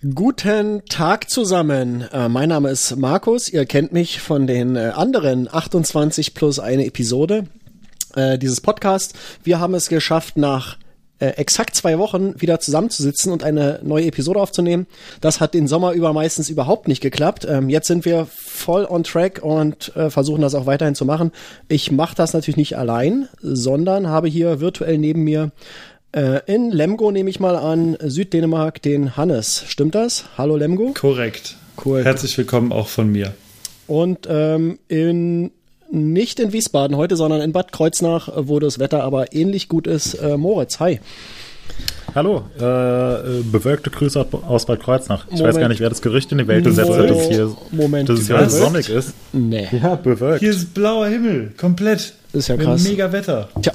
Guten Tag zusammen. Äh, mein Name ist Markus. Ihr kennt mich von den äh, anderen 28 plus eine Episode äh, dieses Podcast. Wir haben es geschafft, nach exakt zwei Wochen wieder zusammenzusitzen und eine neue Episode aufzunehmen. Das hat den Sommer über meistens überhaupt nicht geklappt. Ähm, jetzt sind wir voll on track und versuchen das auch weiterhin zu machen. Ich mache das natürlich nicht allein, sondern habe hier virtuell neben mir äh, in Lemgo nehme ich mal an, Süddänemark, den Hannes. Stimmt das? Hallo Lemgo? Korrekt. Cool. Herzlich willkommen auch von mir. Und ähm, in nicht in Wiesbaden heute, sondern in Bad Kreuznach, wo das Wetter aber ähnlich gut ist. Äh, Moritz, hi. Hallo, äh, bewölkte Grüße aus Bad Kreuznach. Ich Moment. weiß gar nicht, wer das Gerücht in die Welt gesetzt hat, dass hier, Moment, dass es hier sonnig ist. Nee. Ja, bewölkt. Hier ist blauer Himmel, komplett. Das ist ja krass. Mega Wetter. Tja,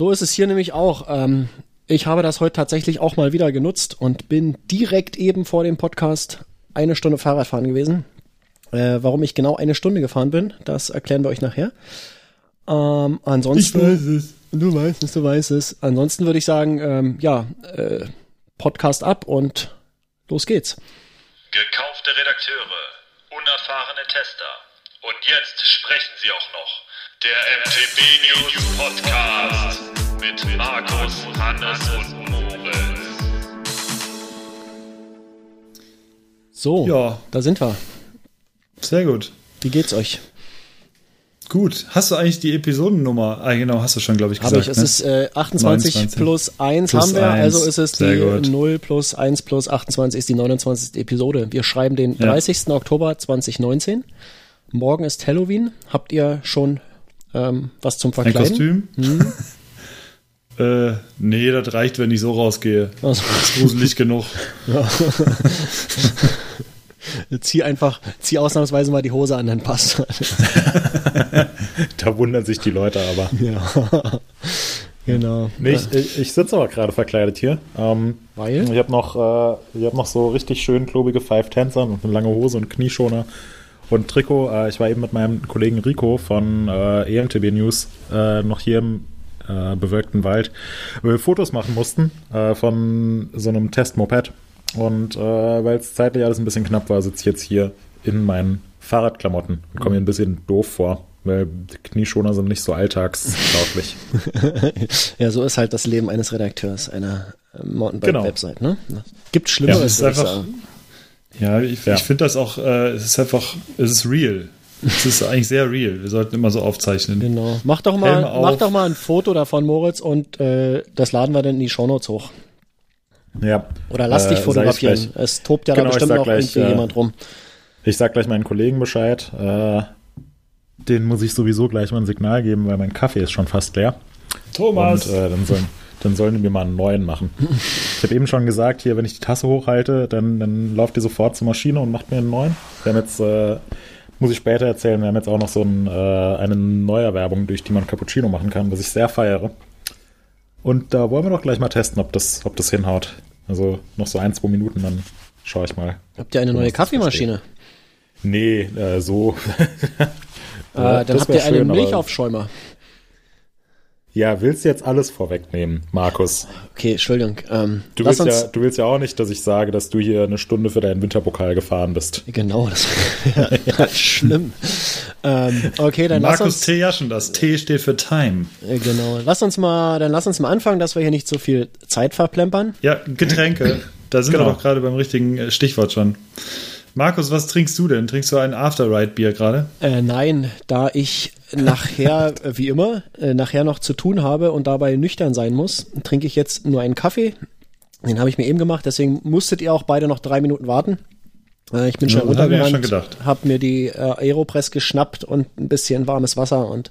so ist es hier nämlich auch. Ähm, ich habe das heute tatsächlich auch mal wieder genutzt und bin direkt eben vor dem Podcast eine Stunde Fahrradfahren gewesen. Äh, warum ich genau eine Stunde gefahren bin, das erklären wir euch nachher. Ähm, ansonsten. Ich weiß es. Du weißt es, du weißt es. Ansonsten würde ich sagen, ähm, ja, äh, Podcast ab und los geht's. Gekaufte Redakteure, unerfahrene Tester. Und jetzt sprechen sie auch noch. Der MTB News Podcast mit Markus, Hannes und Moritz. So, ja. da sind wir. Sehr gut. Wie geht's euch? Gut. Hast du eigentlich die Episodennummer? Ah, genau, hast du schon, glaube ich, gesagt. Habe ich. Es ne? ist äh, 28 29. plus 1 plus haben wir. 1. Also ist es Sehr die gut. 0 plus 1 plus 28 ist die 29. Episode. Wir schreiben den 30. Ja. Oktober 2019. Morgen ist Halloween. Habt ihr schon ähm, was zum Verkleiden? Ein Kostüm? Hm? äh, nee, das reicht, wenn ich so rausgehe. Also. Das ist gruselig genug. Ja. zieh einfach, zieh ausnahmsweise mal die Hose an, dann passt. da wundern sich die Leute aber. Ja. Genau. Nee, ich, ich, ich sitze aber gerade verkleidet hier. Ähm, Weil? Ich habe noch, äh, hab noch so richtig schön klobige Five Tänzer und eine lange Hose und Knieschoner und Trikot. Äh, ich war eben mit meinem Kollegen Rico von äh, EMTB News äh, noch hier im äh, bewölkten Wald, weil wir Fotos machen mussten äh, von so einem Testmoped. Und äh, weil es zeitlich alles ein bisschen knapp war, sitze ich jetzt hier in meinen Fahrradklamotten und komme mir ein bisschen doof vor. Weil Knieschoner sind nicht so alltagstauglich. ja, so ist halt das Leben eines Redakteurs einer Mountainbike-Website. Genau. Ne? Gibt Schlimmeres, ja, würde ich sagen. Ja, ich, ja. ich finde das auch, äh, es ist einfach, es ist real. Es ist eigentlich sehr real. Wir sollten immer so aufzeichnen. Genau. Mach doch mal, mach doch mal ein Foto davon, Moritz, und äh, das laden wir dann in die Shownotes hoch. Ja. Oder lass dich äh, fotografieren. Es tobt ja genau, da bestimmt noch gleich, irgendwie äh, jemand rum. Ich sag gleich meinen Kollegen Bescheid. Äh, den muss ich sowieso gleich mal ein Signal geben, weil mein Kaffee ist schon fast leer. Thomas! Und äh, dann sollen dann sollen die mir mal einen neuen machen. Ich habe eben schon gesagt, hier, wenn ich die Tasse hochhalte, dann, dann lauft die sofort zur Maschine und macht mir einen neuen. Wir haben jetzt, äh, muss ich später erzählen, wir haben jetzt auch noch so ein, äh, eine Neuerwerbung, durch die man Cappuccino machen kann, was ich sehr feiere. Und da wollen wir doch gleich mal testen, ob das, ob das hinhaut. Also noch so ein, zwei Minuten, dann schaue ich mal. Habt ihr eine neue Kaffeemaschine? Nee, äh, so. äh, dann habt ihr einen Milchaufschäumer. Ja, willst du jetzt alles vorwegnehmen, Markus? Okay, Entschuldigung. Ähm, du, willst ja, du willst ja auch nicht, dass ich sage, dass du hier eine Stunde für deinen Winterpokal gefahren bist. Genau, das wäre ja, schlimm. ähm, okay, dann Markus lass uns, T. Jaschen, das T steht für Time. Äh, genau. Lass uns mal, dann lass uns mal anfangen, dass wir hier nicht so viel Zeit verplempern. Ja, Getränke. Da sind genau. wir doch gerade beim richtigen äh, Stichwort schon. Markus, was trinkst du denn? Trinkst du ein After-Ride-Bier gerade? Äh, nein, da ich nachher, äh, wie immer, äh, nachher noch zu tun habe und dabei nüchtern sein muss, trinke ich jetzt nur einen Kaffee. Den habe ich mir eben gemacht, deswegen musstet ihr auch beide noch drei Minuten warten. Äh, ich bin schon ja, runtergerannt, ja habe mir die Aeropress geschnappt und ein bisschen warmes Wasser und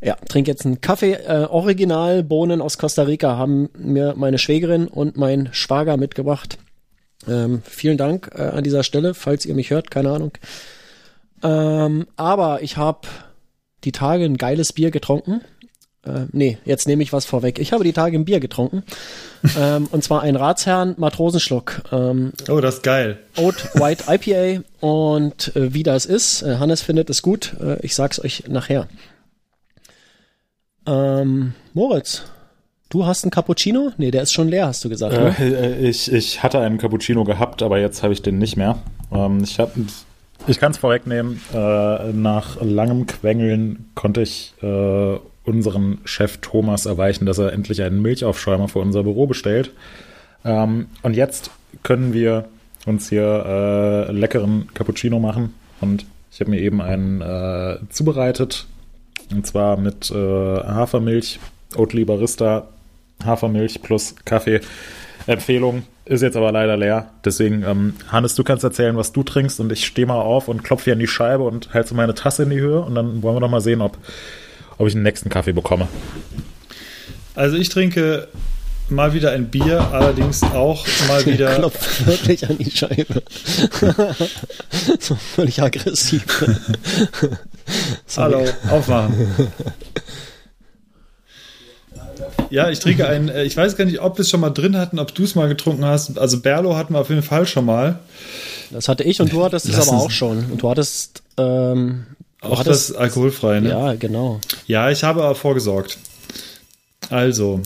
ja, trinke jetzt einen Kaffee. Äh, Original Bohnen aus Costa Rica haben mir meine Schwägerin und mein Schwager mitgebracht. Ähm, vielen Dank äh, an dieser Stelle, falls ihr mich hört, keine Ahnung. Ähm, aber ich habe die Tage ein geiles Bier getrunken. Äh, nee, jetzt nehme ich was vorweg. Ich habe die Tage ein Bier getrunken. ähm, und zwar ein Ratsherrn Matrosenschluck. Ähm, oh, das ist geil. Oat White IPA. Und äh, wie das ist, äh, Hannes findet es gut. Äh, ich sag's euch nachher. Ähm, Moritz, Du hast einen Cappuccino? Nee, der ist schon leer, hast du gesagt. Ne? Äh, ich, ich hatte einen Cappuccino gehabt, aber jetzt habe ich den nicht mehr. Ähm, ich hab, ich kann es vorwegnehmen. Äh, nach langem Quengeln konnte ich äh, unseren Chef Thomas erweichen, dass er endlich einen Milchaufschäumer für unser Büro bestellt. Ähm, und jetzt können wir uns hier äh, leckeren Cappuccino machen. Und ich habe mir eben einen äh, zubereitet. Und zwar mit äh, Hafermilch, Oatly Barista, Hafermilch plus Kaffee. Empfehlung ist jetzt aber leider leer. Deswegen, ähm, Hannes, du kannst erzählen, was du trinkst und ich stehe mal auf und klopfe hier an die Scheibe und halte so meine Tasse in die Höhe und dann wollen wir doch mal sehen, ob, ob ich den nächsten Kaffee bekomme. Also ich trinke mal wieder ein Bier, allerdings auch mal wieder. Klopft wirklich an die Scheibe. so völlig aggressiv. Hallo, aufmachen. Ja, ich trinke einen, äh, ich weiß gar nicht, ob wir es schon mal drin hatten, ob du es mal getrunken hast. Also Berlo hatten wir auf jeden Fall schon mal. Das hatte ich und du hattest es aber auch schon. Und du hattest ähm, du Auch hattest, das alkoholfrei, ne? Ja, genau. Ja, ich habe aber vorgesorgt. Also,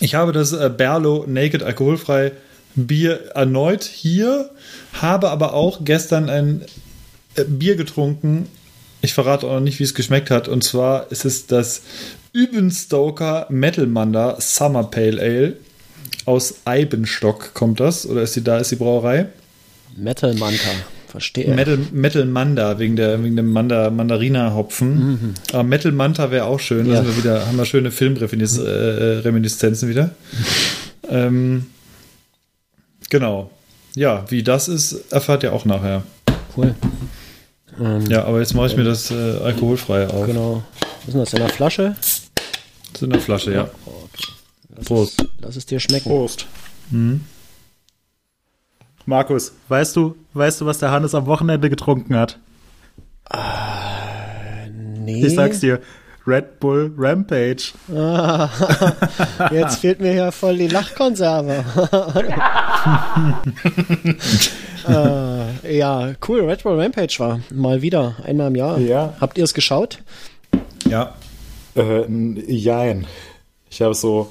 ich habe das äh, Berlo Naked alkoholfrei Bier erneut hier, habe aber auch gestern ein äh, Bier getrunken. Ich verrate auch noch nicht, wie es geschmeckt hat. Und zwar ist es das Übenstoker Metal Manda Summer Pale Ale. Aus Eibenstock kommt das. Oder ist die da, ist die Brauerei? Metal Manta. Verstehe. Metal, Metal Manda, wegen, der, wegen dem Manda, Mandarina-Hopfen. Aber Metal Manta wäre auch schön. Da Ja. wir wieder, haben wir schöne Filmreminiszenzen wieder. ähm, genau. Ja, wie das ist, erfahrt ihr auch nachher. Cool. Ähm, Ja, aber jetzt mache ich mir das äh, alkoholfrei auf. Genau. Was ist denn das in der Flasche? Ist in der Flasche, ja. Lass Prost. Es, lass es dir schmecken. Prost. Markus, weißt du, weißt du, was der Hannes am Wochenende getrunken hat? Nee. Ich sag's dir. Red Bull Rampage. Jetzt fehlt mir ja voll die Lachkonserve. äh, ja, cool. Red Bull Rampage war mal wieder einmal im Jahr. Ja. Habt ihr es geschaut? Ja. Äh, jein. Ich habe so.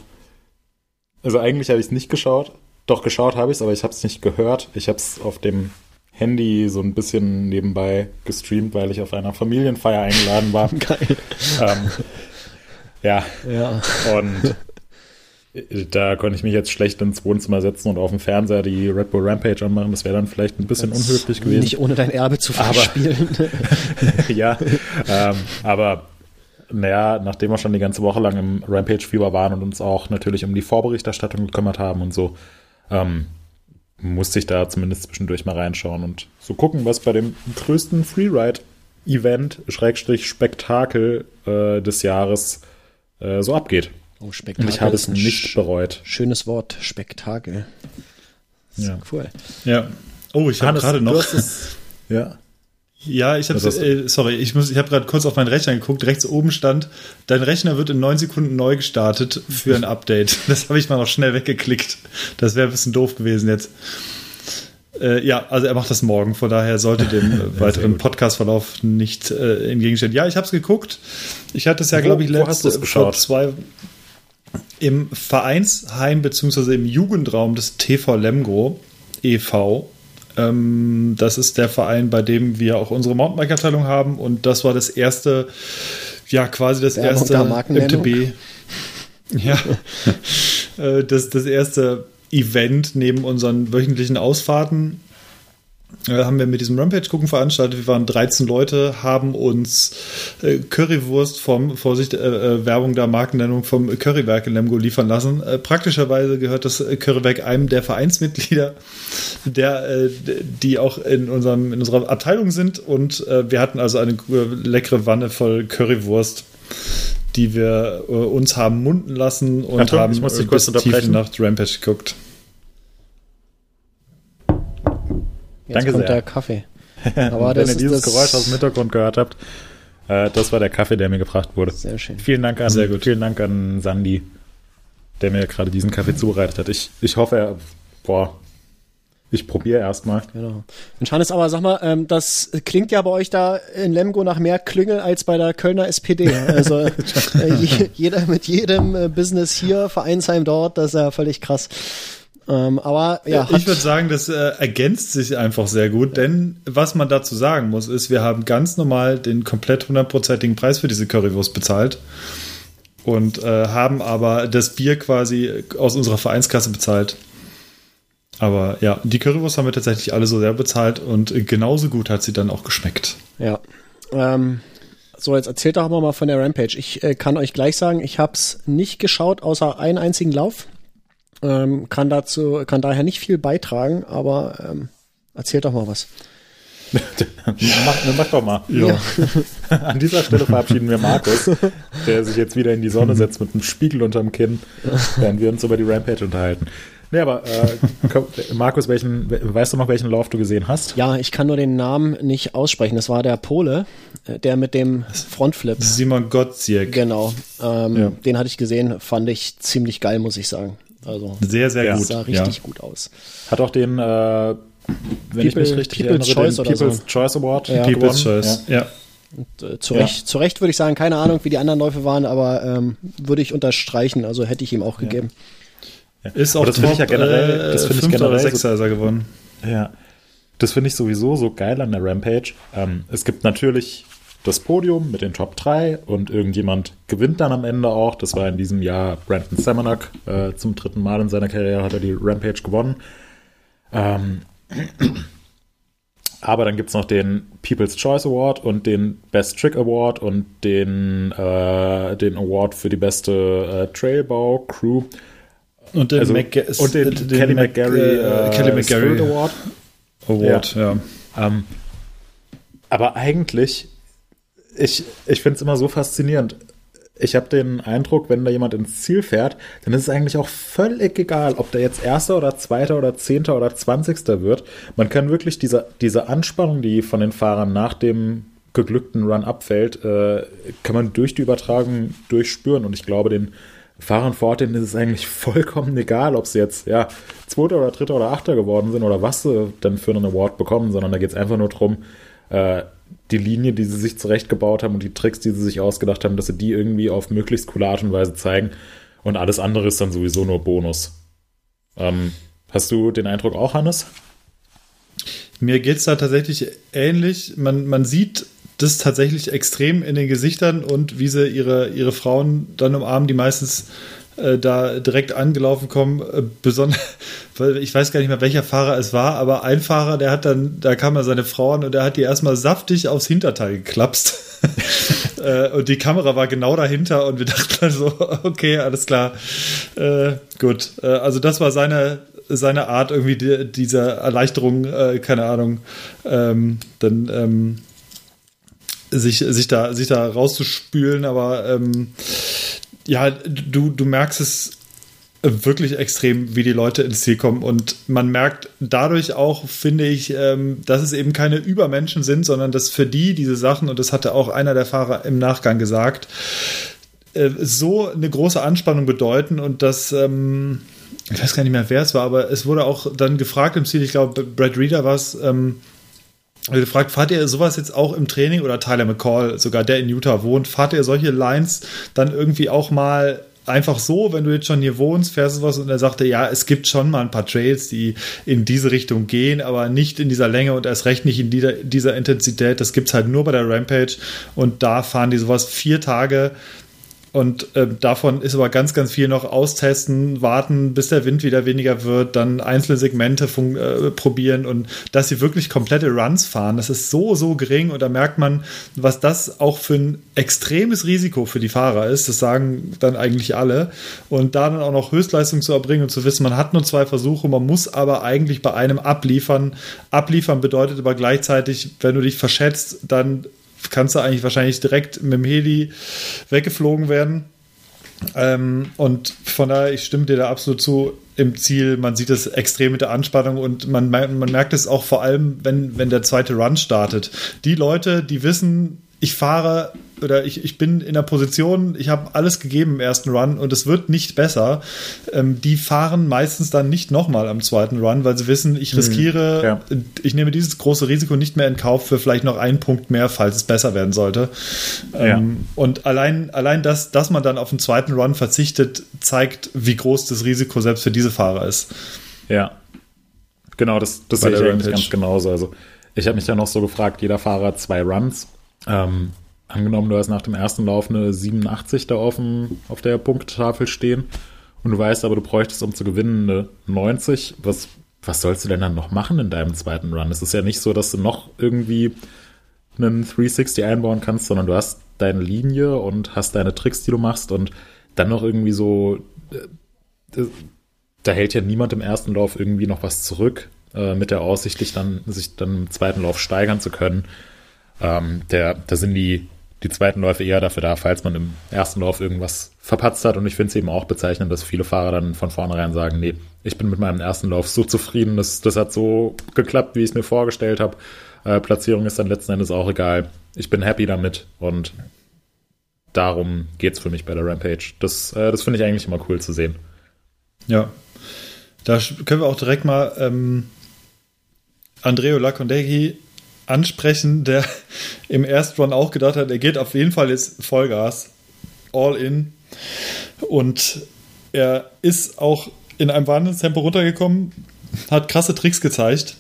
Also eigentlich habe ich es nicht geschaut. Doch geschaut habe ich es, aber ich habe es nicht gehört. Ich habe es auf dem Handy so ein bisschen nebenbei gestreamt, weil ich auf einer Familienfeier eingeladen war. Geil. ähm, ja, Ja. und da konnte ich mich jetzt schlecht ins Wohnzimmer setzen und auf dem Fernseher die Red Bull Rampage anmachen. Das wäre dann vielleicht ein bisschen unhöflich gewesen. Nicht ohne dein Erbe zu Aber- verspielen. ja, ähm, aber naja, nachdem wir schon die ganze Woche lang im Rampage-Fieber waren und uns auch natürlich um die Vorberichterstattung gekümmert haben und so, ähm, musste ich da zumindest zwischendurch mal reinschauen und so gucken, was bei dem größten Freeride-Event, Schrägstrich Spektakel äh, des Jahres äh, so abgeht. Oh, Spektakel. Und ich habe es nicht sch- bereut. Schönes Wort. Spektakel. Ja. Cool. Ja. Oh, ich habe gerade noch. Ja. Ja, ich habe äh, sorry, ich muss ich habe gerade kurz auf meinen Rechner geguckt, rechts oben stand, dein Rechner wird in neun Sekunden neu gestartet für ein Update. Das habe ich mal noch schnell weggeklickt. Das wäre ein bisschen doof gewesen jetzt. Äh, ja, also er macht das morgen, von daher sollte dem äh, weiteren. Podcast-Verlauf nicht äh, entgegenstehen. Ja, ich habe es geguckt. Ich hatte es ja, glaube ich, wo hast letzte du's vor geschaut? zwei im Vereinsheim beziehungsweise im Jugendraum des TV Lemgo e.V. Ähm, das ist der Verein, bei dem wir auch unsere Mountainbike-Abteilung haben und das war das erste, ja quasi das Werbung erste. MTB. Ja, Äh, das, das erste Event neben unseren wöchentlichen Ausfahrten haben wir mit diesem Rampage-Gucken veranstaltet. Wir waren 13 Leute, haben uns äh, Currywurst vom, Vorsicht, äh, äh, Werbung der Markennennung vom Currywerk in Lemgo liefern lassen. Äh, praktischerweise gehört das Currywerk einem der Vereinsmitglieder, der, äh, die auch in, unserem, in unserer Abteilung sind. Und äh, wir hatten also eine äh, leckere Wanne voll Currywurst, die wir äh, uns haben munden lassen und Achtung, haben ich muss dich äh, kurz bis tief. Nacht Rampage geguckt. Jetzt Danke kommt sehr. der Kaffee. Aber Wenn das ihr ist dieses das Geräusch aus dem Hintergrund gehört habt, äh, das war der Kaffee, der mir gebracht wurde. Sehr schön. Vielen Dank an, Sehr gut. Vielen Dank an Sandy, der mir gerade diesen Kaffee zubereitet hat. Ich, ich hoffe, er, boah, ich probiere erstmal. Genau. Und Hannes, aber sag mal, ähm, das klingt ja bei euch da in Lemgo nach mehr Klüngel als bei der Kölner SPD. Also äh, je, jeder mit jedem äh, Business hier, Vereinsheim dort, das ist ja völlig krass. Ähm, aber ja, ich würde sagen, das äh, ergänzt sich einfach sehr gut, denn was man dazu sagen muss, ist, wir haben ganz normal den komplett hundertprozentigen Preis für diese Currywurst bezahlt und äh, haben aber das Bier quasi aus unserer Vereinskasse bezahlt. Aber ja, die Currywurst haben wir tatsächlich alle so sehr bezahlt und genauso gut hat sie dann auch geschmeckt. Ja. Ähm, so, jetzt erzählt doch mal von der Rampage. Ich äh, kann euch gleich sagen, ich habe es nicht geschaut, außer einen einzigen Lauf. Ähm, kann dazu, kann daher nicht viel beitragen, aber ähm, erzählt doch mal was. mach, mach doch mal. Ja. An dieser Stelle verabschieden wir Markus, der sich jetzt wieder in die Sonne setzt mit einem Spiegel unterm Kinn, während wir uns über die Rampage unterhalten. Nee, aber äh, Markus, welchen, weißt du noch, welchen Lauf du gesehen hast? Ja, ich kann nur den Namen nicht aussprechen. Das war der Pole, äh, der mit dem Frontflip. Simon Gottsiek. Genau. Ähm, ja. Den hatte ich gesehen, fand ich ziemlich geil, muss ich sagen. Also sehr, sehr gut. Sah richtig ja. gut aus. Hat auch den, äh, wenn People, ich mich richtig People's erinnere, Choice den People's so. Choice Award. Ja, People's gewonnen. Choice, ja. Und, äh, zu, Recht, zu Recht würde ich sagen, keine Ahnung, wie die anderen Läufe waren, aber ähm, würde ich unterstreichen, also hätte ich ihm auch gegeben. Ja. Ist auch das finde ich ja generell, das finde ich generell Sechser ist er gewonnen. Ja, das finde ich sowieso so geil an der Rampage. Ähm, es gibt natürlich das Podium mit den Top 3 und irgendjemand gewinnt dann am Ende auch. Das war in diesem Jahr Brandon Semenuk. Äh, zum dritten Mal in seiner Karriere hat er die Rampage gewonnen. Ähm, aber dann gibt es noch den People's Choice Award und den Best Trick Award und den, äh, den Award für die beste äh, Trailbau Crew. Und den, Also, Mac und den Kelly McGarry, äh, Kelly McGarry Award. Award, ja. Ähm, aber eigentlich, ich, ich finde es immer so faszinierend. Ich habe den Eindruck, wenn da jemand ins Ziel fährt, dann ist es eigentlich auch völlig egal, ob der jetzt Erster oder Zweiter oder Zehnter oder Zwanzigster wird. Man kann wirklich diese, diese Anspannung, die von den Fahrern nach dem geglückten Run abfällt, äh, kann man durch die Übertragung durchspüren. Und ich glaube, den Fahrern vor Ort, denen ist es eigentlich vollkommen egal, ob sie jetzt ja, Zweiter oder Dritter oder Achter geworden sind oder was sie dann für einen Award bekommen, sondern da geht es einfach nur darum, äh, die Linie, die sie sich zurechtgebaut haben und die Tricks, die sie sich ausgedacht haben, dass sie die irgendwie auf möglichst coole Art und Weise zeigen. Und alles andere ist dann sowieso nur Bonus. Ähm, hast du den Eindruck auch, Hannes? Mir geht es da tatsächlich ähnlich. Man, man sieht das tatsächlich extrem in den Gesichtern und wie sie ihre, ihre Frauen dann umarmen, die meistens äh, da direkt angelaufen kommen. Äh, besonders, weil ich weiß gar nicht mehr, welcher Fahrer es war, aber ein Fahrer, der hat dann, da kam er seine Frau an und der hat die erstmal saftig aufs Hinterteil geklapst. äh, und die Kamera war genau dahinter und wir dachten so, okay, alles klar. Äh, gut. Äh, also das war seine, seine Art, irgendwie die, dieser Erleichterung, äh, keine Ahnung, ähm, dann ähm, sich, sich, da, sich da rauszuspülen, aber ähm, ja, du, du merkst es wirklich extrem, wie die Leute ins Ziel kommen. Und man merkt dadurch auch, finde ich, ähm, dass es eben keine Übermenschen sind, sondern dass für die diese Sachen, und das hatte auch einer der Fahrer im Nachgang gesagt, äh, so eine große Anspannung bedeuten und dass. Ähm, ich weiß gar nicht mehr, wer es war, aber es wurde auch dann gefragt im Ziel, ich glaube, Brad Reader war es, ähm, gefragt, fahrt ihr sowas jetzt auch im Training oder Tyler McCall, sogar der in Utah wohnt, fahrt ihr solche Lines dann irgendwie auch mal einfach so, wenn du jetzt schon hier wohnst, fährst du was und er sagte, ja, es gibt schon mal ein paar Trails, die in diese Richtung gehen, aber nicht in dieser Länge und erst recht nicht in dieser, dieser Intensität. Das gibt es halt nur bei der Rampage und da fahren die sowas vier Tage und äh, davon ist aber ganz, ganz viel noch austesten, warten, bis der Wind wieder weniger wird, dann einzelne Segmente äh, probieren und dass sie wirklich komplette Runs fahren. Das ist so, so gering und da merkt man, was das auch für ein extremes Risiko für die Fahrer ist. Das sagen dann eigentlich alle. Und da dann auch noch Höchstleistung zu erbringen und zu wissen, man hat nur zwei Versuche, man muss aber eigentlich bei einem abliefern. Abliefern bedeutet aber gleichzeitig, wenn du dich verschätzt, dann kannst du eigentlich wahrscheinlich direkt mit dem Heli weggeflogen werden. Ähm, und von daher, ich stimme dir da absolut zu. Im Ziel, man sieht es extrem mit der Anspannung und man, man merkt es auch vor allem, wenn, wenn der zweite Run startet. Die Leute, die wissen, ich fahre oder ich, ich bin in der Position, ich habe alles gegeben im ersten Run und es wird nicht besser. Ähm, die fahren meistens dann nicht nochmal am zweiten Run, weil sie wissen, ich Mhm. riskiere, ja. ich nehme dieses große Risiko nicht mehr in Kauf für vielleicht noch einen Punkt mehr, falls es besser werden sollte. Ähm, und allein, allein das, dass man dann auf den zweiten Run verzichtet, zeigt, wie groß das Risiko selbst für diese Fahrer ist. Ja. Genau, das, das Bei sehe ich eigentlich ganz genauso. Also, ich habe mich ja noch so gefragt, jeder Fahrer hat zwei Runs. Ähm, angenommen, du hast nach dem ersten Lauf eine 87 da auf, auf der Punktetafel stehen und du weißt aber, du bräuchtest, um zu gewinnen, eine 90. Was, was sollst du denn dann noch machen in deinem zweiten Run? Es ist ja nicht so, dass du noch irgendwie einen 360 einbauen kannst, sondern du hast deine Linie und hast deine Tricks, die du machst und dann noch irgendwie so äh, da hält ja niemand im ersten Lauf irgendwie noch was zurück, äh, mit der Aussicht, sich dann, sich dann im zweiten Lauf steigern zu können. Ähm, der, da sind die, die zweiten Läufe eher dafür da, falls man im ersten Lauf irgendwas verpatzt hat. Und ich finde es eben auch bezeichnend, dass viele Fahrer dann von vornherein sagen, nee, ich bin mit meinem ersten Lauf so zufrieden, das, das hat so geklappt, wie ich es mir vorgestellt habe. Äh, Platzierung ist dann letzten Endes auch egal. Ich bin happy damit und darum geht's für mich bei der Rampage. Das, äh, das finde ich eigentlich immer cool zu sehen. Ja. Da können wir auch direkt mal ähm, Andreo Lacondeghi ansprechen, der im ersten Run auch gedacht hat, er geht auf jeden Fall jetzt Vollgas, all in. Und er ist auch in einem Wahnsinnstempo runtergekommen, hat krasse Tricks gezeigt,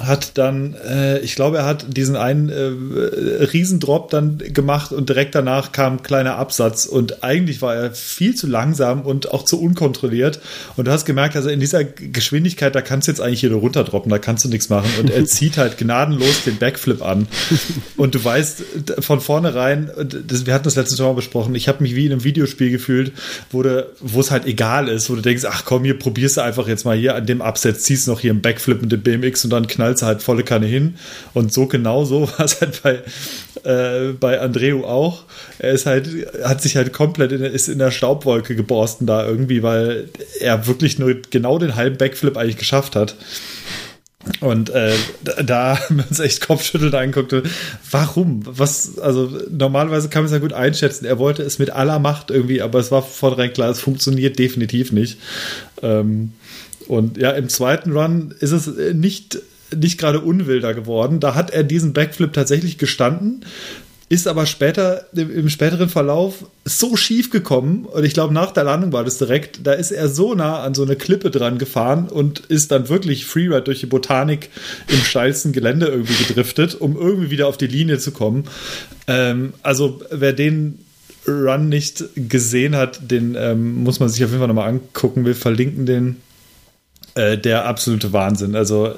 hat dann, äh, ich glaube, er hat diesen einen äh, Riesendrop dann gemacht und direkt danach kam ein kleiner Absatz. Und eigentlich war er viel zu langsam und auch zu unkontrolliert. Und du hast gemerkt, also in dieser Geschwindigkeit, da kannst du jetzt eigentlich hier runterdroppen, da kannst du nichts machen. Und er zieht halt gnadenlos den Backflip an. Und du weißt von vornherein, das, wir hatten das letzte Mal besprochen, ich habe mich wie in einem Videospiel gefühlt, wo es halt egal ist, wo du denkst, ach komm, hier probierst du einfach jetzt mal hier an dem Absatz, ziehst noch hier einen Backflip mit dem BMX und dann knallst du halt volle Kanne hin. Und so genau so war es halt bei, äh, bei Andreu auch. Er ist halt, hat sich halt komplett in, ist in der Staubwolke geborsten da irgendwie, weil er wirklich nur genau den halben Backflip eigentlich geschafft hat. Und äh, da- haben wir uns echt kopfschüttelnd angeguckt. Warum? Was, also normalerweise kann man es ja gut einschätzen. Er wollte es mit aller Macht irgendwie, aber es war vornherein klar, es funktioniert definitiv nicht. Ähm, und ja, im zweiten Run ist es äh, nicht, nicht gerade unwilder geworden. Da hat er diesen Backflip tatsächlich gestanden, ist aber später, im, späteren Verlauf, so schief gekommen. Und ich glaube, nach der Landung war das direkt, da ist er so nah an so eine Klippe dran gefahren und ist dann wirklich Freeride durch die Botanik im steilsten Gelände irgendwie gedriftet, um irgendwie wieder auf die Linie zu kommen. Ähm, also, wer den Run nicht gesehen hat, den ähm, muss man sich auf jeden Fall nochmal angucken. Wir verlinken den. Äh, der absolute Wahnsinn. Also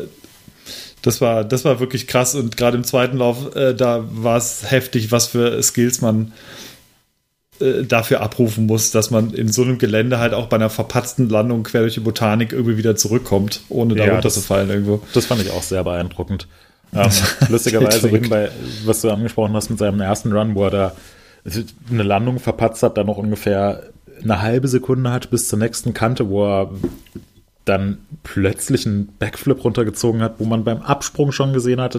das war, das war wirklich krass und gerade im zweiten Lauf, äh, da war es heftig, was für Skills man äh, dafür abrufen muss, dass man in so einem Gelände halt auch bei einer verpatzten Landung quer durch die Botanik irgendwie wieder zurückkommt, ohne da Ja, runterzufallen irgendwo. Das fand ich auch sehr beeindruckend. Ähm, lustigerweise eben bei, was du angesprochen hast mit seinem ersten Run, wo er da eine Landung verpatzt hat, dann noch ungefähr eine halbe Sekunde hat bis zur nächsten Kante, wo er dann plötzlich einen Backflip runtergezogen hat, wo man beim Absprung schon gesehen hatte,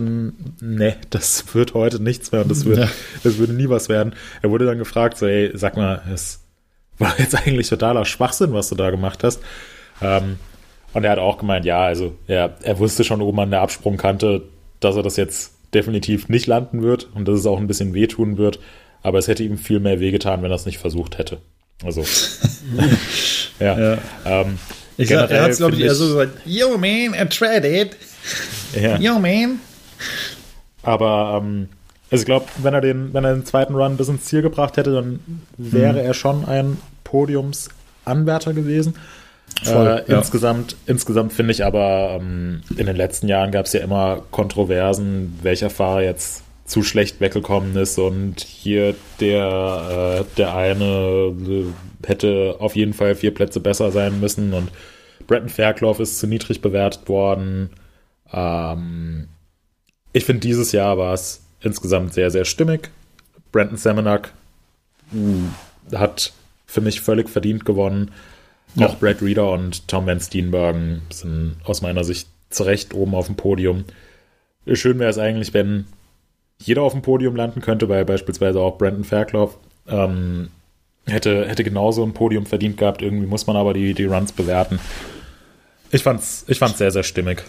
nee, das wird heute nichts mehr und das, wird, Ja. das würde nie was werden. Er wurde dann gefragt, so, ey, sag mal, es war jetzt eigentlich totaler Schwachsinn, was du da gemacht hast. Ähm, und er hat auch gemeint, ja, also er, er wusste schon oben an der Absprungkante, dass er das jetzt definitiv nicht landen wird und dass es auch ein bisschen wehtun wird, aber es hätte ihm viel mehr wehgetan, wenn er es nicht versucht hätte. Also, ja. Ja. Ähm, Ich sag, er hat es, glaube ich, eher so gesagt, yo man, I tried it. Ja. Yo man. Aber ähm, also ich glaube, wenn er den, wenn er den zweiten Run bis ins Ziel gebracht hätte, dann wäre er schon ein Podiumsanwärter gewesen. Voll, äh, ja. Insgesamt, insgesamt finde ich aber, ähm, in den letzten Jahren gab es ja immer Kontroversen, welcher Fahrer jetzt zu schlecht weggekommen ist und hier der, äh, der eine äh, hätte auf jeden Fall vier Plätze besser sein müssen und Bretton Fairclough ist zu niedrig bewertet worden. Ähm, ich finde, dieses Jahr war es insgesamt sehr, sehr stimmig. Brandon Semenak mh, hat für mich völlig verdient gewonnen. Ja. Auch Brad Reeder und Tom Van Steenbergen sind aus meiner Sicht zu Recht oben auf dem Podium. Schön wäre es eigentlich, wenn jeder auf dem Podium landen könnte, weil beispielsweise auch Brandon Fairclough ähm, hätte, hätte genauso ein Podium verdient gehabt. Irgendwie muss man aber die, die Runs bewerten. Ich fand's, ich fand's sehr, sehr stimmig.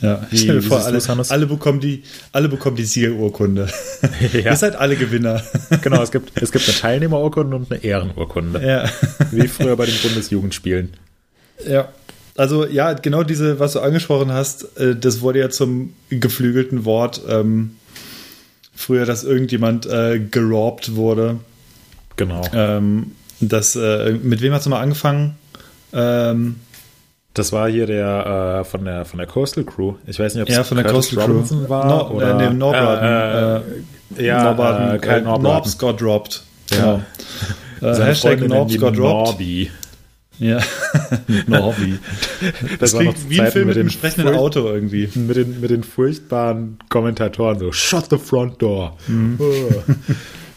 Ja, ich stelle mir vor, alle, alle, bekommen die, alle bekommen die Siegerurkunde. ja. Ihr seid alle Gewinner. genau, es gibt, es gibt eine Teilnehmerurkunde und eine Ehrenurkunde. Ja. Wie früher bei den Bundesjugendspielen. Ja. Also ja, genau diese, was du angesprochen hast, äh, das wurde ja zum geflügelten Wort ähm, früher, dass irgendjemand äh, gerobbt wurde. Genau. Ähm, das, äh, mit wem hat es mal angefangen? Ähm, das war hier der äh, von der von der Coastal Crew. Ich weiß nicht, ob es ja, von der Curtis Coastal Robinson Crew war no, oder äh, nee, Norbraten. Äh, äh, ja, Norbraten, äh, Kyle Norbraten. Norbs got dropped. Ja. Genau. Äh, Hashtag Norbs got dropped. Norby. Ja. Norby. Das, das klingt wie ein Film mit, mit dem sprechenden Auto irgendwie. Mit den, mit den furchtbaren Kommentatoren so, shut the front door. Mhm. Oh.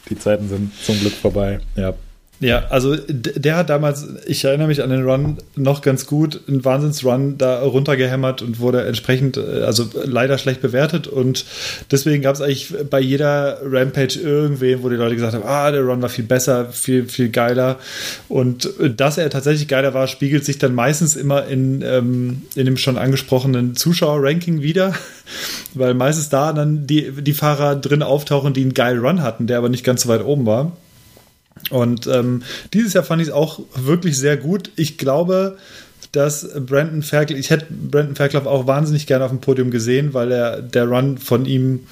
Die Zeiten sind zum Glück vorbei. Ja. Ja, also der hat damals, ich erinnere mich an den Run noch ganz gut, einen Wahnsinnsrun da runtergehämmert und wurde entsprechend, äh, also leider schlecht bewertet. Und deswegen gab es eigentlich bei jeder Rampage irgendwen, wo die Leute gesagt haben, ah, der Run war viel besser, viel, viel geiler. Und dass er tatsächlich geiler war, spiegelt sich dann meistens immer in, ähm, in dem schon angesprochenen Zuschauer-Ranking wieder, weil meistens da dann die, die Fahrer drin auftauchen, die einen geilen Run hatten, der aber nicht ganz so weit oben war. Und ähm, dieses Jahr fand ich es auch wirklich sehr gut. Ich glaube, dass Brandon Ferkel, ich hätte Brandon Ferkel auch wahnsinnig gerne auf dem Podium gesehen, weil er der Run von ihm,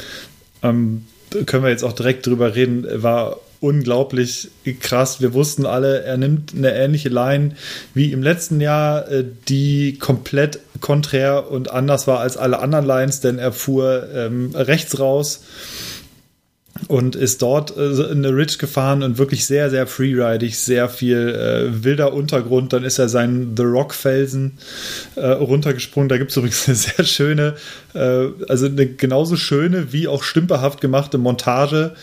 ähm, können wir jetzt auch direkt drüber reden, war unglaublich krass. Wir wussten alle, er nimmt eine ähnliche Line wie im letzten Jahr, äh, die komplett konträr und anders war als alle anderen Lines, denn er fuhr ähm, rechts raus und ist dort äh, in eine Ridge gefahren und wirklich sehr, sehr freeridig, sehr viel äh, wilder Untergrund. Dann ist er seinen The Rock Felsen äh, runtergesprungen. Da gibt es übrigens eine sehr schöne, äh, also eine genauso schöne wie auch stümperhaft gemachte Montage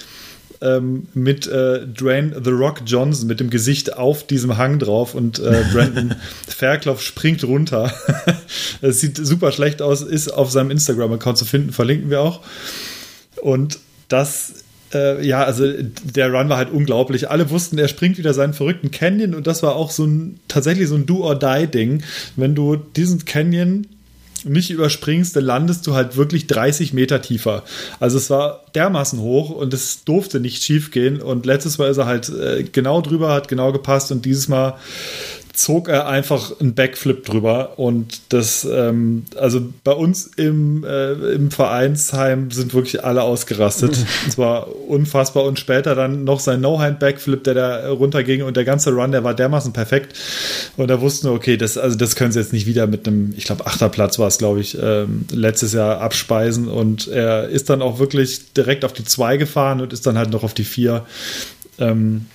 ähm, mit äh, Dwayne The Rock Johnson mit dem Gesicht auf diesem Hang drauf und äh, Brandon Fairclough springt runter. Es sieht super schlecht aus, ist auf seinem Instagram-Account zu finden, verlinken wir auch. Und das äh, ja, also der Run war halt unglaublich. Alle wussten, er springt wieder seinen verrückten Canyon und das war auch so ein tatsächlich so ein Do-or-Die-Ding. Wenn du diesen Canyon nicht überspringst, dann landest du halt wirklich 30 Meter tiefer. Also es war dermaßen hoch und es durfte nicht schief gehen. Und letztes Mal ist er halt äh, genau drüber, hat genau gepasst und dieses Mal zog er einfach einen Backflip drüber und das, ähm, also bei uns im, äh, im Vereinsheim sind wirklich alle ausgerastet. Es war unfassbar. Und später dann noch sein No-Hand-Backflip, der da runterging und der ganze Run, der war dermaßen perfekt. Und da wussten wir, okay, das, also das können sie jetzt nicht wieder mit einem, ich glaube, Achterplatz war es, glaube ich, ähm, letztes Jahr abspeisen. Und er ist dann auch wirklich direkt auf die zwei gefahren und ist dann halt noch auf die vier ähm,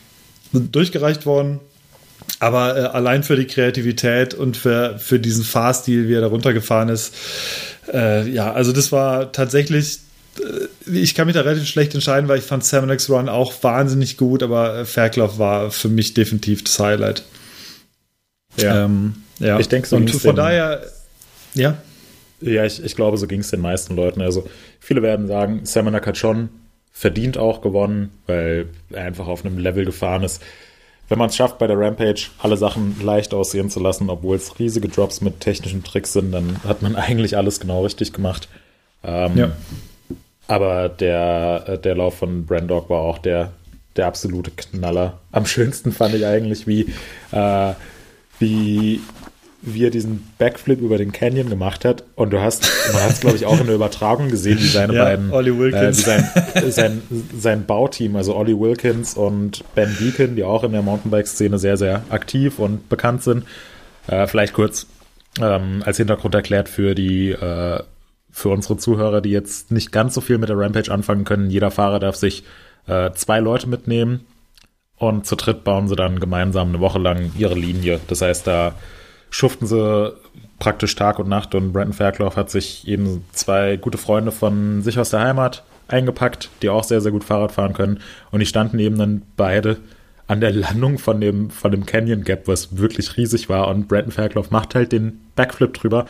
durchgereicht worden aber äh, allein für die Kreativität und für, für diesen Fahrstil, wie er da runtergefahren ist, äh, ja, also das war tatsächlich äh, ich kann mich da relativ schlecht entscheiden, weil ich fand Salmonix Run auch wahnsinnig gut, aber äh, Fairclough war für mich definitiv das Highlight. Ja, ähm, ja. ich denke so. Und von daher, ja. Ja, ich, ich glaube, so ging es den meisten Leuten. Also viele werden sagen, Samanak hat schon verdient auch gewonnen, weil er einfach auf einem Level gefahren ist, wenn man es schafft, bei der Rampage alle Sachen leicht aussehen zu lassen, obwohl es riesige Drops mit technischen Tricks sind, dann hat man eigentlich alles genau richtig gemacht. Ähm, ja. Aber der, äh, der Lauf von Brandog war auch der, der absolute Knaller. Am schönsten fand ich eigentlich, wie, äh, wie wie er diesen Backflip über den Canyon gemacht hat. Und du hast, man hat es, glaube ich, auch in der Übertragung gesehen, wie seine ja, beiden, Ollie Wilkins. Äh, sein, sein, sein Bauteam, also Ollie Wilkins und Ben Deacon, die auch in der Mountainbike-Szene sehr, sehr aktiv und bekannt sind. Äh, vielleicht kurz ähm, als Hintergrund erklärt für die, äh, für unsere Zuhörer, die jetzt nicht ganz so viel mit der Rampage anfangen können. Jeder Fahrer darf sich äh, zwei Leute mitnehmen und zu dritt bauen sie dann gemeinsam eine Woche lang ihre Linie. Das heißt, da schuften sie praktisch Tag und Nacht und Brandon Fairclough hat sich eben zwei gute Freunde von sich aus der Heimat eingepackt, die auch sehr, sehr gut Fahrrad fahren können. Und die standen eben dann beide an der Landung von dem, von dem Canyon Gap, was wirklich riesig war. Und Brandon Fairclough macht halt den Backflip drüber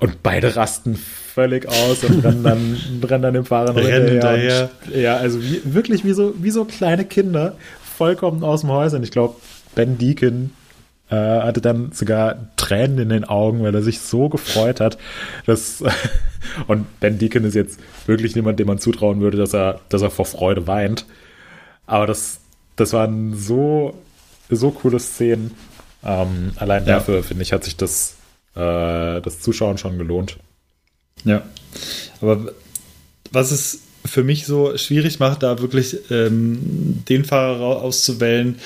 und beide rasten völlig aus und rennen dann, rennen dann dem Fahrer noch Rennen hinterher. Und, ja, also wie, wirklich wie so, wie so kleine Kinder, vollkommen aus dem Häuschen. Ich glaube, Ben Deacon äh, hatte dann sogar Tränen in den Augen, weil er sich so gefreut hat. Dass, und Ben Deacon ist jetzt wirklich niemand, dem man zutrauen würde, dass er, dass er vor Freude weint. Aber das, das waren so, so coole Szenen. Ähm, allein Ja. dafür, finde ich, hat sich das, äh, das Zuschauen schon gelohnt. Ja. Aber was es für mich so schwierig macht, da wirklich ähm, den Fahrer auszuwählen,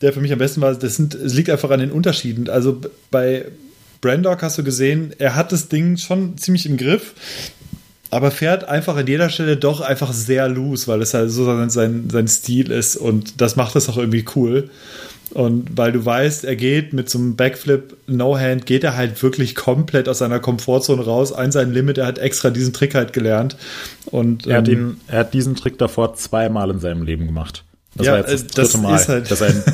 der für mich am besten war, das sind, es liegt einfach an den Unterschieden. Also bei Brandog hast du gesehen, er hat das Ding schon ziemlich im Griff, aber fährt einfach an jeder Stelle doch einfach sehr loose, weil es halt so sein, sein, sein Stil ist und das macht es auch irgendwie cool. Und weil du weißt, er geht mit so einem Backflip No-Hand, geht er halt wirklich komplett aus seiner Komfortzone raus, ein sein Limit, er hat extra diesen Trick halt gelernt. Und Er hat, ähm, ihn, er hat diesen Trick davor zweimal in seinem Leben gemacht. Das Ja, war jetzt das äh, dritte das Mal. ist halt- dass ein,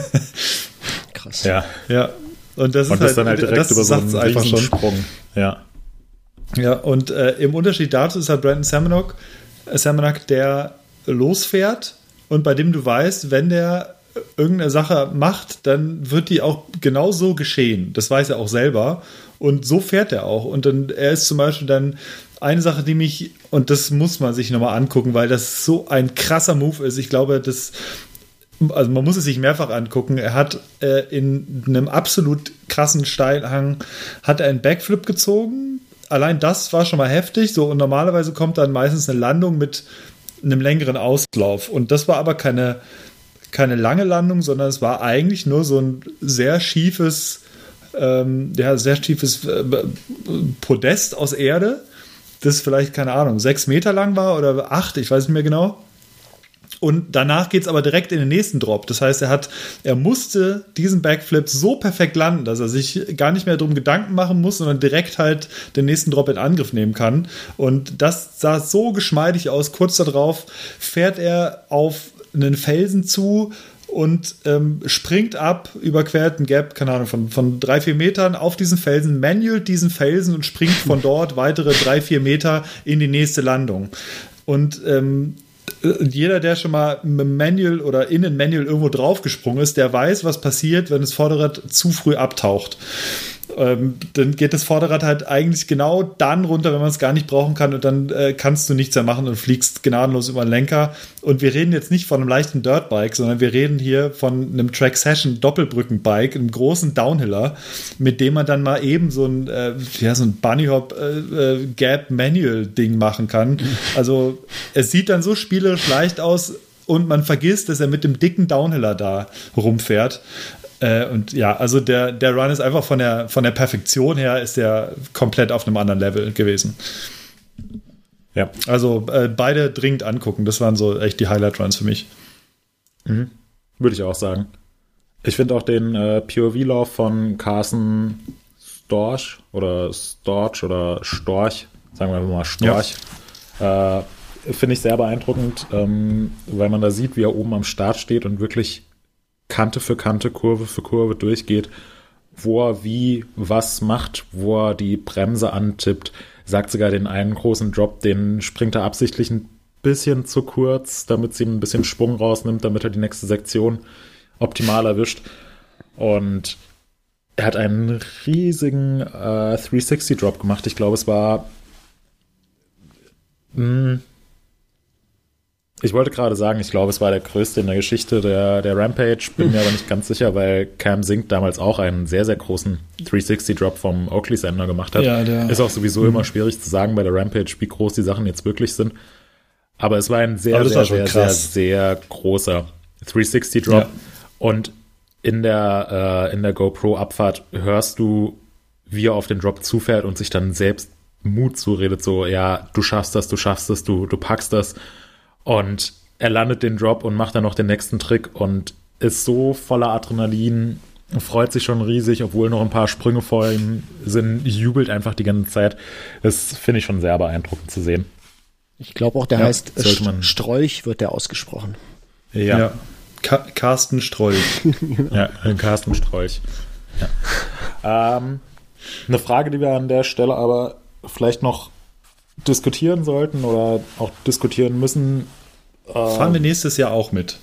Krass. ja. ja. Und das Und ist das halt, dann halt direkt über so einen einfach schon. Riesensprung. Ja. Ja, und äh, im Unterschied dazu ist halt Brandon Samanak, äh, Samanak, der losfährt und bei dem du weißt, wenn der irgendeine Sache macht, dann wird die auch genau so geschehen. Das weiß er auch selber. Und so fährt er auch. Und dann, er ist zum Beispiel dann eine Sache, die mich, und das muss man sich nochmal angucken, weil das so ein krasser Move ist. Ich glaube, das, also man muss es sich mehrfach angucken. Er hat äh, in einem absolut krassen Steilhang hat er einen Backflip gezogen. Allein das war schon mal heftig. So und normalerweise kommt dann meistens eine Landung mit einem längeren Auslauf. Und das war aber keine keine lange Landung, sondern es war eigentlich nur so ein sehr schiefes, ähm, ja, sehr schiefes äh, Podest aus Erde, das vielleicht, keine Ahnung, sechs Meter lang war oder acht, ich weiß nicht mehr genau. Und danach geht es aber direkt in den nächsten Drop. Das heißt, er hat, er musste diesen Backflip so perfekt landen, dass er sich gar nicht mehr drum Gedanken machen muss, sondern direkt halt den nächsten Drop in Angriff nehmen kann. Und das sah so geschmeidig aus. Kurz darauf fährt er auf einen Felsen zu und ähm, springt ab, überquert ein Gap, keine Ahnung, von, von drei, vier Metern auf diesen Felsen, manuelt diesen Felsen und springt von dort weitere drei, vier Meter in die nächste Landung. Und ähm, jeder, der schon mal dem Manual oder in den Manual irgendwo draufgesprungen ist, der weiß, was passiert, wenn das Vorderrad zu früh abtaucht. Ähm, dann geht das Vorderrad halt eigentlich genau dann runter, wenn man es gar nicht brauchen kann und dann äh, kannst du nichts mehr machen und fliegst gnadenlos über den Lenker. Und wir reden jetzt nicht von einem leichten Dirtbike, sondern wir reden hier von einem Track Session Doppelbrückenbike, einem großen Downhiller, mit dem man dann mal eben so ein, äh, ja, so ein Bunny Hop äh, äh, Gap Manual Ding machen kann. Also es sieht dann so spielerisch leicht aus und man vergisst, dass er mit dem dicken Downhiller da rumfährt. Äh, und ja, also der, der Run ist einfach von der, von der Perfektion her ist der komplett auf einem anderen Level gewesen. Ja. Also äh, beide dringend angucken. Das waren so echt die Highlight-Runs für mich. Würde ich auch sagen. Ich finde auch den äh, POV-Lauf von Carson Storch oder Storch oder Storch, sagen wir mal Storch, äh, finde ich sehr beeindruckend, ähm, weil man da sieht, wie er oben am Start steht und wirklich Kante für Kante, Kurve für Kurve durchgeht, wo er wie was macht, wo er die Bremse antippt, sagt sogar den einen großen Drop, den springt er absichtlich ein bisschen zu kurz, damit sie ihm ein bisschen Schwung rausnimmt, damit er die nächste Sektion optimal erwischt. Und er hat einen riesigen äh, 360 Drop gemacht. Ich glaube, es war. Mh, ich wollte gerade sagen, ich glaube, es war der größte in der Geschichte der, der Rampage. Bin mir aber nicht ganz sicher, weil Cam Sink damals auch einen sehr, sehr großen 360 Drop vom Oakley Sender gemacht hat. Ja, der- Ist auch sowieso immer schwierig zu sagen bei der Rampage, wie groß die Sachen jetzt wirklich sind. Aber es war ein sehr, sehr, war sehr, sehr, sehr großer 360 Drop. Ja. Und in der, äh, in der GoPro-Abfahrt hörst du, wie er auf den Drop zufährt und sich dann selbst Mut zuredet, so, ja, du schaffst das, du schaffst das, du, du packst das. Und er landet den Drop und macht dann noch den nächsten Trick und ist so voller Adrenalin, freut sich schon riesig, obwohl noch ein paar Sprünge vor ihm sind, jubelt einfach die ganze Zeit. Das finde ich schon sehr beeindruckend zu sehen. Ich glaube auch, der Ja, heißt man- Strolch, wird der ausgesprochen. Ja. Ja. Ka Carsten Strolch. Ja, Carsten Strolch. Ja. Ähm, eine Frage, die wir an der Stelle aber vielleicht noch diskutieren sollten oder auch diskutieren müssen. Fahren wir nächstes Jahr auch mit.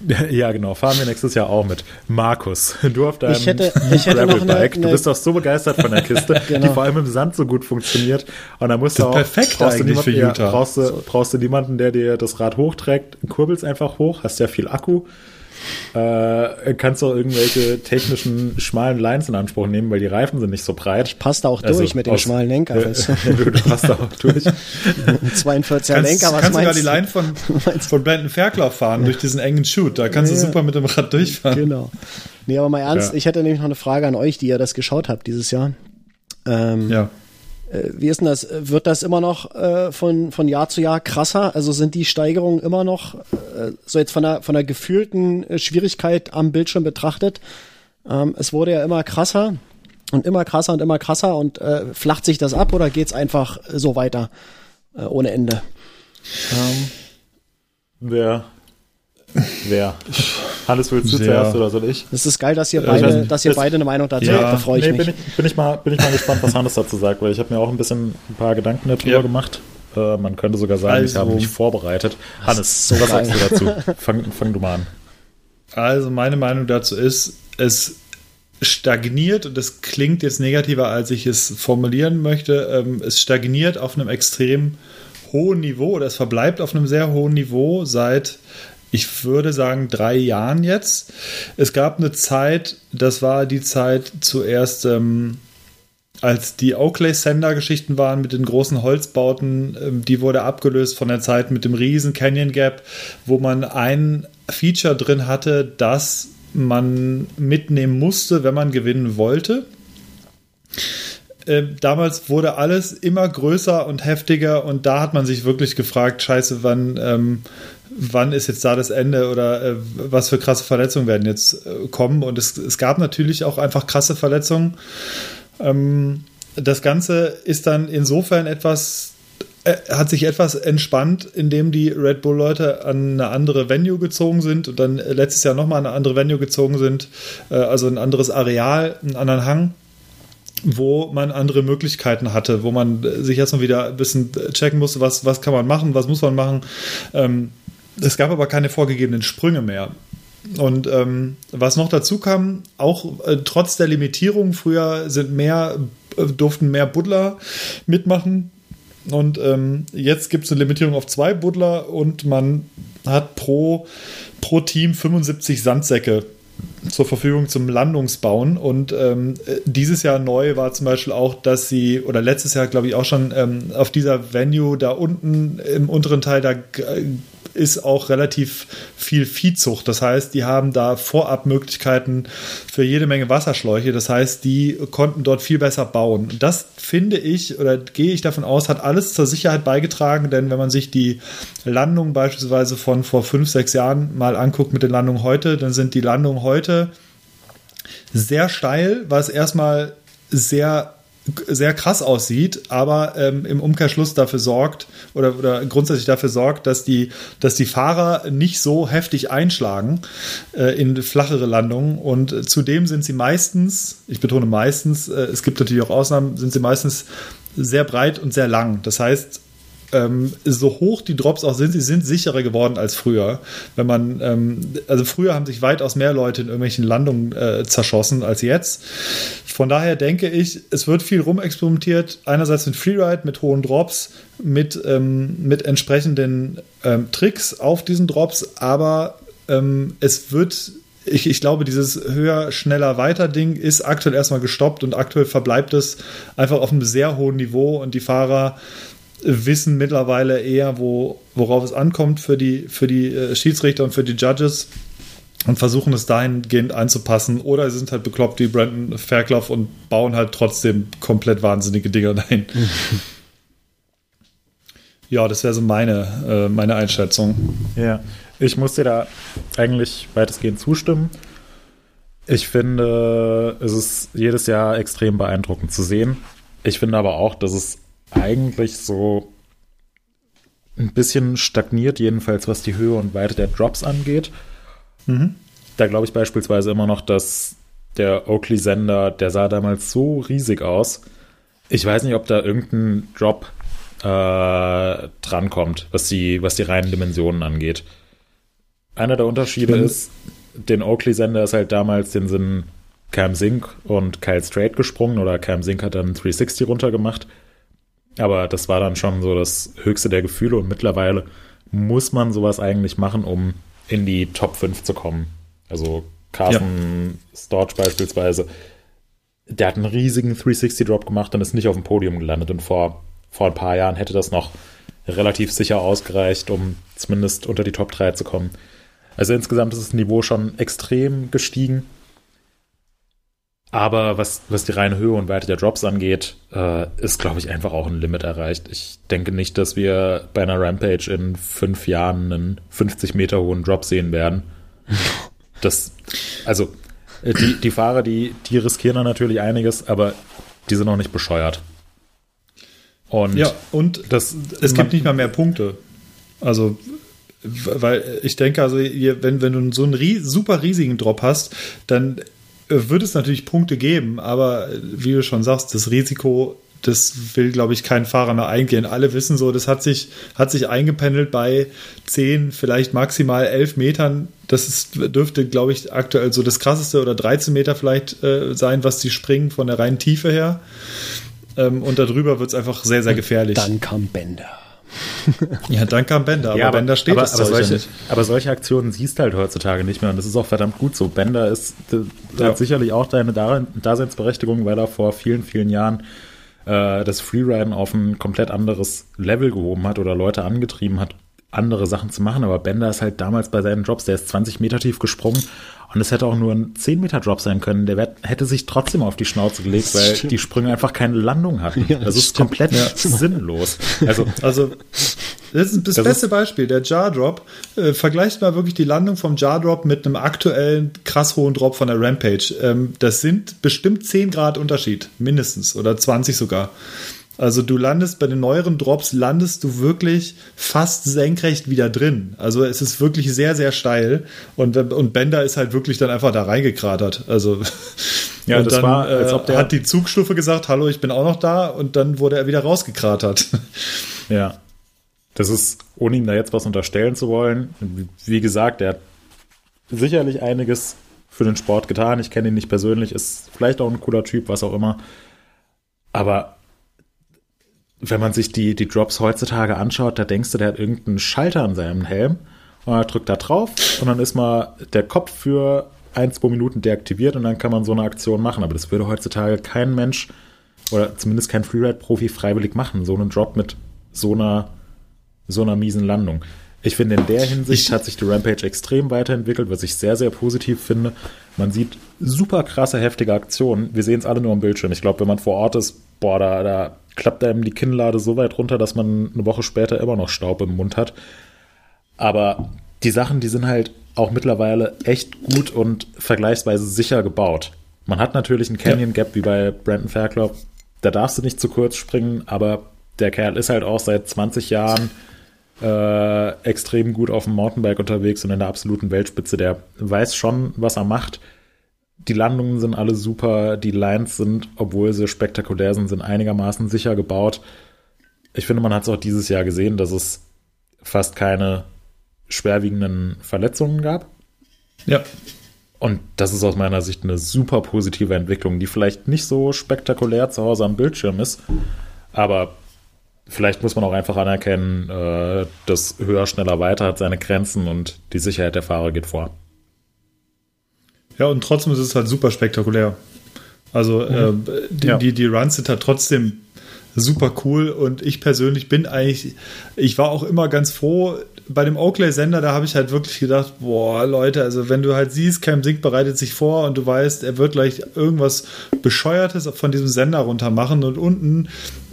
Ja, genau. Fahren wir nächstes Jahr auch mit. Markus, du auf deinem Ich hätte- ich hätte noch eine- Gravelbike. Du eine- bist doch so begeistert von der Kiste, Genau. die vor allem im Sand so gut funktioniert. Und da musst Das du auch, perfekt brauchst du eigentlich für niemanden, Utah. Ja, brauchst, du, brauchst du niemanden, der dir das Rad hochträgt, kurbelst einfach hoch, hast ja viel Akku. Äh, kannst auch irgendwelche technischen schmalen Lines in Anspruch nehmen, weil die Reifen sind nicht so breit. Passt da auch Also durch mit dem schmalen Lenker. du, du passt da auch durch. du? 42er Kannst, Lenker, was kannst sogar meinst die du? Line von, von Brandon Fairclough fahren durch diesen engen Shoot. Da kannst du Ja. super mit dem Rad durchfahren. Genau. Nee, aber mal ernst, Ja. ich hätte nämlich noch eine Frage an euch, die ihr das geschaut habt dieses Jahr. Ähm, Ja. Äh, Wie ist denn das? Wird das immer noch äh, von, von Jahr zu Jahr krasser? Also sind die Steigerungen immer noch, äh, so jetzt von der, von der gefühlten äh, Schwierigkeit am Bildschirm betrachtet? Ähm, es wurde ja immer krasser und immer krasser und immer krasser und äh, flacht sich das ab oder geht's einfach so weiter äh, ohne Ende? Ähm, Wer? Wer? Hannes, willst du Sehr. zuerst oder soll ich? das ist geil, dass ihr ich weiß beide, nicht. dass ihr beide eine Meinung dazu Ja. habt. Da freue ich nee, mich. Bin ich, bin, ich mal, bin ich mal gespannt, was Hannes dazu sagt, weil ich habe mir auch ein bisschen ein paar Gedanken darüber Ja. gemacht. Äh, man könnte sogar sagen, ich Also. habe mich vorbereitet. Hannes, so was geil. sagst du dazu? Fang, fang du mal an. Also meine Meinung dazu ist, es stagniert und das klingt jetzt negativer, als ich es formulieren möchte. Ähm, es stagniert auf einem extrem hohen Niveau oder es verbleibt auf einem sehr hohen Niveau seit, ich würde sagen, drei Jahren jetzt. Es gab eine Zeit, das war die Zeit zuerst. Ähm, als die Oakley Sender Geschichten waren mit den großen Holzbauten, ähm, die wurde abgelöst von der Zeit mit dem riesen Canyon Gap, wo man ein Feature drin hatte, das man mitnehmen musste, wenn man gewinnen wollte. Ähm, Damals wurde alles immer größer und heftiger und da hat man sich wirklich gefragt, scheiße, wann, ähm, wann ist jetzt da das Ende oder äh, was für krasse Verletzungen werden jetzt äh, kommen. Und es, es gab natürlich auch einfach krasse Verletzungen. Ähm, das Ganze ist dann insofern etwas, äh, hat sich etwas entspannt, indem die Red Bull-Leute an eine andere Venue gezogen sind und dann äh, letztes Jahr nochmal an eine andere Venue gezogen sind, äh, also ein anderes Areal, einen anderen Hang wo man andere Möglichkeiten hatte, wo man äh, sich erstmal wieder ein bisschen checken musste, was, was kann man machen, was muss man machen. Ähm, es gab aber keine vorgegebenen Sprünge mehr. Und ähm, was noch dazu kam, auch äh, trotz der Limitierung, früher sind mehr, äh, durften mehr Buddler mitmachen. Und ähm, jetzt gibt es eine Limitierung auf zwei Buddler und man hat pro, pro Team 75 Sandsäcke zur Verfügung zum Landungsbauen. Und ähm, dieses Jahr neu war zum Beispiel auch, dass sie, oder letztes Jahr glaube ich auch schon, ähm, auf dieser Venue da unten im unteren Teil, da äh, ist auch relativ viel Viehzucht. Das heißt, die haben da vorab Möglichkeiten für jede Menge Wasserschläuche. Das heißt, die konnten dort viel besser bauen. Das finde ich oder gehe ich davon aus, hat alles zur Sicherheit beigetragen, denn wenn man sich die Landung beispielsweise von vor fünf, sechs Jahren mal anguckt mit den Landungen heute, dann sind die Landungen heute sehr steil, was erstmal sehr sehr krass aussieht, aber ähm, im Umkehrschluss dafür sorgt oder, oder grundsätzlich dafür sorgt, dass die, dass die Fahrer nicht so heftig einschlagen äh, in flachere Landungen und äh, zudem sind sie meistens, ich betone meistens, äh, es gibt natürlich auch Ausnahmen, sind sie meistens sehr breit und sehr lang. Das heißt, ähm, so hoch die Drops auch sind, sie sind sicherer geworden als früher. Wenn man, ähm, also früher haben sich weitaus mehr Leute in irgendwelchen Landungen äh, zerschossen als jetzt. Von daher denke ich, es wird viel rumexperimentiert. Einerseits mit Freeride, mit hohen Drops, mit, ähm, mit entsprechenden ähm, Tricks auf diesen Drops, aber ähm, es wird ich, ich glaube, dieses höher, schneller, weiter Ding ist aktuell erstmal gestoppt und aktuell verbleibt es einfach auf einem sehr hohen Niveau und die Fahrer wissen mittlerweile eher, wo, worauf es ankommt für die, für die äh, Schiedsrichter und für die Judges und versuchen es dahingehend anzupassen. Oder sie sind halt bekloppt wie Brandon Fairclough und bauen halt trotzdem komplett wahnsinnige Dinger dahin. ja, das wäre so meine, äh, meine Einschätzung. Ja, ich muss dir da eigentlich weitestgehend zustimmen. Ich finde, es ist jedes Jahr extrem beeindruckend zu sehen. Ich finde aber auch, dass es eigentlich so ein bisschen stagniert, jedenfalls was die Höhe und Weite der Drops angeht. Mhm. Da glaube ich beispielsweise immer noch, dass der Oakley-Sender, der sah damals so riesig aus. Ich weiß nicht, ob da irgendein Drop äh, drankommt, was die, was die reinen Dimensionen angeht. Einer der Unterschiede mhm. ist, den Oakley-Sender ist halt damals den Sinn Cam Sink und Kyle Strait gesprungen oder Cam Sink hat dann 360 runtergemacht. Aber das war dann schon so das höchste der Gefühle und mittlerweile muss man sowas eigentlich machen, um in die Top 5 zu kommen. Also Carson ja. Storch beispielsweise, der hat einen riesigen 360-Drop gemacht und ist nicht auf dem Podium gelandet. Und vor, vor ein paar Jahren hätte das noch relativ sicher ausgereicht, um zumindest unter die Top 3 zu kommen. Also insgesamt ist das Niveau schon extrem gestiegen. Aber was, was die reine Höhe und Weite der Drops angeht, äh, ist, glaube ich, einfach auch ein Limit erreicht. Ich denke nicht, dass wir bei einer Rampage in fünf Jahren einen 50 Meter hohen Drop sehen werden. Das, also, äh, die, die Fahrer, die, die riskieren da natürlich einiges, aber die sind noch nicht bescheuert. Und ja, und das, es gibt nicht mal mehr Punkte. Also, weil ich denke, also, wenn, wenn du so einen super riesigen Drop hast, dann würde es natürlich Punkte geben, aber wie du schon sagst, das Risiko, das will, glaube ich, kein Fahrer mehr eingehen. Alle wissen so, das hat sich, hat sich eingependelt bei 10, vielleicht maximal 11 Metern. Das ist, dürfte, glaube ich, aktuell so das krasseste oder 13 Meter vielleicht äh, sein, was die springen von der reinen Tiefe her. Ähm, und darüber wird es einfach sehr, sehr gefährlich. dann kam Bender. ja, dann kam Bender, aber, ja, aber Bender steht aber, aber solche, ja aber solche Aktionen siehst du halt heutzutage nicht mehr und das ist auch verdammt gut so. Bender ist, ja. hat sicherlich auch deine Daseinsberechtigung, weil er vor vielen, vielen Jahren äh, das Freeriden auf ein komplett anderes Level gehoben hat oder Leute angetrieben hat, andere Sachen zu machen. Aber Bender ist halt damals bei seinen Drops, der ist 20 Meter tief gesprungen und es hätte auch nur ein 10 Meter Drop sein können. Der hätte sich trotzdem auf die Schnauze gelegt, weil die Sprünge einfach keine Landung hatten. Ja, das, das ist stimmt. komplett ja. sinnlos. Also, also das ist das, das beste ist Beispiel, der Jar Drop. Äh, vergleicht mal wirklich die Landung vom Jar Drop mit einem aktuellen krass hohen Drop von der Rampage. Ähm, das sind bestimmt 10 Grad Unterschied, mindestens oder 20 sogar. Also du landest bei den neueren Drops, landest du wirklich fast senkrecht wieder drin. Also es ist wirklich sehr, sehr steil und, und Bender ist halt wirklich dann einfach da reingekratert. Also ja, das dann, war, als ob der hat die Zugstufe gesagt, hallo, ich bin auch noch da und dann wurde er wieder rausgekratert. Ja, das ist, ohne ihm da jetzt was unterstellen zu wollen, wie gesagt, er hat sicherlich einiges für den Sport getan. Ich kenne ihn nicht persönlich, ist vielleicht auch ein cooler Typ, was auch immer. Aber wenn man sich die, die Drops heutzutage anschaut, da denkst du, der hat irgendeinen Schalter an seinem Helm und er drückt da drauf und dann ist mal der Kopf für ein, zwei Minuten deaktiviert und dann kann man so eine Aktion machen. Aber das würde heutzutage kein Mensch oder zumindest kein Freeride-Profi freiwillig machen. So einen Drop mit so einer, so einer miesen Landung. Ich finde, in der Hinsicht hat sich die Rampage extrem weiterentwickelt, was ich sehr, sehr positiv finde. Man sieht super krasse, heftige Aktionen. Wir sehen es alle nur am Bildschirm. Ich glaube, wenn man vor Ort ist, boah, da, da klappt einem die Kinnlade so weit runter, dass man eine Woche später immer noch Staub im Mund hat. Aber die Sachen, die sind halt auch mittlerweile echt gut und vergleichsweise sicher gebaut. Man hat natürlich einen Canyon Gap wie bei Brandon Fairclough. Da darfst du nicht zu kurz springen, aber der Kerl ist halt auch seit 20 Jahren äh, extrem gut auf dem Mountainbike unterwegs und in der absoluten Weltspitze. Der weiß schon, was er macht. Die Landungen sind alle super, die Lines sind, obwohl sie spektakulär sind, sind einigermaßen sicher gebaut. Ich finde, man hat es auch dieses Jahr gesehen, dass es fast keine schwerwiegenden Verletzungen gab. Ja. Und das ist aus meiner Sicht eine super positive Entwicklung, die vielleicht nicht so spektakulär zu Hause am Bildschirm ist, aber vielleicht muss man auch einfach anerkennen, äh, dass höher, schneller, weiter hat seine Grenzen und die Sicherheit der Fahrer geht vor. Ja, und trotzdem ist es halt super spektakulär. Also mhm. äh, die, ja. die, die Runs sind halt trotzdem super cool und ich persönlich bin eigentlich, ich war auch immer ganz froh, bei dem Oakley-Sender, da habe ich halt wirklich gedacht, boah, Leute, also wenn du halt siehst, Cam Sink bereitet sich vor und du weißt, er wird gleich irgendwas Bescheuertes von diesem Sender runter machen und unten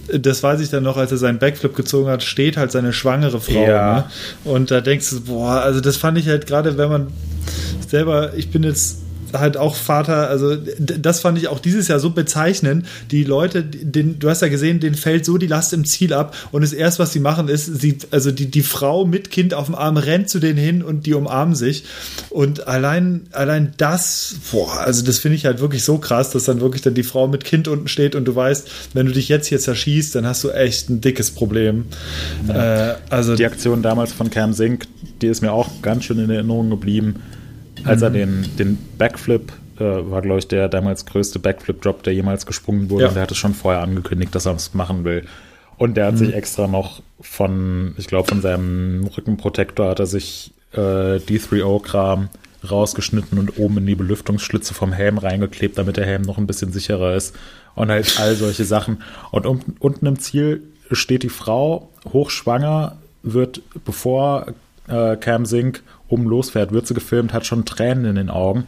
das weiß ich dann noch, als er seinen Backflip gezogen hat, steht halt seine schwangere Frau. Ja. Ne? Und da denkst du, boah, also das fand ich halt gerade, wenn man selber, ich bin jetzt halt auch Vater, also das fand ich auch dieses Jahr so bezeichnend. Die Leute, den, du hast ja gesehen, denen fällt so die Last im Ziel ab und das erste, was sie machen, ist, sie, also die, die Frau mit Kind auf dem Arm rennt zu denen hin und die umarmen sich. Und allein, allein das, boah, also das finde ich halt wirklich so krass, dass dann wirklich dann die Frau mit Kind unten steht und du weißt, wenn du dich jetzt hier zerschießt, dann hast du echt ein dickes Problem. Ja. Äh, also die Aktion damals von Cam Sink, die ist mir auch ganz schön in Erinnerung geblieben als er mhm. den, den Backflip äh, war, glaube ich, der damals größte Backflip-Drop, der jemals gesprungen wurde. Ja. Und der hat es schon vorher angekündigt, dass er es machen will. Und der hat mhm. sich extra noch von, ich glaube, von seinem Rückenprotektor hat er sich äh, D3O-Kram rausgeschnitten und oben in die Belüftungsschlitze vom Helm reingeklebt, damit der Helm noch ein bisschen sicherer ist. Und halt all solche Sachen. Und um, unten im Ziel steht die Frau, hochschwanger, wird, bevor äh, Cam Sink oben losfährt, wird sie gefilmt, hat schon Tränen in den Augen.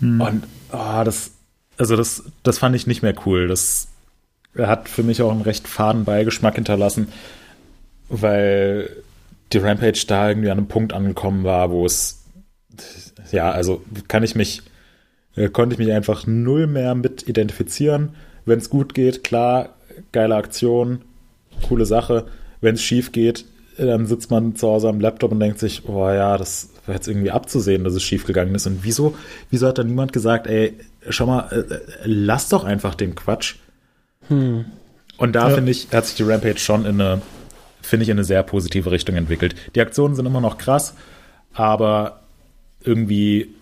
Hm. Und oh, das, also das, das fand ich nicht mehr cool. Das hat für mich auch einen recht faden Beigeschmack hinterlassen, weil die Rampage da irgendwie an einem Punkt angekommen war, wo es, ja, also kann ich mich, äh, konnte ich mich einfach null mehr mit identifizieren. Wenn es gut geht, klar, geile Aktion, coole Sache. Wenn es schief geht, dann sitzt man zu Hause am Laptop und denkt sich, oh ja, das war jetzt irgendwie abzusehen, dass es schiefgegangen ist. Und wieso, wieso hat da niemand gesagt, ey, schau mal, äh, äh lass doch einfach den Quatsch. Hm. Und da ja. finde ich, hat sich die Rampage schon in eine, finde ich, in eine sehr positive Richtung entwickelt. Die Aktionen sind immer noch krass, aber irgendwie,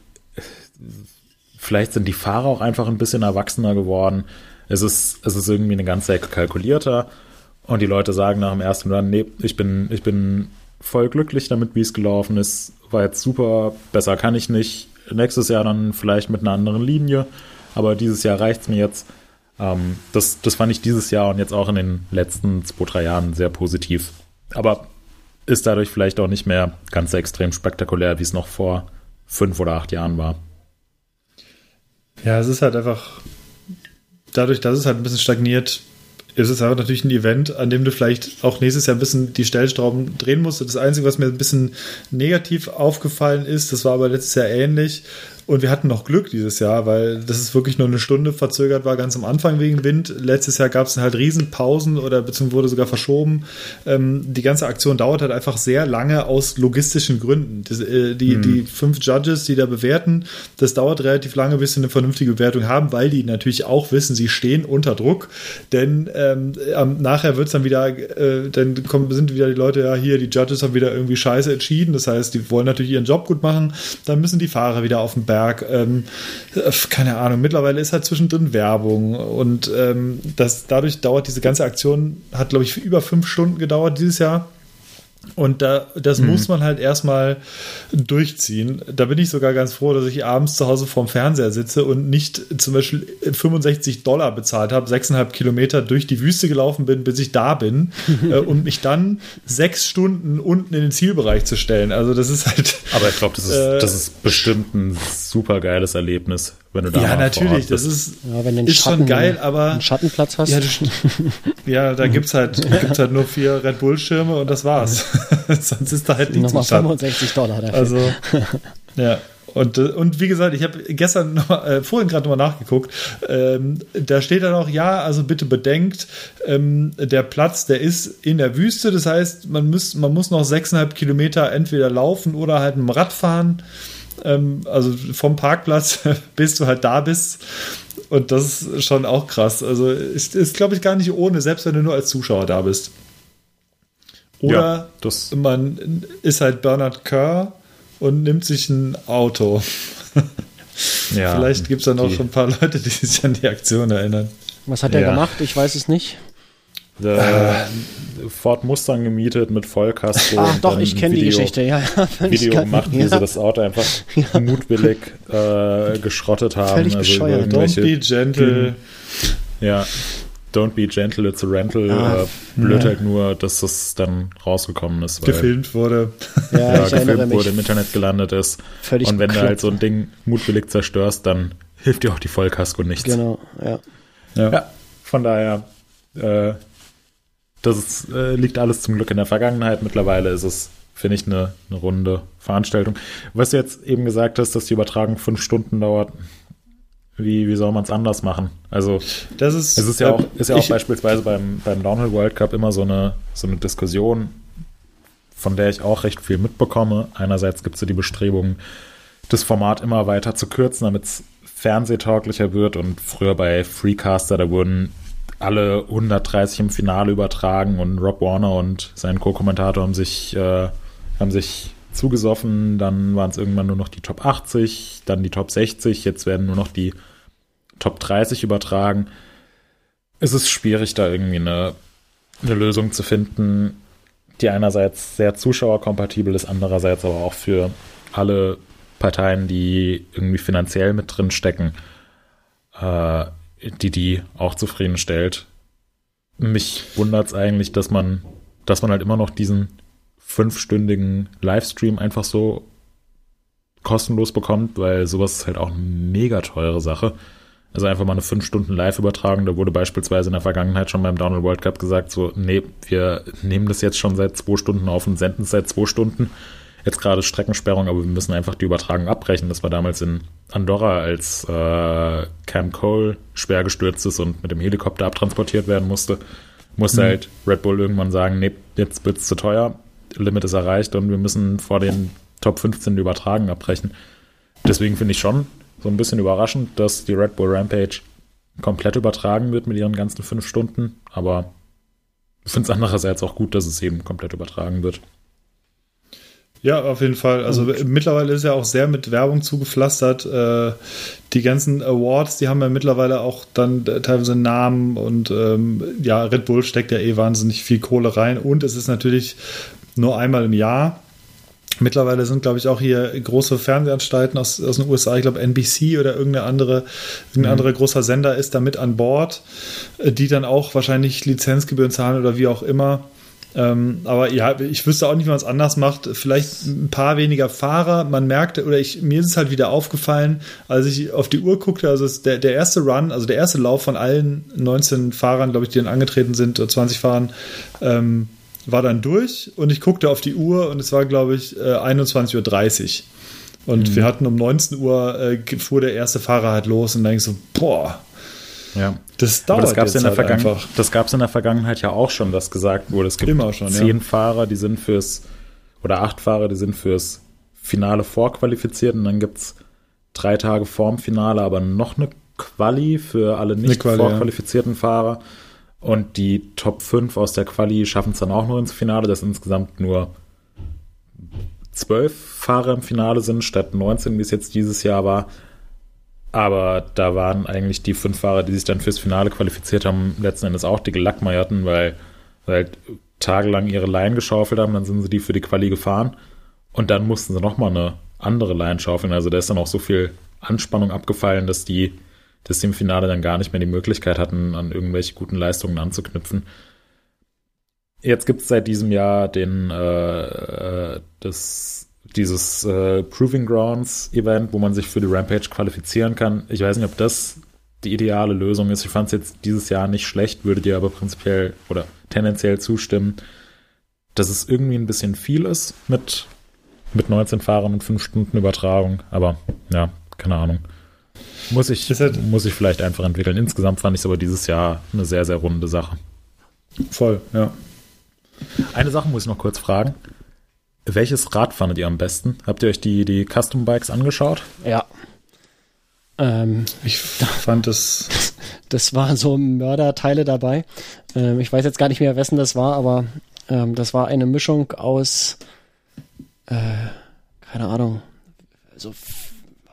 vielleicht sind die Fahrer auch einfach ein bisschen erwachsener geworden. Es ist, es ist irgendwie eine ganze Ecke kalkulierter und die Leute sagen nach dem ersten Run, nee, ich bin, ich bin voll glücklich damit, wie es gelaufen ist. War jetzt super, besser kann ich nicht. Nächstes Jahr dann vielleicht mit einer anderen Linie, aber dieses Jahr reicht es mir jetzt. Ähm, das, das fand ich dieses Jahr und jetzt auch in den letzten zwei, drei Jahren sehr positiv. Aber ist dadurch vielleicht auch nicht mehr ganz so extrem spektakulär, wie es noch vor fünf oder acht Jahren war. Ja, es ist halt einfach dadurch, dass es halt ein bisschen stagniert, ist es aber natürlich ein Event, an dem du vielleicht auch nächstes Jahr ein bisschen die Stellstrauben drehen musst. Das Einzige, was mir ein bisschen negativ aufgefallen ist, das war aber letztes Jahr ähnlich, und wir hatten noch Glück dieses Jahr, weil das ist wirklich nur eine Stunde verzögert war, ganz am Anfang wegen Wind. Letztes Jahr gab es halt Riesenpausen oder beziehungsweise wurde sogar verschoben. Ähm, die ganze Aktion dauert halt einfach sehr lange aus logistischen Gründen. Das, äh, die, mhm. die fünf Judges, die da bewerten, das dauert relativ lange, bis sie eine vernünftige Bewertung haben, weil die natürlich auch wissen, sie stehen unter Druck. Denn ähm, nachher wird es dann wieder, äh, dann kommen, sind wieder die Leute, ja, hier, die Judges haben wieder irgendwie scheiße entschieden. Das heißt, die wollen natürlich ihren Job gut machen. Dann müssen die Fahrer wieder auf den Berg Berg. Ähm, keine Ahnung, mittlerweile ist halt zwischendrin Werbung und ähm, das, dadurch dauert diese ganze Aktion, hat glaube ich über fünf Stunden gedauert dieses Jahr. Und da, das mhm. muss man halt erstmal durchziehen. Da bin ich sogar ganz froh, dass ich abends zu Hause vorm Fernseher sitze und nicht zum Beispiel 65 Dollar bezahlt habe, sechseinhalb Kilometer durch die Wüste gelaufen bin, bis ich da bin äh, und mich dann sechs Stunden unten in den Zielbereich zu stellen. Also das ist halt. Aber ich glaube, das, ist, äh, das ist bestimmt ein super geiles Erlebnis wenn du da Ja, natürlich, das ist, ja, ist Schatten, schon geil, aber. Einen Schattenplatz hast. Ja, du, ja da gibt's halt, gibt's halt nur vier Red Bull-Schirme und das war's. Sonst ist da halt nichts Nochmal 65 Dollar dafür. Also, ja. Und, und wie gesagt, ich habe gestern noch, äh, vorhin gerade nochmal nachgeguckt. Ähm, da steht dann auch, ja, also bitte bedenkt, ähm, der Platz, der ist in der Wüste. Das heißt, man, muss, man muss noch sechseinhalb Kilometer entweder laufen oder halt mit dem Rad fahren. Ähm, also vom Parkplatz, bis du halt da bist. Und das ist schon auch krass. Also ist, ist glaube ich, gar nicht ohne, selbst wenn du nur als Zuschauer da bist. Oder ja, man ist halt Bernard Kerr und nimmt sich ein Auto. ja, Vielleicht gibt es dann auch schon ein paar Leute, die sich an die Aktion erinnern. Was hat er ja. gemacht? Ich weiß es nicht. Der Ford Mustang gemietet mit Vollkasko. Ach doch, ich kenne die Geschichte, ja. ja Video gemacht, wie ja. sie das Auto einfach ja. mutwillig äh, geschrottet haben. Völlig also bescheuert. Don't be gentle. Ja, don't be gentle, it's a rental. Ah, äh, blöd halt nur, dass das dann rausgekommen ist. Weil, gefilmt wurde. Ja, ja gefilmt wurde, im Internet gelandet ist. Völlig Und wenn du halt so ein Ding mutwillig zerstörst, dann hilft dir auch die Vollkasko nichts. Genau, ja. Ja, von daher äh, das ist, äh, liegt alles zum Glück in der Vergangenheit. Mittlerweile ist es finde ich eine, eine runde Veranstaltung. Was du jetzt eben gesagt hast, dass die Übertragung fünf Stunden dauert, wie, wie soll man es anders machen? Also, Das ist, es ist ja auch, ist ja auch ich- beispielsweise beim, beim Downhill World Cup immer so eine, so eine Diskussion, von der ich auch recht viel mitbekomme. Einerseits gibt es so die Bestrebungen, das Format immer weiter zu kürzen, damit es fernsehtauglicher wird. Und früher bei Freecaster, da wurden alle 130 im Finale übertragen und Rob Warner und sein Co-Kommentator haben sich, äh, haben sich zugesoffen. Dann waren es irgendwann nur noch die Top 80, dann die Top 60. Jetzt werden nur noch die Top 30 übertragen. Es ist schwierig, da irgendwie eine, eine Lösung zu finden, die einerseits sehr zuschauerkompatibel ist, andererseits aber auch für alle Parteien, die irgendwie finanziell mit drin stecken, äh, die die auch zufriedenstellt. Mich wundert es eigentlich, dass man, dass man halt immer noch diesen fünfstündigen Livestream einfach so kostenlos bekommt, weil sowas ist halt auch eine mega teure Sache. Also einfach mal eine fünf Stunden Live-Übertragung. Da wurde beispielsweise in der Vergangenheit schon beim Downhill World Cup gesagt, so, nee, wir nehmen das jetzt schon seit zwei Stunden auf und senden es seit zwei Stunden. Jetzt gerade Streckensperrung, aber wir müssen einfach die Übertragung abbrechen. Das war damals in Andorra, als äh, Cam Cole schwer gestürzt ist und mit dem Helikopter abtransportiert werden musste. Musste halt Red Bull irgendwann sagen, nee, jetzt wird's zu teuer, Limit ist erreicht und wir müssen vor den Top 15 die Übertragung abbrechen. Deswegen finde ich schon so ein bisschen überraschend, dass die Red Bull Rampage komplett übertragen wird mit ihren ganzen fünf Stunden, aber ich finde es andererseits auch gut, dass es eben komplett übertragen wird. Ja, auf jeden Fall. Also mittlerweile ist ja auch sehr mit Werbung zugepflastert. Äh, die ganzen Awards, die haben ja mittlerweile auch dann teilweise Namen und ähm, ja, Red Bull steckt ja eh wahnsinnig viel Kohle rein und es ist natürlich nur einmal im Jahr. Mittlerweile sind, glaube ich, auch hier große Fernsehanstalten aus, aus den USA, ich glaube NBC oder irgendeine andere, irgendein anderer großer Sender ist da mit an Bord, äh, die dann auch wahrscheinlich Lizenzgebühren zahlen oder wie auch immer. Ähm, aber ja, ich wüsste auch nicht, wie man es anders macht. Vielleicht ein paar weniger Fahrer. Man merkte, oder ich, mir ist es halt wieder aufgefallen, als ich auf die Uhr guckte, also der, der erste Run, also der erste Lauf von allen 19 Fahrern, glaube ich, die dann angetreten sind, oder 20 Fahrern, ähm, war dann durch und ich guckte auf die Uhr und es war, glaube ich, äh, 21.30 Uhr. Und wir hatten um 19 Uhr, äh, fuhr der erste Fahrer halt los und dann ich so, boah, Ja. das Aber dauert das gab es jetzt in, der halt einfach. das gab's in der Vergangenheit ja auch schon, dass gesagt wurde, es gibt Immer schon, ja. zehn Fahrer, die sind fürs, oder acht Fahrer, die sind fürs Finale vorqualifiziert und dann gibt's drei Tage vorm Finale aber noch eine Quali für alle nicht Quali, ja. vorqualifizierten Fahrer. Und die Top 5 aus der Quali schaffen es dann auch noch ins Finale, dass insgesamt nur zwölf Fahrer im Finale sind, statt 19, wie es jetzt dieses Jahr war. Aber da waren eigentlich die fünf Fahrer, die sich dann fürs Finale qualifiziert haben, letzten Endes auch die Gelackmeierten, weil halt tagelang ihre Line geschaufelt haben, dann sind sie die für die Quali gefahren und dann mussten sie nochmal eine andere Line schaufeln. Also da ist dann auch so viel Anspannung abgefallen, dass die, dass die im Finale dann gar nicht mehr die Möglichkeit hatten, an irgendwelche guten Leistungen anzuknüpfen. Jetzt gibt es seit diesem Jahr den äh, äh, das, dieses äh, Proving Grounds Event, wo man sich für die Rampage qualifizieren kann. Ich weiß nicht, ob das die ideale Lösung ist. Ich fand es jetzt dieses Jahr nicht schlecht, würde dir aber prinzipiell oder tendenziell zustimmen, dass es irgendwie ein bisschen viel ist mit, mit 19 Fahrern und 5 Stunden Übertragung. Aber ja, keine Ahnung. Muss ich, halt- muss ich vielleicht einfach entwickeln. Insgesamt fand ich es aber dieses Jahr eine sehr, sehr runde Sache. Voll, ja. Eine Sache muss ich noch kurz fragen. Welches Rad fandet ihr am besten? Habt ihr euch die, die Custom Bikes angeschaut? Ja. Ähm, Ich fand das. das waren so Mörderteile dabei. Ähm, ich weiß jetzt gar nicht mehr, wessen das war, aber ähm, das war eine Mischung aus, äh, keine Ahnung, so,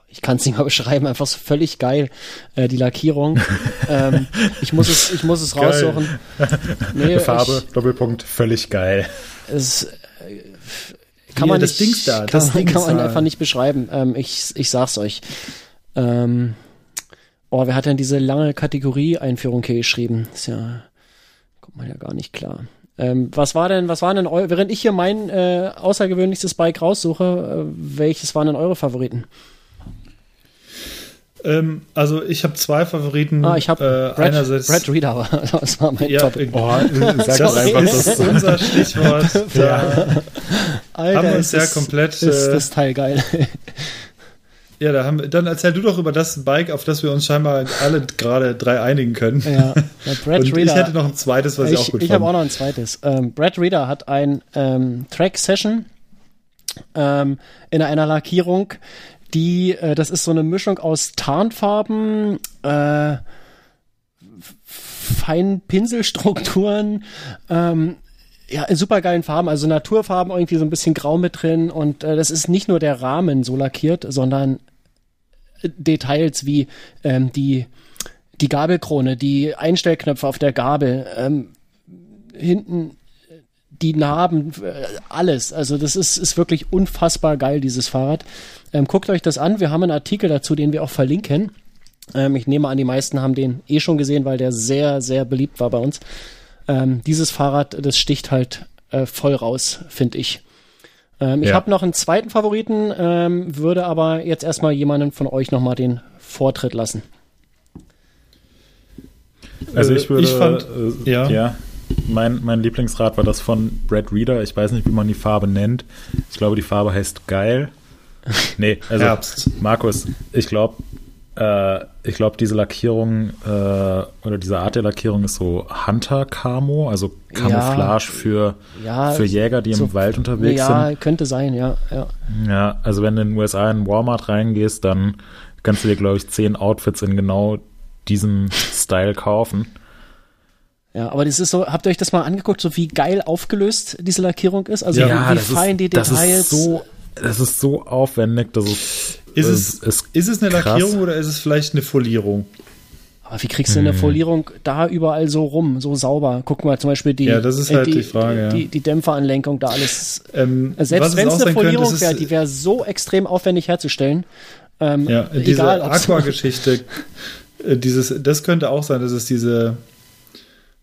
ich kann es nicht mal beschreiben, einfach so völlig geil, äh, die Lackierung. ähm, ich muss es, ich muss es Geil. raussuchen. Nee, Farbe, Doppelpunkt, völlig geil. Ich, es, äh, kann Hier, man das nicht, Dings da, kann, das man- Dings kann man da. einfach nicht beschreiben. Ähm, ich, ich sag's euch. Ähm, oh, wer hat denn diese lange Kategorie-Einführung hier geschrieben? Ist ja, kommt man ja gar nicht klar. Ähm, was war denn, was waren denn eu während ich hier mein äh, außergewöhnlichstes Bike raussuche, äh, welches waren denn eure Favoriten? Ähm, also ich habe zwei Favoriten. Ah, ich habe äh, Brad, einerseits. Brad Reader, das war mein ja, Top. Oh, sag das doch einfach, ist das unser Stichwort. Da, Alter, haben uns ja das- komplett. Ist äh, das Teil geil. ja, da haben dann erzähl du doch über das Bike, auf das wir uns scheinbar alle gerade drei einigen können. ja, der Brad Und ich Reader. hätte noch ein zweites, was ich, auch ich gut ich fand. habe auch noch ein zweites. Ähm, Brad Reader hat ein ähm, Track-Session ähm, in einer Lackierung, die, äh, das ist so eine Mischung aus Tarnfarben, äh, feinen Pinselstrukturen, ähm, ja, in supergeilen Farben, also Naturfarben, irgendwie so ein bisschen grau mit drin und äh, das ist nicht nur der Rahmen so lackiert, sondern äh, Details wie ähm, die, die Gabelkrone, die Einstellknöpfe auf der Gabel, ähm, hinten äh, die Narben, äh, alles. Also das ist, ist wirklich unfassbar geil, dieses Fahrrad. Ähm, guckt euch das an. Wir haben einen Artikel dazu, den wir auch verlinken. Ähm, ich nehme an, die meisten haben den eh schon gesehen, weil der sehr, sehr beliebt war bei uns. Ähm, dieses Fahrrad, das sticht halt äh, voll raus, finde ich. Ähm, ich Ja. habe noch einen zweiten Favoriten, ähm, würde aber jetzt erstmal jemanden von euch nochmal den Vortritt lassen. Also Äh, ich würde, ich fand- äh, ja. ja, mein, mein Lieblingsrad war das von Brad Reader. Ich weiß nicht, wie man die Farbe nennt. Ich glaube, die Farbe heißt geil. Nee, also Herbst. Markus, ich glaube, äh, ich glaube, diese Lackierung äh, oder diese Art der Lackierung ist so Hunter Camo, also Camouflage für, Ja, für Jäger, die so- im Wald unterwegs ja, sind. könnte sein, ja, ja. Ja, also wenn du in den USA in Walmart reingehst, dann kannst du dir, glaube ich, zehn Outfits in genau diesem Style kaufen. Ja, aber das ist so, habt ihr euch das mal angeguckt, so wie geil aufgelöst diese Lackierung ist? Also Ja, wie, wie das fein die das Details. ist so, das ist so aufwendig, dass es Ist es, ist ist es eine krass. Lackierung oder ist es vielleicht eine Folierung? aber wie kriegst du eine Folierung da überall so rum, so sauber? Guck mal zum Beispiel die, Ja, das ist äh, halt die, die Frage, ja. Die, die Dämpferanlenkung, da alles. Ähm, was Selbst wenn es eine könnte, Folierung wäre, die wäre so extrem aufwendig herzustellen. Ähm, Ja, diese Aqua-Geschichte, äh, dieses, das könnte auch sein, dass es diese,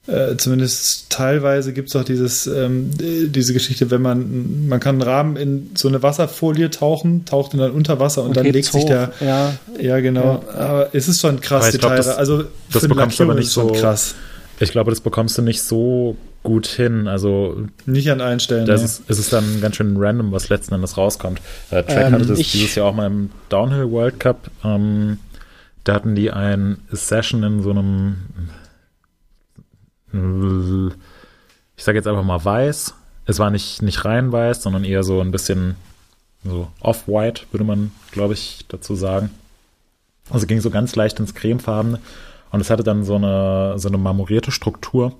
äh, zumindest teilweise gibt es auch dieses, ähm, äh, diese Geschichte, wenn man, man kann einen Rahmen in so eine Wasserfolie tauchen, taucht ihn dann unter Wasser und, und dann legt sich hoch. der, Ja, ja genau, aber es ist schon krass Aber ich glaub, Detail, das- also das bekommst du aber nicht so- krass. Ich glaube, das bekommst du nicht so gut hin. Also Nicht an allen Stellen. das nee. ist, es ist dann ganz schön random, was letzten Endes rauskommt. Äh, Track Ähm, hatte das ich- dieses Jahr auch mal im Downhill World Cup. Ähm, da hatten die ein Session in so einem, ich sage jetzt einfach mal weiß. Es war nicht, nicht rein weiß, sondern eher so ein bisschen so off-white, würde man, glaube ich, dazu sagen. Also ging so ganz leicht ins Cremefarbene und es hatte dann so eine, so eine marmorierte Struktur.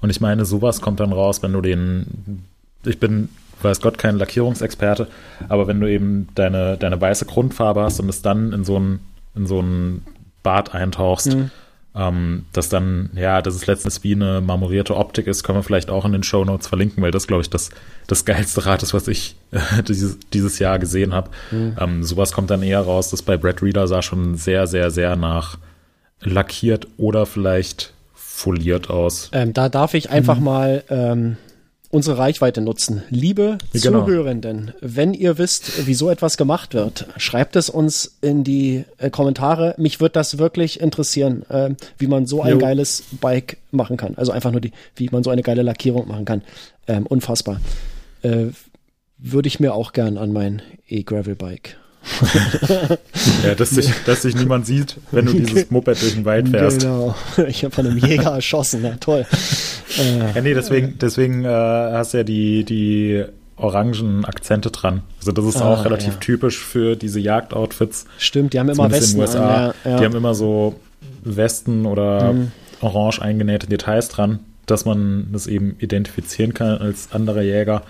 Und ich meine, sowas kommt dann raus, wenn du den, ich bin, weiß Gott, kein Lackierungsexperte, aber wenn du eben deine, deine weiße Grundfarbe hast und es dann in so ein, in so ein Bad eintauchst, Mhm. Ähm, das dann, ja, dass es letztens wie eine marmorierte Optik ist, können wir vielleicht auch in den Show Notes verlinken, weil das, glaube ich, das, das geilste Rad ist, was ich dieses, dieses Jahr gesehen habe. Ähm, sowas kommt dann eher raus, das bei Brad Reader sah schon sehr, sehr, sehr nach lackiert oder vielleicht foliert aus. ähm, da darf ich einfach mal ähm, unsere Reichweite nutzen. Liebe Genau. Zuhörenden, wenn ihr wisst, wie so etwas gemacht wird, schreibt es uns in die äh, Kommentare. Mich wird das wirklich interessieren, ähm, wie man so ein Jo. geiles Bike machen kann. Also einfach nur die, wie man so eine geile Lackierung machen kann. Ähm, unfassbar. Äh, würde ich mir auch gern an mein E-Gravel-Bike. Ja, dass sich, dass sich niemand sieht, wenn du dieses Moped durch den Wald fährst. Genau. Ich habe von einem Jäger erschossen. Ja, toll. Äh, Ja, nee, deswegen, deswegen äh, hast du ja die, die orangen Akzente dran. Also das ist Ah, auch relativ ja. typisch für diese Jagdoutfits. stimmt, die haben immer Westen in den USA. an. Ja. Die haben immer so Westen oder Mhm. orange eingenähte Details dran, dass man das eben identifizieren kann als anderer Jäger.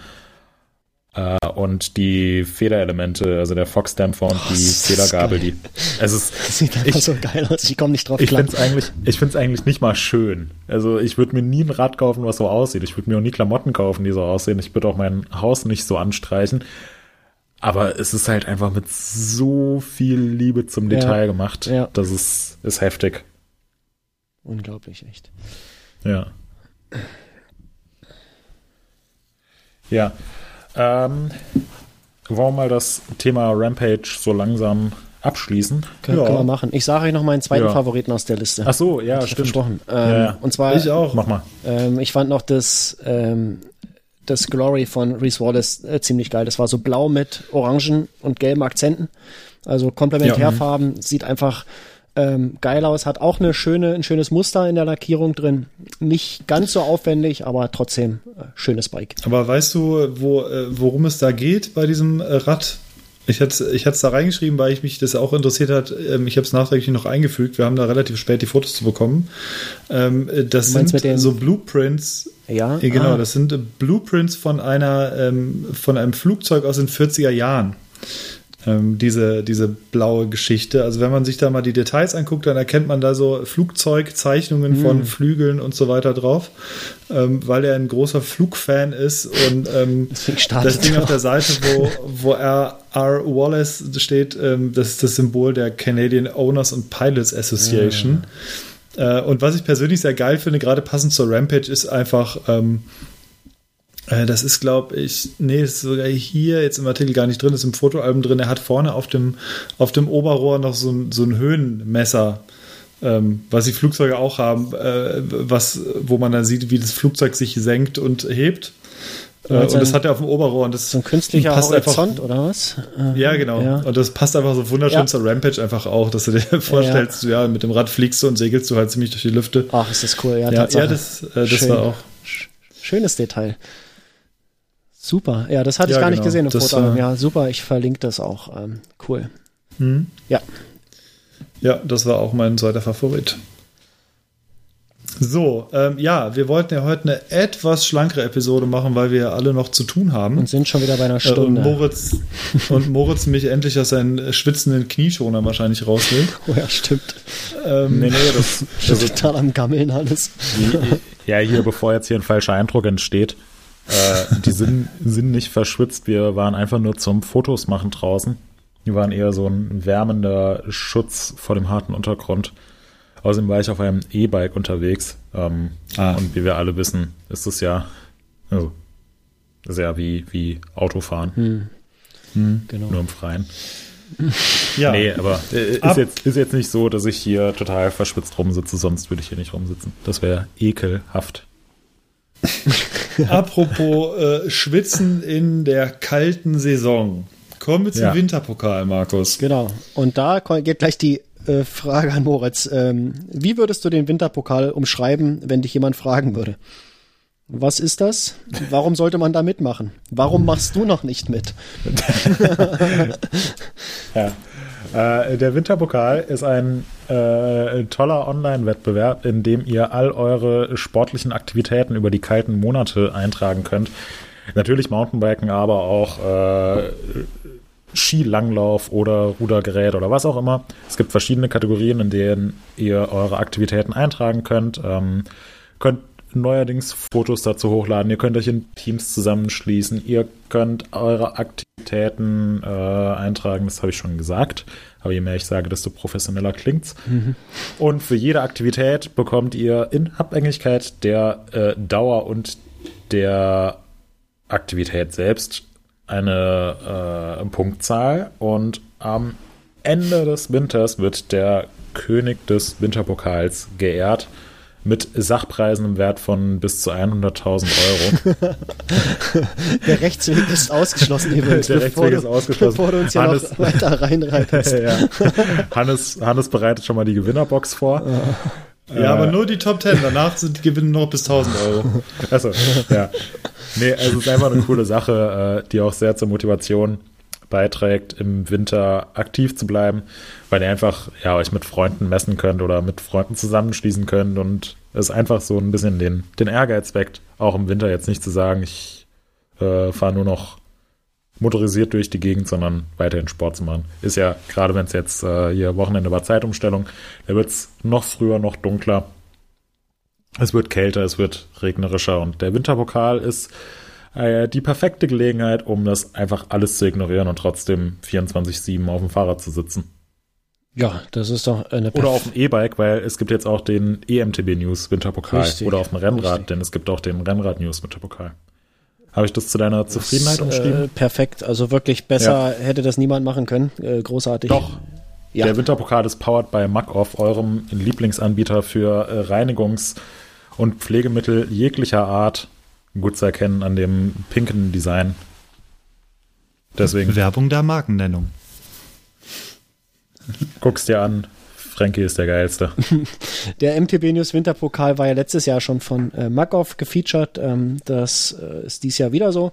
Äh, und die Federelemente, also der Foxdämpfer und die ist das Federgabel, die. Es ist, Das sieht einfach ich, so geil aus. Ich komme nicht drauf ich klar. finde es eigentlich, ich find's eigentlich nicht mal schön. Also ich würde mir nie ein Rad kaufen, was so aussieht. Ich würde mir auch nie Klamotten kaufen, die so aussehen. Ich würde auch mein Haus nicht so anstreichen. Aber es ist halt einfach mit so viel Liebe zum Ja. Detail gemacht. Ja. Das ist, ist heftig. Unglaublich, echt. Ja. Ja. Ähm, wollen wir mal das Thema Rampage so langsam abschließen? Können, Ja. können wir machen. Ich sage euch noch meinen zweiten Ja. Favoriten aus der Liste. Ach so, ja, ich stimmt. versprochen. Ähm, Ja, ja. Und zwar, Ich auch. Mach mal. ähm, ich fand noch das, ähm, das Glory von Reese Wallace äh, ziemlich geil. Das war so blau mit orangen und gelben Akzenten. Also Komplementärfarben, sieht einfach ähm, geil aus, hat auch eine schöne, ein schönes Muster in der Lackierung drin. Nicht ganz so aufwendig, aber trotzdem äh, schönes Bike. Aber weißt du, wo, äh, worum es da geht bei diesem äh, Rad? Ich hatte ich es da reingeschrieben, weil ich mich das auch interessiert hat. Ähm, ich habe es nachträglich noch eingefügt. Wir haben da relativ spät die Fotos zu bekommen. Ähm, äh, das sind so Blueprints. Ja, genau, ah. das sind Blueprints von einer ähm, von einem Flugzeug aus den 40er Jahren. Ähm, diese, diese blaue Geschichte. Also wenn man sich da mal die Details anguckt, dann erkennt man da so Flugzeugzeichnungen Hm. von Flügeln und so weiter drauf, ähm, weil er ein großer Flugfan ist und ähm, das Ding er. auf der Seite, wo, wo R. R. Wallace steht, ähm, das ist das Symbol der Canadian Owners and Pilots Association. Äh, und was ich persönlich sehr geil finde, gerade passend zur Rampage, ist einfach, ähm, äh, das ist, glaube ich, nee, ist sogar hier jetzt im Artikel gar nicht drin, ist im Fotoalbum drin. Er hat vorne auf dem, auf dem Oberrohr noch so ein, so ein Höhenmesser, ähm, was die Flugzeuge auch haben, äh, was, wo man dann sieht, wie das Flugzeug sich senkt und hebt. Äh, und das hat er auf dem Oberrohr und das So ein künstlicher passt Horizont einfach, oder was? Äh, ja, genau. Ja. Und das passt einfach so wunderschön Ja. zur Rampage einfach auch, dass du dir vorstellst, ja. mit dem Rad fliegst du und segelst du halt ziemlich durch die Lüfte. Ach, ist das cool. Ja, Ja, ja das, äh, das war auch. Schönes Detail. Super. Ja, das hatte ich Ja, gar nicht genau. gesehen im Das, Fotoalbum. äh, Ja, super. Ich verlinke das auch. Ähm, cool. Hm. Ja. Ja, das war auch mein zweiter Favorit. So, ähm, ja, wir wollten ja heute eine etwas schlankere Episode machen, weil wir ja alle noch zu tun haben. Und sind schon wieder bei einer Äh, und Stunde. Moritz, und Moritz mich endlich aus seinen schwitzenden Knieschoner wahrscheinlich raus will. oh ja, stimmt. Ähm, Nee, nee, das, Ich bin total am Gammeln alles. Ja, hier, bevor jetzt hier ein falscher Eindruck entsteht, äh, die sind, sind nicht verschwitzt. Wir waren einfach nur zum Fotos machen draußen. Die waren eher so ein wärmender Schutz vor dem harten Untergrund. Außerdem war ich auf einem E-Bike unterwegs. Ähm, Ah. Und wie wir alle wissen, ist es ja, also, ja wie, wie Autofahren, Genau. nur im Freien. ja, Nee, aber äh, Ab- ist, jetzt, ist jetzt nicht so, dass ich hier total verschwitzt rumsitze, sonst würde ich hier nicht rumsitzen. Das wäre ekelhaft. apropos äh, Schwitzen in der kalten Saison. Kommen wir zum Ja. Winterpokal, Markus. Genau. Und da geht gleich die äh, Frage an Moritz. Ähm, wie würdest du den Winterpokal umschreiben, wenn dich jemand fragen würde? Was ist das? Warum sollte man da mitmachen? Warum machst du noch nicht mit? Ja. Äh, der Winterpokal ist ein äh, toller Online-Wettbewerb, in dem ihr all eure sportlichen Aktivitäten über die kalten Monate eintragen könnt. Natürlich Mountainbiken, aber auch äh, Skilanglauf oder Rudergerät oder was auch immer. Es gibt verschiedene Kategorien, in denen ihr eure Aktivitäten eintragen könnt. Ähm, könnt neuerdings Fotos dazu hochladen. Ihr könnt euch in Teams zusammenschließen. Ihr könnt eure Aktivitäten äh, eintragen. Das habe ich schon gesagt. Aber je mehr ich sage, desto professioneller klingt's. Und für jede Aktivität bekommt ihr in Abhängigkeit der äh, Dauer und der Aktivität selbst eine äh, Punktzahl und am Ende des Winters wird der König des Winterpokals geehrt mit Sachpreisen im Wert von bis zu 100.000 Euro. Der Rechtsweg ist ausgeschlossen übrigens. Der bevor Rechtsweg du- ist ausgeschlossen. Bevor du uns ja Hannes- noch weiter reinreitest. ja. Hannes, Hannes bereitet schon mal die Gewinnerbox vor. Ja, aber nur die Top 10. Danach sind die Gewinnen noch bis 1000 Euro. Achso, ja. Nee, also es ist einfach eine coole Sache, äh, die auch sehr zur Motivation beiträgt, im Winter aktiv zu bleiben, weil ihr einfach ja, euch mit Freunden messen könnt oder mit Freunden zusammenschließen könnt und es einfach so ein bisschen den, den Ehrgeiz weckt, auch im Winter jetzt nicht zu sagen, ich äh, fahre nur noch motorisiert durch die Gegend, sondern weiterhin Sport zu machen. Ist ja, gerade wenn es jetzt äh, hier Wochenende war Zeitumstellung, da wird es noch früher, noch dunkler. Es wird kälter, es wird regnerischer und der Winterpokal ist äh, die perfekte Gelegenheit, um das einfach alles zu ignorieren und trotzdem 24-7 auf dem Fahrrad zu sitzen. Ja, das ist doch eine Oder auf dem E-Bike, weil es gibt jetzt auch den EMTB News Winterpokal. Richtig, Oder auf dem Rennrad, richtig. denn es gibt auch den Rennrad News Winterpokal. Habe ich das zu deiner Zufriedenheit Äh, umschrieben? perfekt. Also wirklich besser hätte das niemand machen können. Äh, großartig. Doch. Ja. Der Winterpokal ist powered by Makoff, eurem Lieblingsanbieter für äh, Reinigungs- und Pflegemittel jeglicher Art. Gut zu erkennen an dem pinken Design. Deswegen. Werbung der Markennennung. Guck's dir an. Frankie ist der geilste. Der MTB News Winterpokal war ja letztes Jahr schon von äh, Makov gefeatured. Ähm, das äh, ist dieses Jahr wieder so.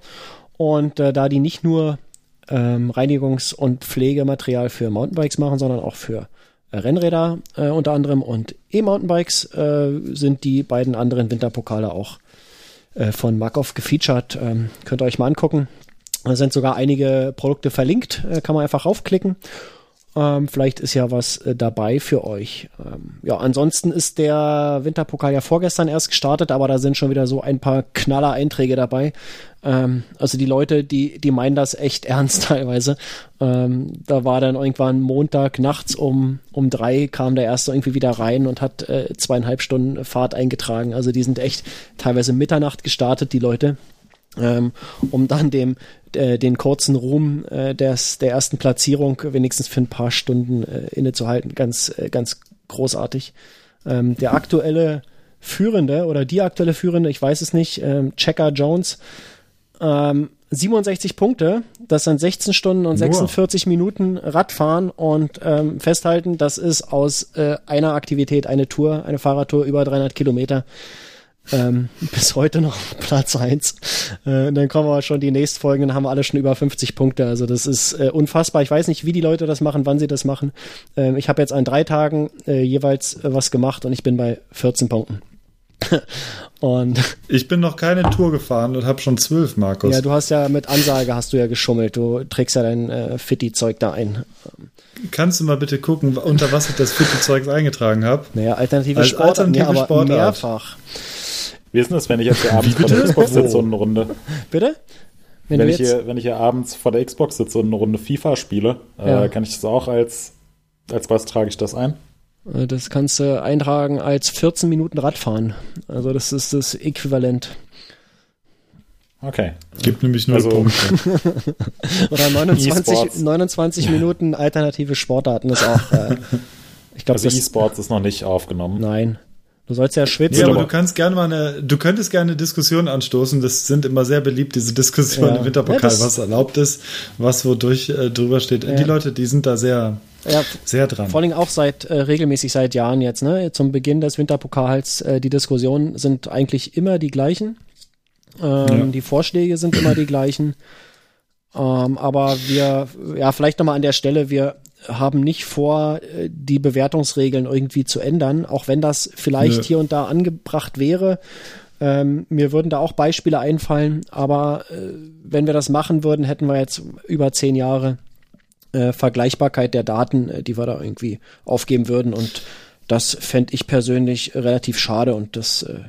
Und äh, da die nicht nur ähm, Reinigungs- und Pflegematerial für Mountainbikes machen, sondern auch für äh, Rennräder äh, unter anderem und E-Mountainbikes, äh, sind die beiden anderen Winterpokale auch äh, von Makov gefeatured. Ähm, könnt ihr euch mal angucken. Da sind sogar einige Produkte verlinkt, äh, kann man einfach raufklicken. Ähm, vielleicht ist ja was äh, dabei für euch. Ähm, ja, ansonsten ist der Winterpokal ja vorgestern erst gestartet, aber da sind schon wieder so ein paar Knaller-Einträge dabei. Ähm, also die Leute, die, die meinen das echt ernst teilweise. Ähm, da war dann irgendwann Montag nachts um, um drei kam der erste irgendwie wieder rein und hat äh, zweieinhalb Stunden Fahrt eingetragen. Also die sind echt teilweise Mitternacht gestartet, die Leute. Ähm, um dann dem äh, den kurzen Ruhm äh, des, der ersten Platzierung wenigstens für ein paar Stunden äh, innezuhalten. Ganz, äh, ganz großartig. Ähm, der aktuelle Führende oder die aktuelle Führende, ich weiß es nicht, ähm, Checker Jones, ähm, 67 Punkte, das sind 16 Stunden und Nur. 46 Minuten Radfahren und ähm, festhalten, das ist aus äh, einer Aktivität eine Tour, eine Fahrradtour über 300 Kilometer. Ähm, bis heute noch Platz eins. Äh, und dann kommen wir schon die nächsten Folgen, dann haben wir alle schon über 50 Punkte. Also das ist äh, unfassbar. Ich weiß nicht, wie die Leute das machen, wann sie das machen. Ähm, ich habe jetzt an drei Tagen äh, jeweils äh, was gemacht und ich bin bei 14 Punkten. und Ich bin noch keine Tour gefahren und habe schon zwölf, Markus. ja, du hast ja mit Ansage hast du ja geschummelt. Du trägst ja dein äh, Fitti-Zeug da ein. Kannst du mal bitte gucken, unter was ich das fitte Zeugs eingetragen habe? Naja, alternative Als Sportarten, alternative ja, aber Sportart. mehrfach. Wie ist denn das, wenn ich jetzt hier abends vor der Xbox sitze und eine Runde, Bitte? Wenn, wenn ich, jetzt, hier, wenn ich hier abends vor der Xbox sitze und eine Runde FIFA spiele, Ja. äh, kann ich das auch als, als was trage ich das ein? Äh, Das kannst du eintragen als 14 Minuten Radfahren. Also das ist das Äquivalent. Okay. Gibt nämlich null Also- Punkte. Oder 29, E-Sports. 29 Minuten alternative Sportarten ist auch. Äh, ich glaube, Also das E-Sports ist noch nicht aufgenommen. Nein. Du sollst ja schwitzen. Ja, aber aber- du kannst gerne mal eine, du könntest gerne eine Diskussion anstoßen. Das sind immer sehr beliebt, diese Diskussionen Ja. im Winterpokal, Ja, was erlaubt ist, was wodurch äh, drüber steht. Ja. Die Leute, die sind da sehr, ja, sehr dran. vor allem auch seit äh, regelmäßig seit Jahren jetzt. Ne? Zum Beginn des Winterpokals äh, die Diskussionen sind eigentlich immer die gleichen. Ähm, Ja. Die Vorschläge sind immer die gleichen. Ähm, aber wir, ja, vielleicht nochmal an der Stelle, wir haben nicht vor, äh, die Bewertungsregeln irgendwie zu ändern, auch wenn das vielleicht Nö. hier und da angebracht wäre. Ähm, mir würden da auch Beispiele einfallen, aber äh, wenn wir das machen würden, hätten wir jetzt über zehn Jahre äh, Vergleichbarkeit der Daten, äh, die wir da irgendwie aufgeben würden. Und das fände ich persönlich relativ schade und das äh, äh,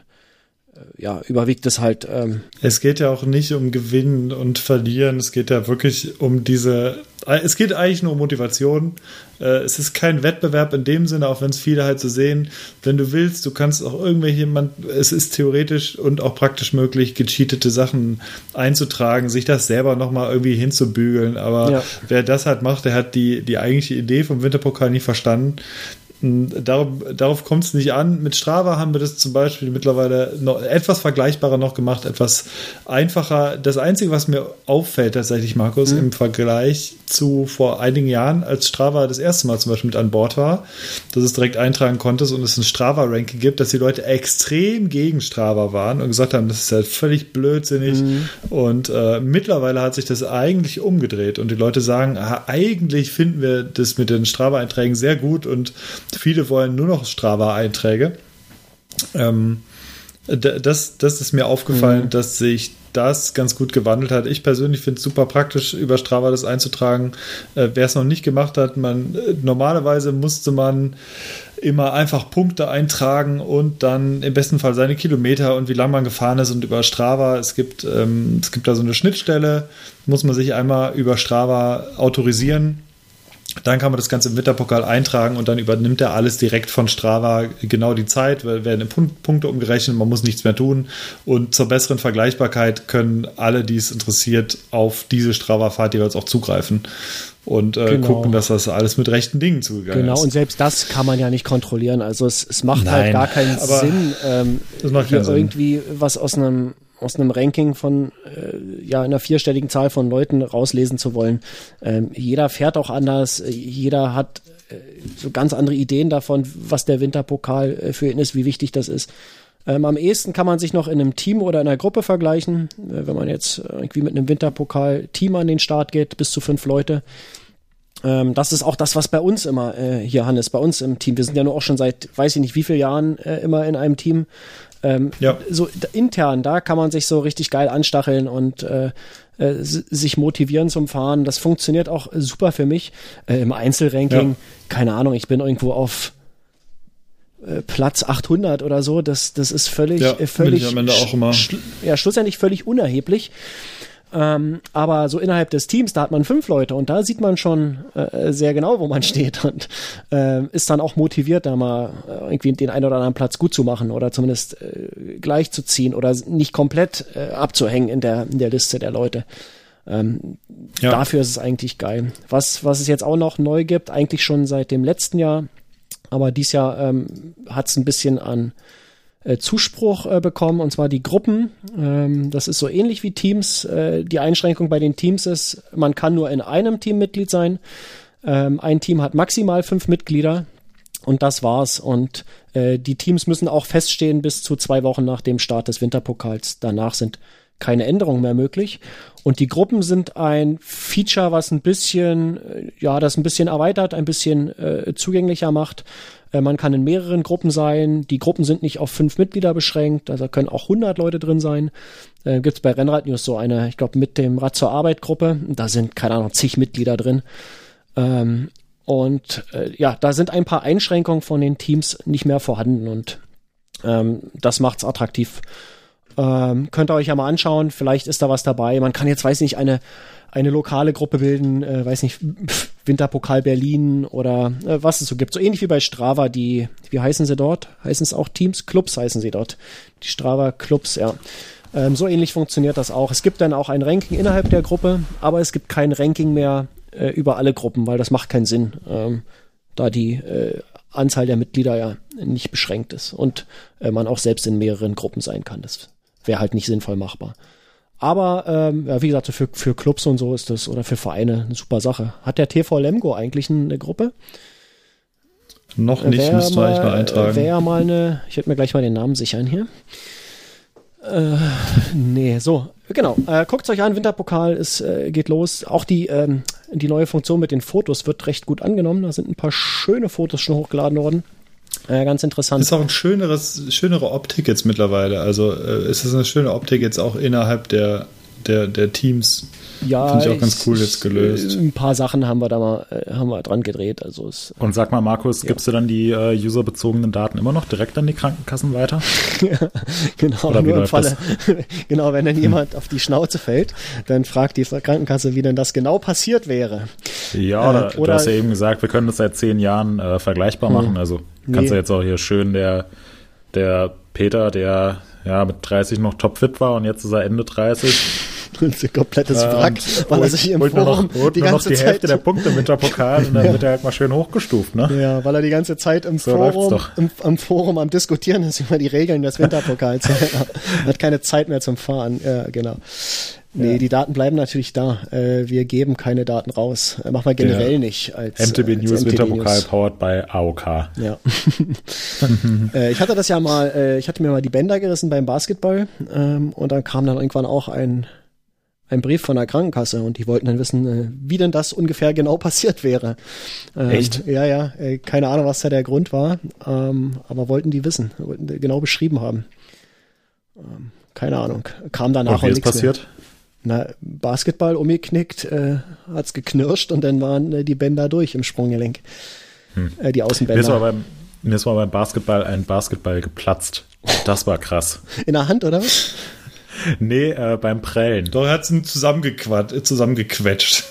ja, überwiegt es halt. Ähm, Es geht ja auch nicht um Gewinnen und Verlieren. Es geht ja wirklich um diese. Es geht eigentlich nur um Motivation. Äh, Es ist kein Wettbewerb in dem Sinne, auch wenn es viele halt so sehen. Wenn du willst, du kannst auch irgendwelche, man, es ist theoretisch und auch praktisch möglich, gecheatete Sachen einzutragen, sich das selber nochmal irgendwie hinzubügeln. Aber Ja. wer das halt macht, der hat die, die eigentliche Idee vom Winterpokal nicht verstanden. Darauf, darauf kommt es nicht an. Mit Strava haben wir das zum Beispiel mittlerweile noch etwas vergleichbarer noch gemacht, etwas einfacher. Das Einzige, was mir auffällt tatsächlich, Markus, im Vergleich zu vor einigen Jahren, als Strava das erste Mal zum Beispiel mit an Bord war, dass es direkt eintragen konntest und es ein Strava-Ranking gibt, dass die Leute extrem gegen Strava waren und gesagt haben, das ist halt völlig blödsinnig. Und äh, mittlerweile hat sich das eigentlich umgedreht und die Leute sagen, ah, eigentlich finden wir das mit den Strava-Einträgen sehr gut und viele wollen nur noch Strava-Einträge. Ähm, das, das ist mir aufgefallen, dass sich das ganz gut gewandelt hat. Ich persönlich finde es super praktisch, über Strava das einzutragen. Äh, Wer es noch nicht gemacht hat, man äh, normalerweise musste man immer einfach Punkte eintragen und dann im besten Fall seine Kilometer und wie lange man gefahren ist und über Strava. Es gibt, ähm, es gibt da so eine Schnittstelle, muss man sich einmal über Strava autorisieren. Dann kann man das Ganze im Winterpokal eintragen und dann übernimmt er alles direkt von Strava genau die Zeit, weil werden Pun- Punkte umgerechnet, man muss nichts mehr tun. Und zur besseren Vergleichbarkeit können alle, die es interessiert, auf diese Strava-Fahrt jeweils auch zugreifen und äh, Genau. gucken, dass das alles mit rechten Dingen zugegangen Genau, und ist. selbst das kann man ja nicht kontrollieren. Also es, es macht halt Nein, gar keinen Sinn, ähm, macht keinen Sinn. irgendwie was aus einem aus einem Ranking von äh, ja einer vierstelligen Zahl von Leuten rauslesen zu wollen. Ähm, jeder fährt auch anders, jeder hat äh, so ganz andere Ideen davon, was der Winterpokal äh, für ihn ist, wie wichtig das ist. Ähm, am ehesten kann man sich noch in einem Team oder in einer Gruppe vergleichen, äh, wenn man jetzt irgendwie mit einem Winterpokal-Team an den Start geht, bis zu fünf Leute. Ähm, das ist auch das, was bei uns immer äh, hier, Hannes, bei uns im Team. Wir sind ja nur auch schon seit, weiß ich nicht, wie viele Jahren äh, immer in einem Team. Ähm, ja. So intern, da kann man sich so richtig geil anstacheln und äh, äh, sich motivieren zum Fahren. Das funktioniert auch super für mich. Äh, Im Einzelranking, ja. keine Ahnung, ich bin irgendwo auf äh, Platz 800 oder so. Das, das ist völlig, ja, äh, völlig, ja, schlussendlich völlig unerheblich. Ähm, aber so innerhalb des Teams, da hat man fünf Leute und da sieht man schon äh, sehr genau, wo man steht und äh, ist dann auch motiviert, da mal äh, irgendwie den einen oder anderen Platz gut zu machen oder zumindest äh, gleich zu ziehen oder nicht komplett äh, abzuhängen in der, in der Liste der Leute. Ähm, ja. Dafür ist es eigentlich geil. Was, was es jetzt auch noch neu gibt, eigentlich schon seit dem letzten Jahr, aber dies Jahr ähm, hat es ein bisschen an äh, Zuspruch äh, bekommen, und zwar die Gruppen. Ähm, das ist so ähnlich wie Teams. Äh, die Einschränkung bei den Teams ist, man kann nur in einem Team Mitglied sein. Ähm, ein Team hat maximal fünf Mitglieder. Und das war's. Und äh, die Teams müssen auch feststehen bis zu zwei Wochen nach dem Start des Winterpokals. Danach sind keine Änderungen mehr möglich. Und die Gruppen sind ein Feature, was ein bisschen, äh, ja, das ein bisschen erweitert, ein bisschen äh, zugänglicher macht. Äh, man kann in mehreren Gruppen sein. Die Gruppen sind nicht auf fünf Mitglieder beschränkt, also können auch 100 Leute drin sein. Äh, Gibt es bei Rennrad News so eine, ich glaube, mit dem Rad zur Arbeit Gruppe. Da sind, keine Ahnung, zig Mitglieder drin. Ähm, und äh, ja, da sind ein paar Einschränkungen von den Teams nicht mehr vorhanden und ähm, das macht's attraktiv. Ähm, könnt ihr euch ja mal anschauen, vielleicht ist da was dabei. Man kann jetzt, weiß nicht, eine eine lokale Gruppe bilden, äh, weiß nicht, Winterpokal Berlin oder äh, was es so gibt. So ähnlich wie bei Strava, die, wie heißen sie dort? Heißen es auch Teams? Clubs heißen sie dort. Die Strava Clubs, ja. Ähm, so ähnlich funktioniert das auch. Es gibt dann auch ein Ranking innerhalb der Gruppe, aber es gibt kein Ranking mehr äh, über alle Gruppen, weil das macht keinen Sinn, ähm, da die äh, Anzahl der Mitglieder ja nicht beschränkt ist und äh, man auch selbst in mehreren Gruppen sein kann. Das wäre halt nicht sinnvoll machbar. Aber ähm, ja, wie gesagt, für, für Clubs und so ist das oder für Vereine eine super Sache. Hat der TV Lemgo eigentlich eine Gruppe? Noch nicht, müsste man eigentlich mal eintragen. Wäre mal eine, ich hätte mir gleich mal den Namen sichern hier. Äh, nee, so, genau. Äh, Guckt euch an, Winterpokal ist, äh, geht los. Auch die, ähm, die neue Funktion mit den Fotos wird recht gut angenommen. Da sind ein paar schöne Fotos schon hochgeladen worden. Äh, ganz interessant. Ist auch ein schöneres, schönere Optik jetzt mittlerweile. Also äh, ist es eine schöne Optik jetzt auch innerhalb der, der, der Teams. Ja, finde ich auch ganz cool jetzt gelöst. Ein paar Sachen haben wir da mal äh, haben wir dran gedreht. Also es, Und sag mal, Markus, ja. gibst du dann die äh, userbezogenen Daten immer noch direkt an die Krankenkassen weiter? ja, genau, Oder nur im Falle. genau, wenn dann jemand hm. auf die Schnauze fällt, dann fragt die Krankenkasse, wie denn das genau passiert wäre. Ja, oder, äh, oder du hast ja eben gesagt, wir können das seit zehn Jahren äh, vergleichbar hm. machen. Also kannst nee. du jetzt auch hier schön der der Peter, der ja mit 30 noch topfit war und jetzt ist er Ende 30 ein komplettes ähm, Wrack, weil er sich im Forum noch, die ganze noch die Hälfte der Punkte mit der Pokal und dann ja. wird er halt mal schön hochgestuft, ne? Ja, weil er die ganze Zeit im so Forum, im, im, Forum am diskutieren ist über die Regeln des Winterpokals. er hat keine Zeit mehr zum Fahren. Ja, genau. Nee, ja. die Daten bleiben natürlich da. Äh, wir geben keine Daten raus. Äh, machen wir generell der nicht als MTB als News Winterpokal powered by AOK. Ja. äh, ich hatte das ja mal, äh, ich hatte mir mal die Bänder gerissen beim Basketball ähm, und dann kam dann irgendwann auch ein ein Brief von der Krankenkasse und die wollten dann wissen, äh, wie denn das ungefähr genau passiert wäre. Ähm, Echt? Ja, ja, äh, keine Ahnung, was da der Grund war, ähm, aber wollten die wissen, wollten genau beschrieben haben. Keine Ahnung, kam danach und wie ist passiert? Mehr. Na, Basketball umgeknickt, äh, hat's geknirscht und dann waren äh, die Bänder durch im Sprunggelenk. Hm. Äh, die Außenbänder. Mir ist, beim, mir ist mal beim Basketball ein Basketball geplatzt. Das war krass. In der Hand, oder was? Nee, äh, beim Prellen. Doch, er hat es zusammengequetscht.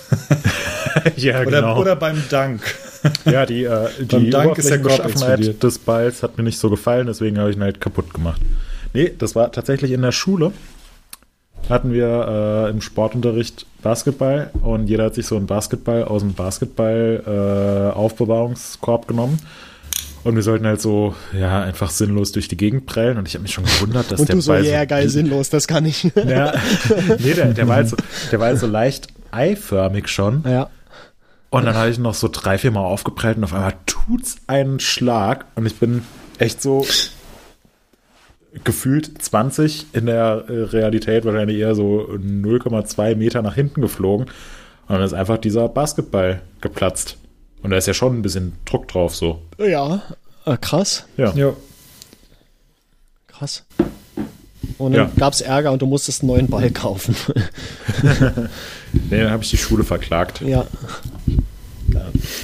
ja, oder, genau. Oder beim Dank. ja, die, äh, die Dank ist der Beschaffenheit des Balls hat mir nicht so gefallen, deswegen habe ich ihn halt kaputt gemacht. Nee, das war tatsächlich in der Schule. Hatten wir äh, im Sportunterricht Basketball und jeder hat sich so einen Basketball aus dem Basketball äh, Aufbewahrungskorb genommen Und wir sollten halt so, ja, einfach sinnlos durch die Gegend prellen. Und ich habe mich schon gewundert, dass Und der du so, Ball ja, geil, sinnlos, das kann ich. Ja, nee, der, der, war halt so, der war halt so leicht eiförmig schon. ja. Und dann habe ich noch so drei, vier Mal aufgeprellt und auf einmal tut's einen Schlag. Und ich bin echt so gefühlt 20 in der äh, Realität wahrscheinlich eher so 0,2 Meter nach hinten geflogen. Und dann ist einfach dieser Basketball geplatzt. Und da ist ja schon ein bisschen Druck drauf so. Ja, äh, krass, Ja. Ja. krass. Und dann Ja. gab's Ärger und du musstest einen neuen Ball kaufen. Nee, dann habe ich die Schule verklagt. ja.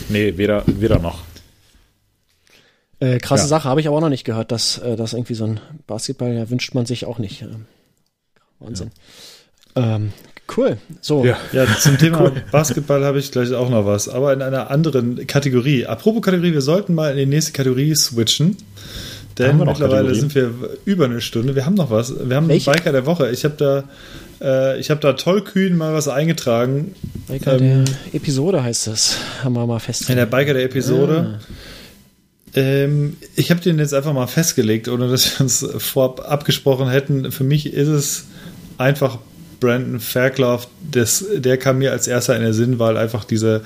Nee, weder, weder noch. Äh, krasse Ja. Sache, habe ich aber auch noch nicht gehört, dass, äh, dass irgendwie so ein Basketball, ja, wünscht man sich auch nicht. Ähm, Wahnsinn. Ähm, cool. So, Ja. Ja, zum Thema Basketball habe ich gleich auch noch was, aber in einer anderen Kategorie. Apropos Kategorie, wir sollten mal in die nächste Kategorie switchen. Denn Haben wir noch mittlerweile Kategorien? sind wir über eine Stunde. Wir haben noch was. Wir haben Welche? einen Biker der Woche. Ich habe da, äh, ich habe da tollkühn mal was eingetragen. Biker ähm, der Episode heißt es. Haben wir mal In festgelegt. der Biker der Episode. Ähm, ich habe den jetzt einfach mal festgelegt, ohne dass wir uns vorab abgesprochen hätten. Für mich ist es einfach Brandon Fairclough. Das, der kam mir als erster in den Sinn, weil einfach diese,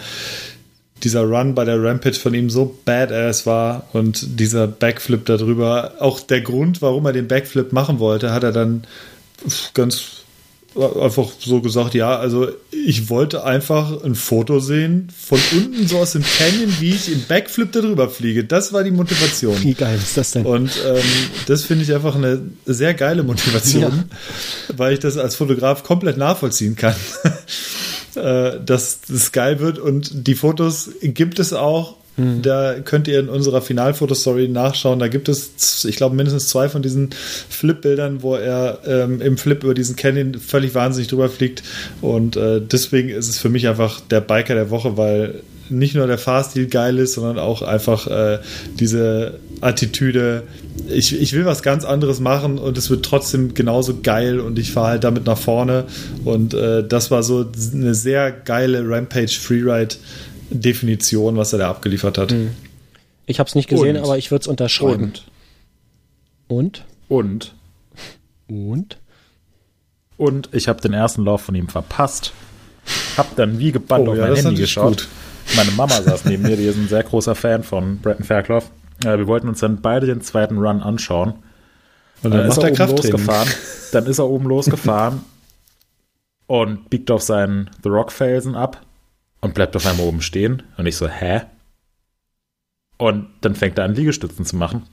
dieser Run bei der Rampage von ihm so badass war und dieser Backflip darüber. Auch der Grund, warum er den Backflip machen wollte, hat er dann ganz einfach so gesagt, ja, also ich wollte einfach ein Foto sehen von unten so aus dem Canyon, wie ich im Backflip darüber fliege. Das war die Motivation. Wie geil ist das denn? Und ähm, das finde ich einfach eine sehr geile Motivation, weil ich das als Fotograf komplett nachvollziehen kann, äh, dass das geil wird. Und die Fotos gibt es auch. Da könnt ihr in unserer Finalfotostory nachschauen. Da gibt es, ich glaube, mindestens zwei von diesen Flip-Bildern, wo er ähm, im Flip über diesen Canyon völlig wahnsinnig drüber fliegt. Und äh, deswegen ist es für mich einfach der Biker der Woche, weil nicht nur der Fahrstil geil ist, sondern auch einfach äh, diese Attitüde. Ich, ich will was ganz anderes machen und es wird trotzdem genauso geil und ich fahre halt damit nach vorne. Und äh, das war so eine sehr geile Rampage Freeride. Definition, was er da abgeliefert hat. Ich habe es nicht gesehen, Und- aber ich würde es unterschreiben. Und, Und? und, Und? und ich habe den ersten Lauf von ihm verpasst. Hab dann wie gebannt Oh, auf ja, mein ist Handy geschaut. gut. Meine Mama saß neben mir, die ist ein sehr großer Fan von Bretton Fairclough. Äh, wir wollten uns dann beide den zweiten Run anschauen. Und Dann dann ist macht er oben losgefahren. Dann ist er oben losgefahren und biegt auf seinen The Rock Felsen ab und bleibt auf einmal oben stehen. Und ich so, hä? Und dann fängt er an, Liegestützen zu machen.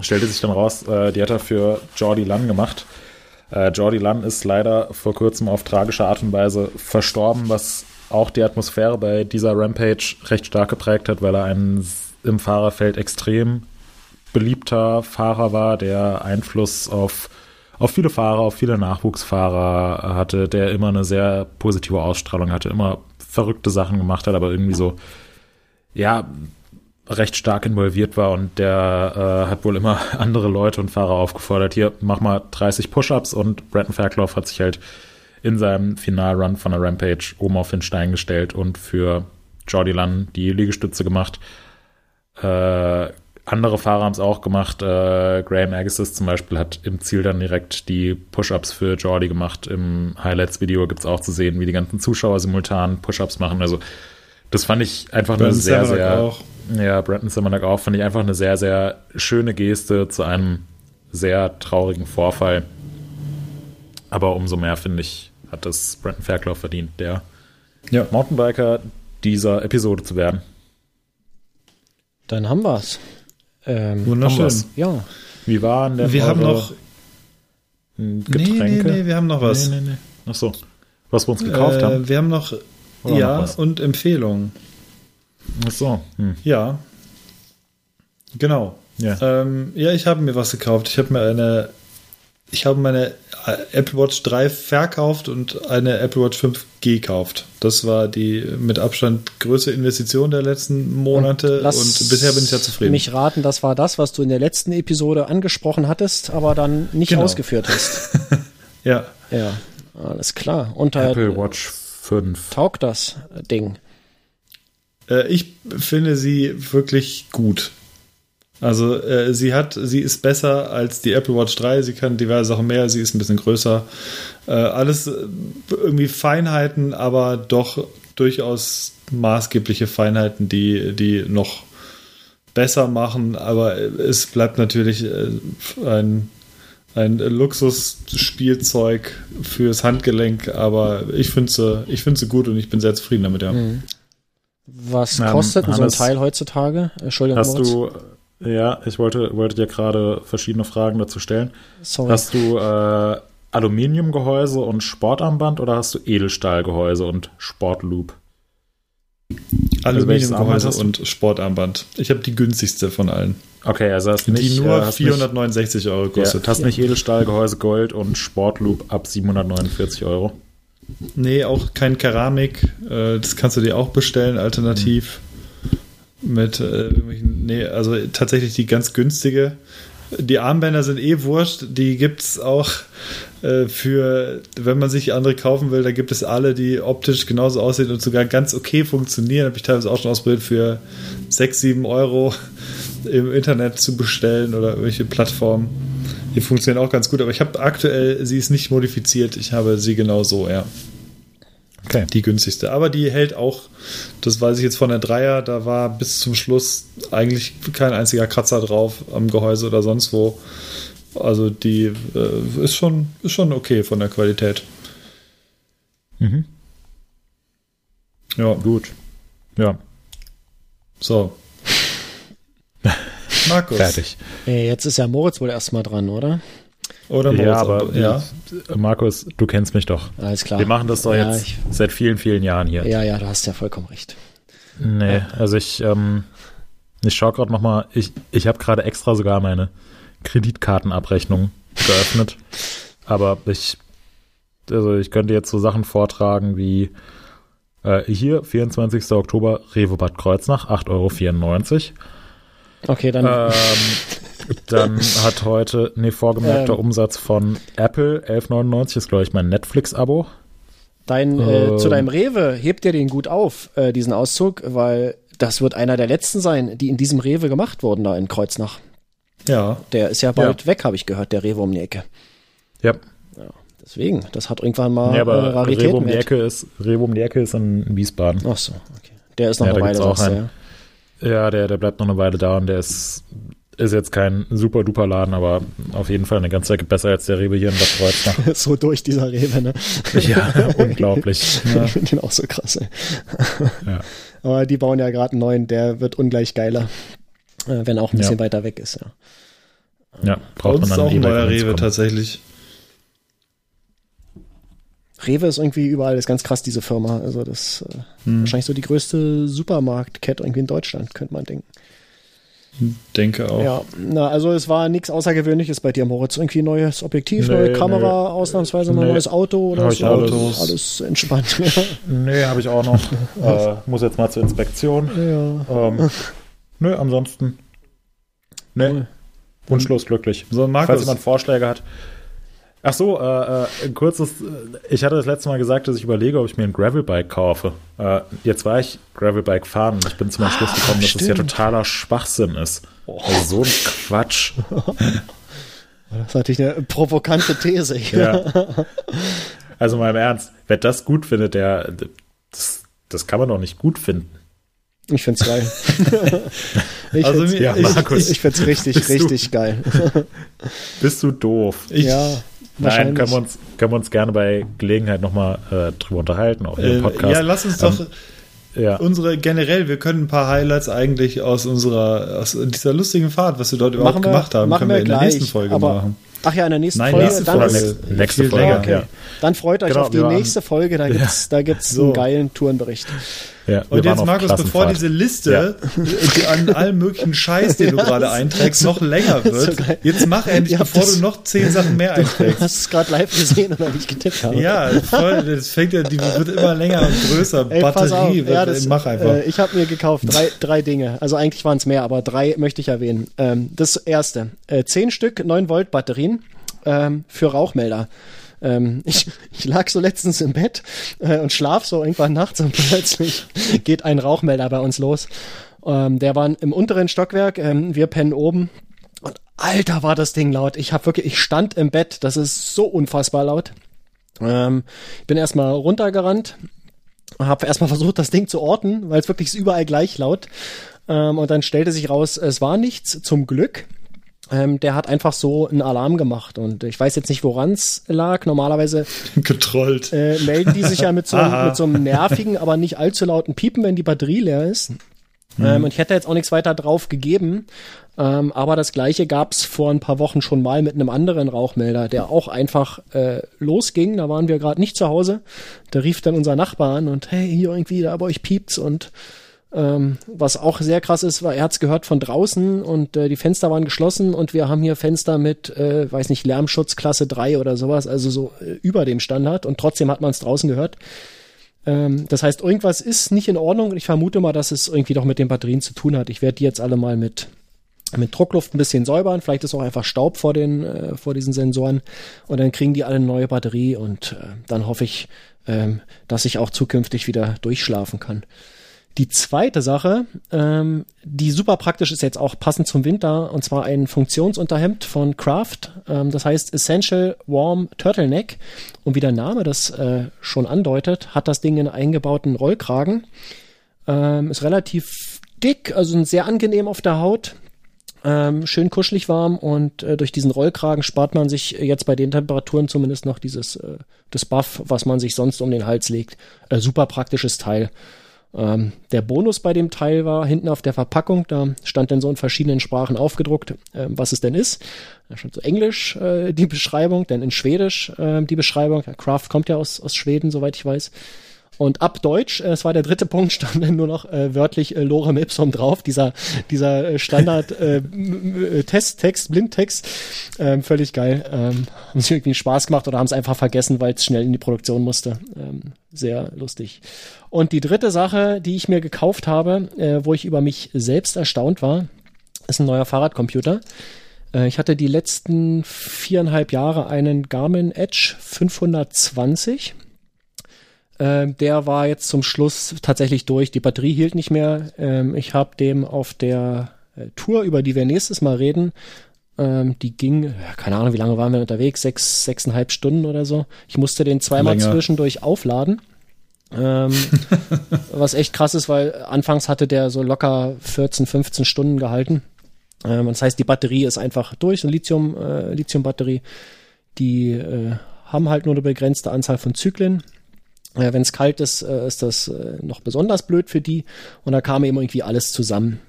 Stellte sich dann raus, äh, die hat er für Jordi Lunn gemacht. Äh, Jordi Lunn ist leider vor kurzem auf tragische Art und Weise verstorben, was auch die Atmosphäre bei dieser Rampage recht stark geprägt hat, weil er ein im Fahrerfeld extrem beliebter Fahrer war, der Einfluss auf, auf viele Fahrer, auf viele Nachwuchsfahrer hatte, der immer eine sehr positive Ausstrahlung hatte, immer verrückte Sachen gemacht hat, aber irgendwie so, ja, recht stark involviert war und der äh, hat wohl immer andere Leute und Fahrer aufgefordert, hier, mach mal 30 Push-Ups und Brandon Fairclough hat sich halt in seinem Finalrun von der Rampage oben auf den Stein gestellt und für Jordi Lunn die Liegestütze gemacht. Äh, andere Fahrer haben es auch gemacht. Äh, Graham Agassiz zum Beispiel hat im Ziel dann direkt die Push-Ups für Jordi gemacht. Im Highlights-Video gibt es auch zu sehen, wie die ganzen Zuschauer simultan Push-Ups machen. Also das fand ich einfach eine Brandon sehr, Samanak sehr auch. ja, Brandon Simonak auch, fand ich einfach eine sehr, sehr schöne Geste zu einem sehr traurigen Vorfall. Aber umso mehr, finde ich, hat es Brandon Fairclough verdient, der Ja. Mountainbiker dieser Episode zu werden. Dann haben wir's. Ähm, Wunderschön. Ja, Wie waren denn Wir haben noch. Getränke? Nee, nee, nee, wir haben noch was. Nee, nee, nee. Ach so. Was wir uns gekauft äh, haben? Wir haben noch. Oder ja, noch und Empfehlungen. Ach so. Hm. Ja. Genau. Ja. Ähm, ja, ich habe mir was gekauft. Ich habe mir eine. Ich habe meine Apple Watch 3 verkauft und eine Apple Watch 5 gekauft. Das war die mit Abstand größte Investition der letzten Monate und, lass bisher bin ich ja zufrieden. mich raten, das war das, was du in der letzten Episode angesprochen hattest, aber dann nicht Genau. ausgeführt hast. ja. ja, alles klar. Und da Apple Watch 5. taugt das Ding. Äh, ich finde sie wirklich gut. Also äh, sie hat, sie ist besser als die Apple Watch 3, sie kann diverse Sachen mehr, sie ist ein bisschen größer. Äh, alles äh, irgendwie Feinheiten, aber doch durchaus maßgebliche Feinheiten, die, die noch besser machen, aber es bleibt natürlich äh, ein, ein Luxusspielzeug fürs Handgelenk, aber ich finde sie, ich finde sie gut und ich bin sehr zufrieden damit, ja. Mhm. Was Ähm, kostet denn so ein Hannes, Teil heutzutage? Entschuldigung, Hast Moritz. du, ja, ich wollte, wollte dir gerade verschiedene Fragen dazu stellen. Sorry. Hast du äh, Aluminiumgehäuse und Sportarmband oder hast du Edelstahlgehäuse und Sportloop? Also Aluminiumgehäuse du? und Sportarmband. Ich habe die günstigste von allen. Okay, also hast nicht, die äh, nur hast 469 Euro Nicht, ja, kostet. hast nicht Edelstahlgehäuse Gold und Sportloop ab 749 Euro. Nee, auch kein Keramik. Äh, das kannst du dir auch bestellen, alternativ. Mit äh, nee, also tatsächlich die ganz günstige. Die Armbänder sind eh wurscht. Die gibt's auch äh, für, wenn man sich andere kaufen will, da gibt es alle, die optisch genauso aussehen und sogar ganz okay funktionieren. Habe ich teilweise auch schon ausprobiert für 6, 7 Euro im Internet zu bestellen oder irgendwelche Plattformen. Die funktionieren auch ganz gut, aber ich habe aktuell, sie ist nicht modifiziert. Ich habe sie genau so, ja. Okay. Die günstigste. Aber die hält auch, das weiß ich jetzt von der Dreier, da war bis zum Schluss eigentlich kein einziger Kratzer drauf am Gehäuse oder sonst wo. Also die äh, ist, schon, ist schon okay von der Qualität. Mhm. Ja, Gut. Ja, so. Markus. fertig. Ey, jetzt ist ja Moritz wohl erstmal dran, oder? Oder Moritz, ja, aber ja. Markus, du kennst mich doch. Alles klar. Wir machen das doch ja, jetzt Ich, seit vielen, vielen Jahren hier. ja, ja, du hast ja vollkommen recht. Nee, also ich, ähm, ich schaue gerade nochmal, ich, ich habe gerade extra sogar meine Kreditkartenabrechnung geöffnet. Aber ich, also ich könnte jetzt so Sachen vortragen wie äh, hier, 24. Oktober, Rewe Bad Kreuznach, 8,94 Euro. Okay, dann Ähm, dann hat heute, nee, vorgemerkter Ähm. Umsatz von Apple, 11,99 ist, glaube ich, mein Netflix-Abo. dein, äh, ähm. zu deinem Rewe, hebt dir den gut auf, äh, diesen Auszug, weil das wird einer der letzten sein, die in diesem Rewe gemacht wurden, da in Kreuznach. Ja, Der ist ja bald weg, habe ich gehört, der Rewe um die Ecke. Ja, Deswegen, das hat irgendwann mal nee, äh, aber Raritäten. Rewe um die Ecke ist, Rewe um die Ecke ist in Wiesbaden. Ach so, okay. Der ist noch Ja, eine da Weile, auch einen. ja. Ja, der, der bleibt noch eine Weile da und der ist, ist jetzt kein super duper Laden, aber auf jeden Fall eine ganze Ecke besser als der Rewe hier in Bad Kreuznach. so durch dieser Rewe, ne? ja, unglaublich. Ich finde den auch so krass, ey. Ja. Aber die bauen ja gerade einen neuen, der wird ungleich geiler. Äh, wenn auch ein bisschen Ja. weiter weg ist, ja. Ja, braucht uns man ist dann auch ein neuer Rewe tatsächlich. Rewe ist irgendwie überall, ist ganz krass, diese Firma. Also das äh, Hm. wahrscheinlich so die größte Supermarktkette irgendwie in Deutschland, könnte man denken. Denke auch. Ja, na, also es war nichts Außergewöhnliches bei dir, Moritz. Irgendwie neues Objektiv, Nee, neue nee. Kamera, ausnahmsweise mal Nee. neues Auto oder so. Autos. Alles entspannt. Nee, habe ich auch noch. äh, muss jetzt mal zur Inspektion. ja. Ähm, nö, ansonsten. Nee, wunschlos glücklich. So, Falls Markus, jemand Vorschläge hat. Ach so, äh, äh, ein kurzes. äh, Ich hatte das letzte Mal gesagt, dass ich überlege, ob ich mir ein Gravelbike kaufe. Äh, jetzt war ich Gravelbike fahren und ich bin zum Entschluss gekommen, dass es ja totaler Schwachsinn ist. Also so ein Quatsch. Das ist natürlich eine provokante These. Ja. Also mal im Ernst, wer das gut findet, der das, das kann man doch nicht gut finden. Ich find's geil. ich Also find's, Ja, ich, Markus. ich find's richtig, Bist du- richtig geil. Bist du doof? ich, ja, Nein, wahrscheinlich. können wir uns, können wir uns gerne bei Gelegenheit nochmal äh, drüber unterhalten, auch äh, im Podcast. ja, lass uns doch ja. unsere generell, wir können ein paar Highlights eigentlich aus unserer, aus dieser lustigen Fahrt, was wir dort überhaupt wir, gemacht haben, können wir wir in der gleich, nächsten Folge aber, machen. Ach ja, in der nächsten Nein, Folge. nächste dann Folge. ist- Nächste- Folge, länger. Okay. ja. Dann freut euch Genau, auf die nächste Folge, da gibt's, da gibt's So. einen geilen Tourenbericht. Ja, Und jetzt, Markus, bevor diese Liste die an allem möglichen Scheiß, den du Ja, gerade so- einträgst, noch länger so wird, geil. jetzt mach endlich, bevor du noch zehn Sachen mehr Du einträgst. hast es gerade live gesehen oder nicht getippt habe. Ja, voll, das fängt ja, die wird immer länger und größer. Ey. Batterie, Ja, wird, das, mach einfach. Äh, ich habe mir gekauft drei, drei Dinge. Also eigentlich waren es mehr, aber drei möchte ich erwähnen. Ähm, das erste, äh, zehn Stück 9 Volt Batterien ähm, für Rauchmelder. Ähm, ich, ich lag so letztens im Bett äh, und schlaf so irgendwann nachts und plötzlich geht ein Rauchmelder bei uns los. Ähm, der war im unteren Stockwerk, ähm, wir pennen oben. Und alter, war das Ding laut. Ich habe wirklich, ich stand im Bett, das ist so unfassbar laut. Ähm, ich bin erstmal runtergerannt, habe erstmal versucht, das Ding zu orten, weil es wirklich ist überall gleich laut. Ähm, und dann stellte sich raus, es war nichts, zum Glück. Ähm, der hat einfach so einen Alarm gemacht und ich weiß jetzt nicht, woran es lag. Normalerweise getrollt. Äh, melden die sich ja mit so, mit so einem nervigen, aber nicht allzu lauten Piepen, wenn die Batterie leer ist. Mhm. Ähm, und ich hätte jetzt auch nichts weiter drauf gegeben. Ähm, aber das gleiche gab's vor ein paar Wochen schon mal mit einem anderen Rauchmelder, der auch einfach äh, losging. Da waren wir gerade nicht zu Hause. Da rief dann unser Nachbar an und hey, hier irgendwie, da bei euch piept's und ähm, was auch sehr krass ist, war, er hat's gehört von draußen und äh, die Fenster waren geschlossen und wir haben hier Fenster mit, äh, weiß nicht, Lärmschutz Klasse 3 oder sowas, also so äh, über dem Standard und trotzdem hat man es draußen gehört. Ähm, das heißt, irgendwas ist nicht in Ordnung und ich vermute mal, dass es irgendwie doch mit den Batterien zu tun hat. Ich werde die jetzt alle mal mit mit Druckluft ein bisschen säubern. Vielleicht ist auch einfach Staub vor den äh, vor diesen Sensoren und dann kriegen die alle eine neue Batterie und äh, dann hoffe ich, ähm, dass ich auch zukünftig wieder durchschlafen kann. Die zweite Sache, ähm, die super praktisch ist jetzt auch passend zum Winter, und zwar ein Funktionsunterhemd von Kraft. Ähm, das heißt Essential Warm Turtleneck. Und wie der Name das äh, schon andeutet, hat das Ding einen eingebauten Rollkragen. Ähm, ist relativ dick, also sehr angenehm auf der Haut. Ähm, schön kuschelig warm und äh, durch diesen Rollkragen spart man sich jetzt bei den Temperaturen zumindest noch dieses äh, das Buff, was man sich sonst um den Hals legt. Äh, super praktisches Teil. Ähm, der Bonus bei dem Teil war hinten auf der Verpackung, da stand dann so in verschiedenen Sprachen aufgedruckt, äh, was es denn ist. Da stand so Englisch äh, die Beschreibung, dann in Schwedisch äh, die Beschreibung. Ja, Craft kommt ja aus, aus Schweden, soweit ich weiß. Und ab Deutsch, äh, es war der dritte Punkt, stand dann nur noch äh, wörtlich äh, Lorem Ipsum drauf, dieser, dieser äh, Standard äh, äh, Testtext, Blindtext. Ähm, völlig geil. Ähm, haben sich irgendwie Spaß gemacht oder haben es einfach vergessen, weil es schnell in die Produktion musste. Ähm, sehr lustig. Und die dritte Sache, die ich mir gekauft habe, äh, wo ich über mich selbst erstaunt war, ist ein neuer Fahrradcomputer. Äh, ich hatte die letzten viereinhalb Jahre einen Garmin Edge 520 ähm, der war jetzt zum Schluss tatsächlich durch. Die Batterie hielt nicht mehr. Ähm, ich habe dem auf der äh, Tour, über die wir nächstes Mal reden, ähm, die ging, ja, keine Ahnung, wie lange waren wir unterwegs? Sechs, sechseinhalb Stunden oder so. Ich musste den zweimal Länger. zwischendurch aufladen. Ähm, was echt krass ist, weil anfangs hatte der so locker 14, 15 Stunden gehalten. Ähm, das heißt, die Batterie ist einfach durch, so Lithium, äh, Lithium-Batterie. Die äh, haben halt nur eine begrenzte Anzahl von Zyklen. Äh, Wenn es kalt ist, äh, ist das äh, noch besonders blöd für die. Und da kam eben irgendwie alles zusammen.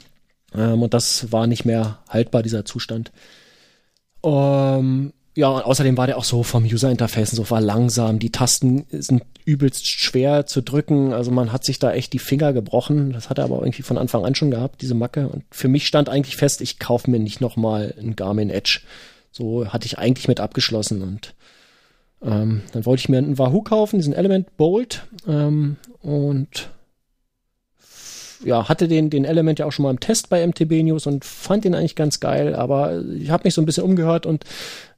Ähm, und das war nicht mehr haltbar, dieser Zustand. Ähm, ja, und außerdem war der auch so vom User-Interface so war langsam. Die Tasten sind übelst schwer zu drücken. Also man hat sich da echt die Finger gebrochen. Das hat er aber irgendwie von Anfang an schon gehabt, diese Macke. Und für mich stand eigentlich fest, ich kaufe mir nicht nochmal ein Garmin Edge. So hatte ich eigentlich mit abgeschlossen und ähm, dann wollte ich mir einen Wahoo kaufen, diesen Element Bolt ähm, und ja, hatte den, den Element ja auch schon mal im Test bei MTB News und fand den eigentlich ganz geil, aber ich habe mich so ein bisschen umgehört und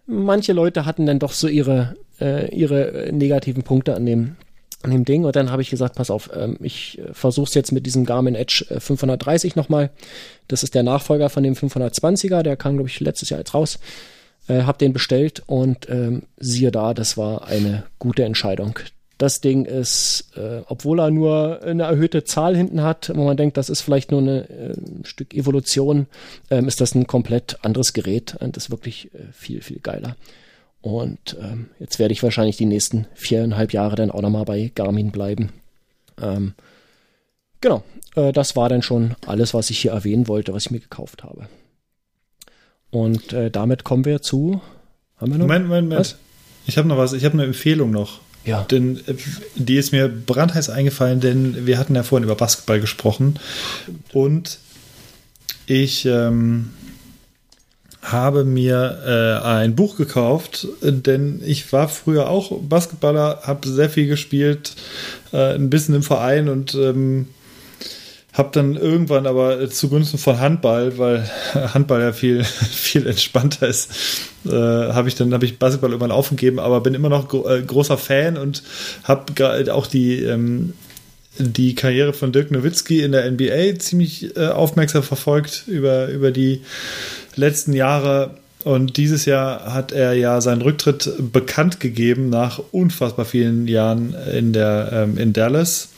manche Leute hatten dann doch so ihre, äh, ihre negativen Punkte an dem, an dem Ding und dann habe ich gesagt, pass auf, ähm, ich versuche es jetzt mit diesem Garmin Edge 530 äh, nochmal. Das ist der Nachfolger von dem 520er, der kam, glaube ich, letztes Jahr jetzt raus äh, habe den bestellt und ähm, siehe da, das war eine gute Entscheidung. Das Ding ist, äh, obwohl er nur eine erhöhte Zahl hinten hat, wo man denkt, das ist vielleicht nur eine, äh, ein Stück Evolution, ähm, ist das ein komplett anderes Gerät und ist wirklich äh, viel, viel geiler. Und ähm, jetzt werde ich wahrscheinlich die nächsten viereinhalb Jahre dann auch nochmal bei Garmin bleiben. Ähm, genau, äh, das war dann schon alles, was ich hier erwähnen wollte, was ich mir gekauft habe. Und äh, damit kommen wir zu. Haben wir noch? Moment, Moment, Moment. Was? Ich habe noch was. Ich habe eine Empfehlung noch. Ja. Denn äh, die ist mir brandheiß eingefallen, denn wir hatten ja vorhin über Basketball gesprochen. Und ich ähm, habe mir äh, ein Buch gekauft, denn ich war früher auch Basketballer, habe sehr viel gespielt, äh, ein bisschen im Verein und ähm, hab dann irgendwann aber zugunsten von Handball, weil Handball ja viel, viel entspannter ist, äh, habe ich dann habe ich Basketball irgendwann aufgegeben, aber bin immer noch gro äh, großer Fan und habe auch die ähm, die Karriere von Dirk Nowitzki in der NBA ziemlich äh, aufmerksam verfolgt über, über die letzten Jahre. Und dieses Jahr hat er ja seinen Rücktritt bekannt gegeben nach unfassbar vielen Jahren in, der, ähm, in Dallas.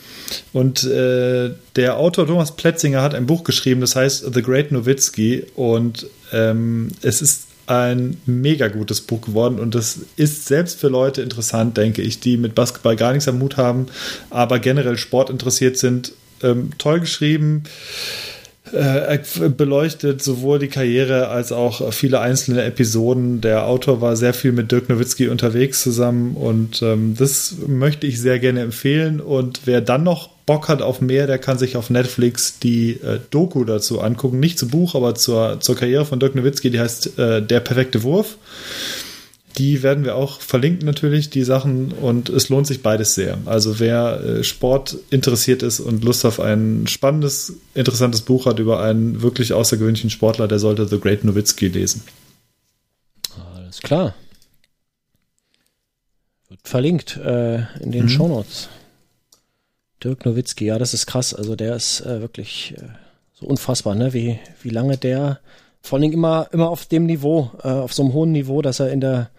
Und äh, der Autor Thomas Pletzinger hat ein Buch geschrieben, das heißt The Great Nowitzki. Und ähm, es ist ein mega gutes Buch geworden und das ist selbst für Leute interessant, denke ich, die mit Basketball gar nichts am Mut haben, aber generell Sport interessiert sind. Ähm, toll geschrieben. Äh, beleuchtet sowohl die Karriere als auch viele einzelne Episoden. Der Autor war sehr viel mit Dirk Nowitzki unterwegs zusammen und ähm, das möchte ich sehr gerne empfehlen. Und wer dann noch Bock hat auf mehr, der kann sich auf Netflix die äh, Doku dazu angucken. Nicht zu Buch, aber zur, zur Karriere von Dirk Nowitzki, die heißt äh, Der perfekte Wurf. Die werden wir auch verlinken natürlich, die Sachen. Und es lohnt sich beides sehr. Also wer äh, Sport interessiert ist und Lust auf ein spannendes, interessantes Buch hat über einen wirklich außergewöhnlichen Sportler, der sollte The Great Nowitzki lesen. Alles klar. Wird verlinkt äh, in den mhm. Shownotes. Dirk Nowitzki, ja, das ist krass. Also der ist äh, wirklich äh, so unfassbar, ne? Wie, wie lange der vor allen Dingen immer, immer auf dem Niveau, äh, auf so einem hohen Niveau, dass er in der,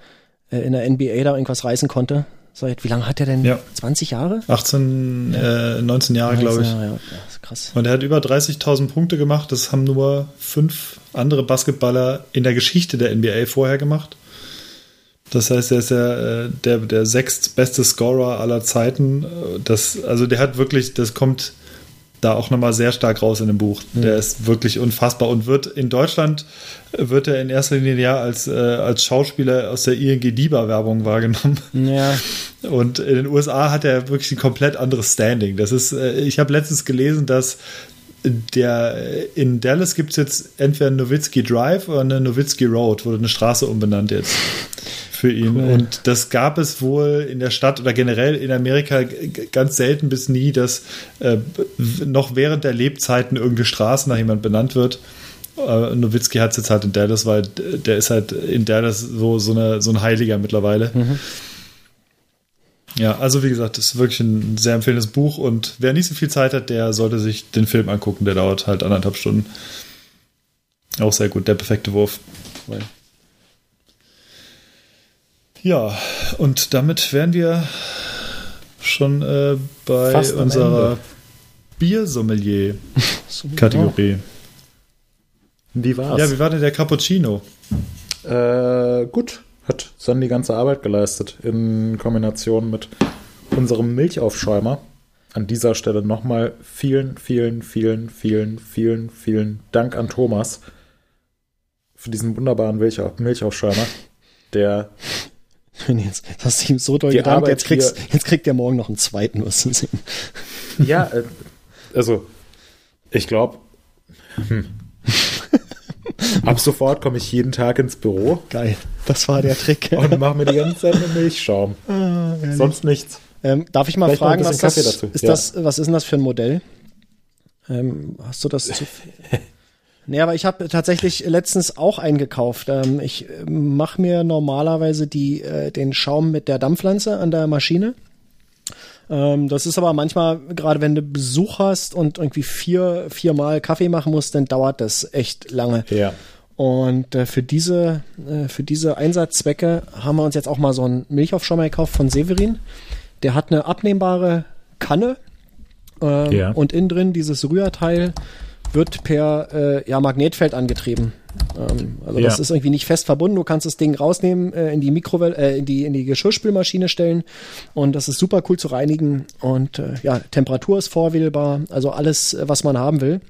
äh, in der NBA da irgendwas reißen konnte. Seit wie lange hat er denn? Ja. 20 Jahre? 18, ja. äh, 19 Jahre, glaube ich. Jahre, ja. krass. Und er hat über 30.000 Punkte gemacht. Das haben nur fünf andere Basketballer in der Geschichte der NBA vorher gemacht. Das heißt, er ist ja äh, der, der sechstbeste Scorer aller Zeiten. Das, also der hat wirklich, das kommt da auch nochmal sehr stark raus in dem Buch. Mhm. Der ist wirklich unfassbar und wird in Deutschland wird er in erster Linie ja als, äh, als Schauspieler aus der ING DIBA Werbung wahrgenommen. Ja. Und in den USA hat er wirklich ein komplett anderes Standing. Das ist, äh, ich habe letztens gelesen, dass der in Dallas gibt es jetzt entweder Nowitzki Drive oder eine Nowitzki Road, wurde eine Straße umbenannt jetzt für ihn. Cool. Und das gab es wohl in der Stadt oder generell in Amerika ganz selten bis nie, dass äh, noch während der Lebzeiten irgendeine Straße nach jemand benannt wird. Äh, Nowitzki hat es jetzt halt in Dallas, weil der ist halt in Dallas so, so, eine, so ein Heiliger mittlerweile. Mhm. Ja, also wie gesagt, das ist wirklich ein sehr empfehlendes Buch und wer nicht so viel Zeit hat, der sollte sich den Film angucken, der dauert halt anderthalb Stunden. Auch sehr gut, der perfekte Wurf. Ja, und damit wären wir schon äh, bei Fast unserer Biersommelier-Kategorie. Wie war's? Ja, wie war denn der Cappuccino? Äh, gut. Hat Son die ganze Arbeit geleistet in Kombination mit unserem Milchaufschäumer. An dieser Stelle nochmal vielen, vielen, vielen, vielen, vielen, vielen Dank an Thomas für diesen wunderbaren Milchaufschäumer, der Jetzt hast du ihm so doll gedankt, jetzt, kriegst, jetzt kriegt er morgen noch einen zweiten, was zu sehen. Ja, äh, also, ich glaube, hm. ab sofort komme ich jeden Tag ins Büro. Geil, das war der Trick. Und mache mir die ganze Zeit einen Milchschaum. Ah, Sonst nichts. Ähm, darf ich mal Vielleicht fragen, was, das, ist ja. das, was ist denn das für ein Modell? Ähm, hast du das zu Nee, aber ich habe tatsächlich letztens auch eingekauft. Ähm, ich äh, mache mir normalerweise die, äh, den Schaum mit der Dampfpflanze an der Maschine. Ähm, das ist aber manchmal, gerade wenn du Besuch hast und irgendwie vier, viermal Kaffee machen musst, dann dauert das echt lange. Ja. Und äh, für diese, äh, für diese Einsatzzwecke haben wir uns jetzt auch mal so einen Milchaufschäumer gekauft von Severin. Der hat eine abnehmbare Kanne ähm, ja. und innen drin dieses Rührteil wird per äh, ja, Magnetfeld angetrieben. Ähm, also ja. das ist irgendwie nicht fest verbunden. Du kannst das Ding rausnehmen, äh, in die Mikrowelle, äh, in die in die Geschirrspülmaschine stellen und das ist super cool zu reinigen und äh, ja, Temperatur ist vorwählbar, also alles, äh, was man haben will.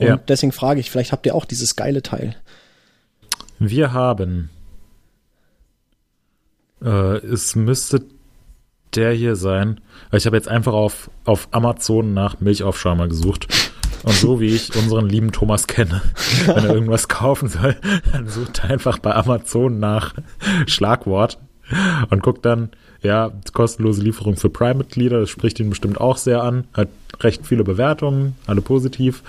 Und ja. deswegen frage ich, vielleicht habt ihr auch dieses geile Teil. Wir haben äh, es müsste der hier sein. Ich habe jetzt einfach auf, auf Amazon nach Milchaufschäumer gesucht. Und so wie ich unseren lieben Thomas kenne, wenn er irgendwas kaufen soll, dann sucht er einfach bei Amazon nach Schlagwort und guckt dann, ja, kostenlose Lieferung für Prime-Mitglieder, das spricht ihn bestimmt auch sehr an, hat recht viele Bewertungen, alle positiv,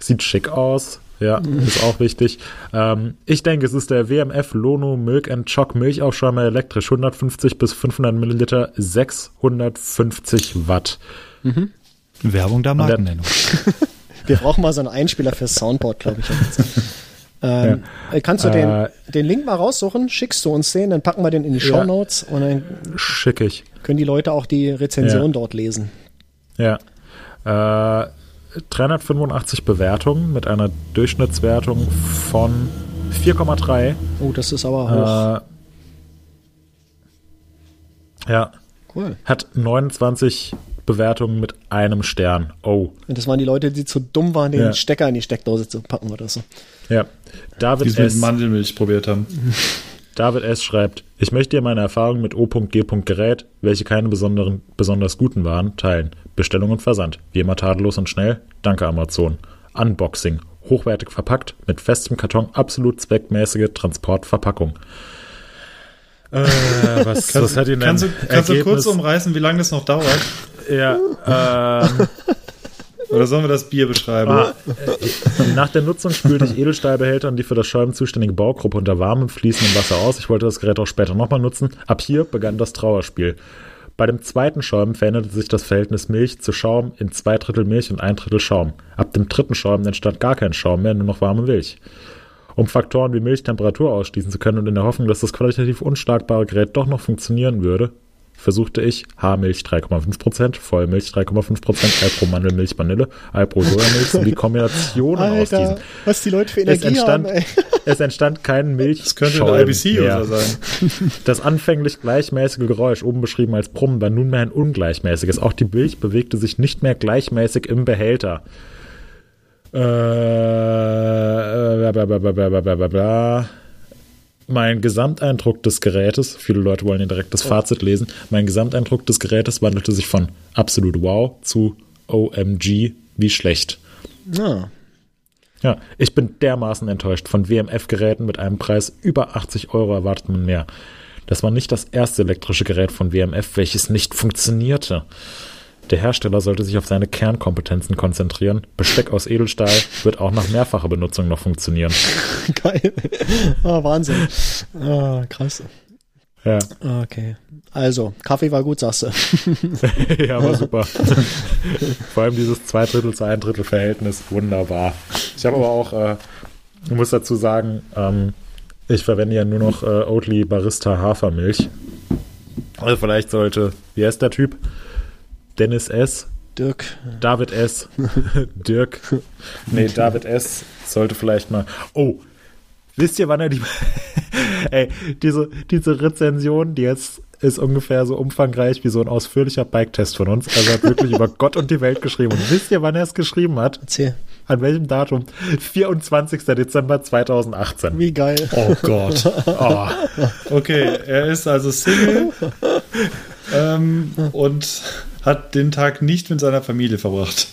sieht schick aus, ja, ist auch wichtig. Ähm, ich denke, es ist der WMF Lono Milk and Choc Milchaufschäumer elektrisch, 150 bis 500 Milliliter, 650 Watt. Werbung da Markennennung. Wir brauchen mal so einen Einspieler fürs Soundboard, glaube ich. Ähm, äh, Kannst du Äh, den, den Link mal raussuchen? Schickst du uns den, dann packen wir den in die Show Notes und dann Schick ich. können die Leute auch die Rezension Ja. dort lesen. Ja. Äh, 385 Bewertungen mit einer Durchschnittswertung von 4,3. Oh, das ist aber hoch. Äh, ja. cool. Hat 29 Bewertungen mit einem Stern. Oh. Und das waren die Leute, die zu dumm waren, den Ja. Stecker in die Steckdose zu packen oder so. Ja. Die David es mit S. Mandelmilch probiert haben. David S. schreibt, ich möchte dir meine Erfahrungen mit O.G. Gerät, welche keine besonderen, besonders guten waren, teilen. Bestellung und Versand. Wie immer tadellos und schnell. Danke Amazon. Unboxing. Hochwertig verpackt, mit festem Karton, absolut zweckmäßige Transportverpackung. Äh, was, was hat ihn denn? Kannst du, kannst du kurz umreißen, wie lange das noch dauert? Ja, ähm, Oder sollen wir das Bier beschreiben? Ah, äh, nach der Nutzung spülte ich Edelstahlbehälter und die für das Schäumen zuständige Baugruppe unter warmem, fließendem Wasser aus. Ich wollte das Gerät auch später nochmal nutzen. Ab hier begann das Trauerspiel. Bei dem zweiten Schäumen veränderte sich das Verhältnis Milch zu Schaum in zwei Drittel Milch und ein Drittel Schaum. Ab dem dritten Schäumen entstand gar kein Schaum mehr, nur noch warme Milch. Um Faktoren wie Milchtemperatur ausschließen zu können und in der Hoffnung, dass das qualitativ unschlagbare Gerät doch noch funktionieren würde, versuchte ich Haarmilch 3,5%, Vollmilch 3,5%, Alpro-Mandelmilch, Vanille, Alpro-Sojamilch die Kombinationen Alter, aus diesen. Was die Leute für Energie es entstand, haben, Es entstand kein Milch. Das könnte eine IBC mehr. oder sein. Das anfänglich gleichmäßige Geräusch, oben beschrieben als Brummen, war nunmehr ein ungleichmäßiges. Auch die Milch bewegte sich nicht mehr gleichmäßig im Behälter. Äh, äh bla bla bla bla bla bla bla. Mein Gesamteindruck des Gerätes, viele Leute wollen hier direkt das Fazit lesen, mein Gesamteindruck des Gerätes wandelte sich von absolut wow zu OMG, wie schlecht. Ja. Ja, ich bin dermaßen enttäuscht. Von WMF-Geräten mit einem Preis über 80 Euro erwartet man mehr. Das war nicht das erste elektrische Gerät von WMF, welches nicht funktionierte. Der Hersteller sollte sich auf seine Kernkompetenzen konzentrieren. Besteck aus Edelstahl wird auch nach mehrfacher Benutzung noch funktionieren. Geil. Ah, Wahnsinn. Ah, krass. Ja, Okay. Also, Kaffee war gut, sagst du. ja war super. Vor allem dieses zwei Drittel zu ein Drittel Verhältnis, wunderbar. Ich habe aber auch, äh, ich muss dazu sagen, ähm, ich verwende ja nur noch äh, Oatly Barista Hafermilch. Also vielleicht sollte, wie heißt der Typ? Dennis S. Dirk. David S. Dirk. Nee, David S. sollte vielleicht mal. Oh, wisst ihr, wann er die. Ey, diese, diese Rezension, die jetzt ist ungefähr so umfangreich wie so ein ausführlicher Bike-Test von uns. Also er hat wirklich über Gott und die Welt geschrieben. Und wisst ihr, wann er es geschrieben hat? Erzähl. An welchem Datum? 24. Dezember 2018. Wie geil. Oh Gott. Oh, Okay, er ist also Single ähm, und hat den Tag nicht mit seiner Familie verbracht.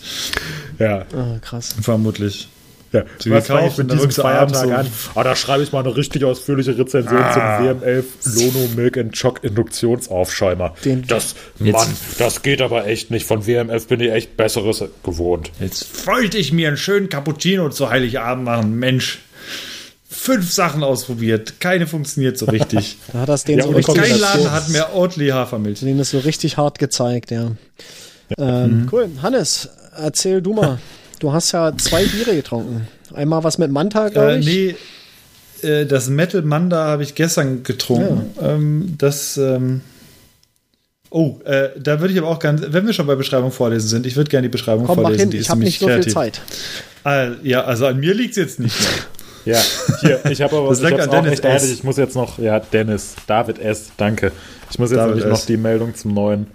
ja. Ah, krass. Vermutlich. Ja, Sie was fange ich mit diesem Feiertag so- an? Ah, da schreibe ich mal eine richtig ausführliche Rezension Ah. zum WM11 Lono Milk and Choc Induktionsaufschäumer. Den- das, Mann, das geht aber echt nicht. Von WMF bin ich echt Besseres gewohnt. Jetzt wollte ich mir einen schönen Cappuccino zu Heiligabend machen. Mensch, fünf Sachen ausprobiert. Keine funktioniert so richtig. Da hat das den Ja, so richtig. Kein. Laden hat mehr Oatly Hafermilch. Den ist so richtig hart gezeigt, ja. Ähm, Cool. Hannes, erzähl du mal. Du hast ja zwei Biere getrunken. Einmal was mit Manta, glaube Äh, ich. nee, äh, das Metal Manda habe ich gestern getrunken. Ähm, das. Ähm, oh, äh, da würde ich aber auch ganz, wenn wir schon bei Beschreibung vorlesen sind, ich würde gerne die Beschreibung Komm, mach vorlesen. hin. Die Ich habe nicht so viel. Zeit. Ah, ja, also an mir liegt es jetzt nicht mehr. Ja, hier, ich habe aber Das ich hab's an auch Dennis eilig. S. Ich muss jetzt noch, ja, Dennis, David S., danke. Ich muss jetzt David nämlich S. noch die Meldung zum neuen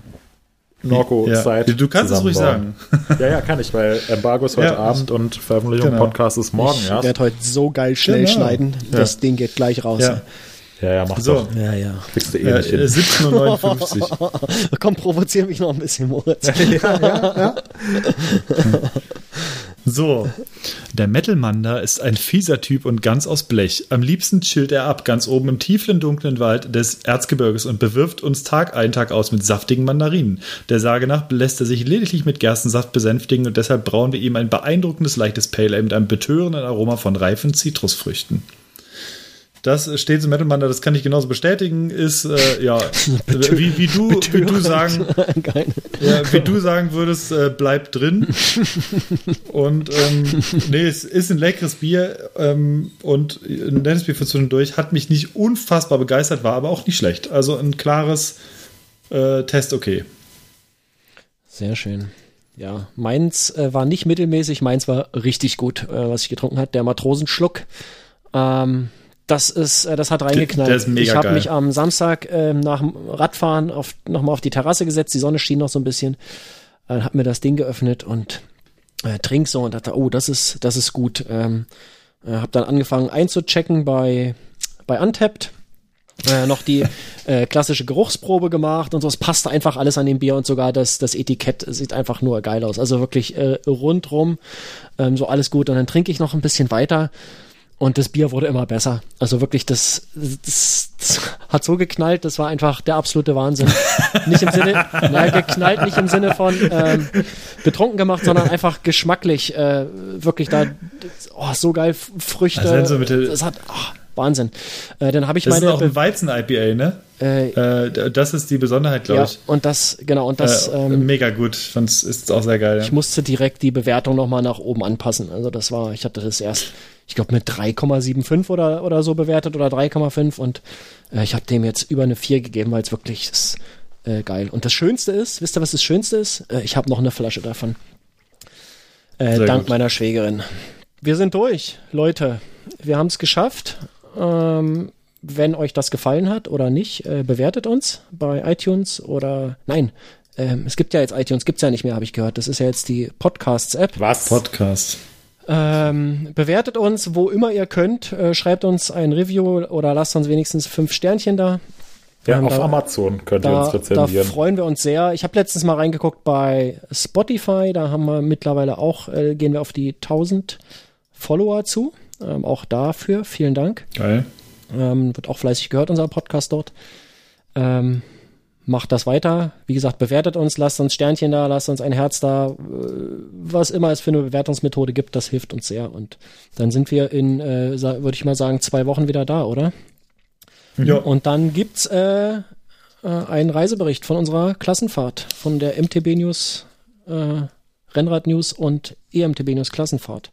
Norco-Site. Ja, du kannst es ruhig sagen. Ja, ja, kann ich, weil Embargo ist heute Ja, Abend und Veröffentlichung genau. Podcast ist morgen ich werde heute so geil schnell Genau. schneiden. Das Ding geht gleich raus. Ja. Ja, ja, mach So. doch. Ja, ja. Kriegst du eh Ja, nicht hin. äh, 17.59 Uhr. Komm, provozier mich noch ein bisschen, Moritz. So, der Metal Manda ist ein fieser Typ und ganz aus Blech. Am liebsten chillt er ab, ganz oben im tiefen, dunklen Wald des Erzgebirges und bewirft uns Tag ein, Tag aus mit saftigen Mandarinen. Der Sage nach lässt er sich lediglich mit Gerstensaft besänftigen und deshalb brauen wir ihm ein beeindruckendes, leichtes Pale Ale mit einem betörenden Aroma von reifen Zitrusfrüchten. Das steht im Metal Mann, das kann ich genauso bestätigen, ist, äh, ja, wie, wie, du, wie du sagen, ja, wie du sagen würdest, äh, bleib drin. und, ähm, nee, es ist ein leckeres Bier, ähm, und ein nettes Bier für zwischendurch, hat mich nicht unfassbar begeistert, war aber auch nicht schlecht. Also ein klares äh, Test okay. Sehr schön. Ja, meins äh, war nicht mittelmäßig, meins war richtig gut, äh, was ich getrunken hat. Der Matrosenschluck. Ähm, das ist, äh, das hat reingeknallt. Der ist mega ich habe mich am Samstag äh, nach dem Radfahren auf, nochmal auf die Terrasse gesetzt, die Sonne schien noch so ein bisschen, äh, hab mir das Ding geöffnet und äh, trink so und dachte, oh, das ist, das ist gut. Ähm, äh, hab dann angefangen einzuchecken bei, bei Untapped. Äh, noch die äh, klassische Geruchsprobe gemacht und so. Es passte einfach alles an dem Bier und sogar das, das Etikett sieht einfach nur geil aus. Also wirklich äh, rundrum ähm, so alles gut. Und dann trinke ich noch ein bisschen weiter und das Bier wurde immer besser. Also wirklich, das, das, das hat so geknallt, das war einfach der absolute Wahnsinn. Nicht im Sinne, na, geknallt nicht im Sinne von ähm, betrunken gemacht, sondern einfach geschmacklich. Äh, wirklich da, oh, so geil, Früchte. Also mit das hat, oh, Wahnsinn. Äh, dann habe ich Das ist meine auch ein Weizen-IPA, ne? äh, Äh, das ist die Besonderheit, glaube ja, ich. und das, genau, und das, äh, ähm, mega gut. Ich fand's ist auch sehr geil. Ja. ich musste direkt die Bewertung nochmal nach oben anpassen. Also das war, ich hatte das erst, ich glaube, mit 3,75 oder, oder so bewertet oder 3,5 und äh, ich habe dem jetzt über eine 4 gegeben, weil es wirklich ist äh, geil. Und das Schönste ist, wisst ihr, was das Schönste ist? Ich habe noch eine Flasche davon. Dank gut. meiner Schwägerin. Wir sind durch, Leute. Wir haben es geschafft. Ähm, wenn euch das gefallen hat oder nicht, äh, bewertet uns bei iTunes oder nein. Ähm, es gibt ja jetzt iTunes, gibt's ja nicht mehr, habe ich gehört. Das ist ja jetzt die Podcasts-App. Was? Podcast. Ähm, bewertet uns, wo immer ihr könnt. Äh, schreibt uns ein Review oder lasst uns wenigstens fünf Sternchen da. Ja, Ähm, auf da- Amazon könnt ihr Da, uns da rezensieren. freuen wir uns sehr. Ich habe letztens mal reingeguckt bei Spotify. Da haben wir mittlerweile auch, äh, gehen wir auf die 1000 Follower zu. Ähm, auch dafür vielen Dank. Geil. Ähm, wird auch fleißig gehört, unser Podcast dort. Ähm, macht das weiter. Wie gesagt, bewertet uns, lasst uns Sternchen da, lasst uns ein Herz da. Äh, was immer es für eine Bewertungsmethode gibt, das hilft uns sehr. Und dann sind wir in, äh, würde ich mal sagen, zwei Wochen wieder da, oder? Ja. Und dann gibt's äh, äh, einen Reisebericht von unserer Klassenfahrt, von der MTB News, äh, Rennrad News und EMTB News Klassenfahrt.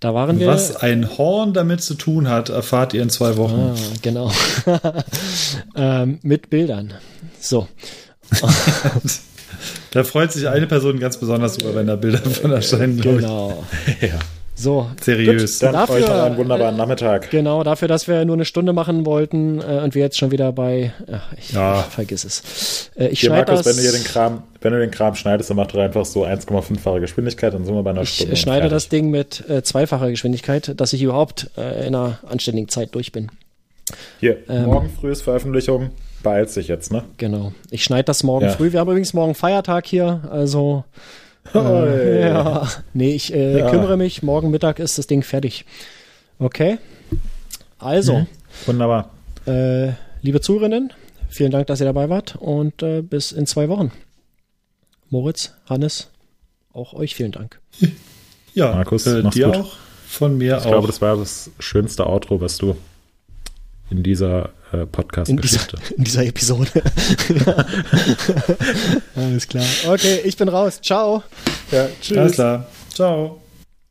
Da waren wir. Was ein Horn damit zu tun hat, erfahrt ihr in zwei Wochen. Ah, genau. ähm, mit Bildern. So. Da freut sich eine Person ganz besonders drüber, wenn da Bilder von erscheinen. Genau. Ja. So. Seriös. Gut, Dann dafür, euch noch einen wunderbaren Nachmittag. Genau, dafür, dass wir nur eine Stunde machen wollten äh, und wir jetzt schon wieder bei. Ach, ich, Ja. ich vergiss es. Äh, ich Hier, schneide Markus, das. wenn du hier den Kram, wenn du den Kram schneidest, dann mach doch einfach so 1,5-fache Geschwindigkeit, dann sind wir bei einer ich Stunde. äh, schneide das. Ding mit äh, zweifacher Geschwindigkeit, dass ich überhaupt äh, in einer anständigen Zeit durch bin. Hier, ähm, morgen früh ist Veröffentlichung. Beeilt sich jetzt, ne? Genau. Ich schneide das morgen Ja. früh. Wir haben übrigens morgen Feiertag hier, also Hey. ja. Nee, ich äh, Ja. kümmere mich. Morgen Mittag ist das Ding fertig. Okay. Also, Mhm. Wunderbar. äh, liebe Zuhörerinnen, vielen Dank, dass ihr dabei wart und äh, bis in zwei Wochen. Moritz, Hannes, auch euch vielen Dank. Ja, Markus, äh, mach's dir gut. auch. Von mir Ich auch. glaube, das war das schönste Outro, was du in dieser äh, In dieser, Podcast-Geschichte. in dieser Episode. Alles klar. Okay, ich bin raus. Ciao. Ja, tschüss. Alles klar. Ciao.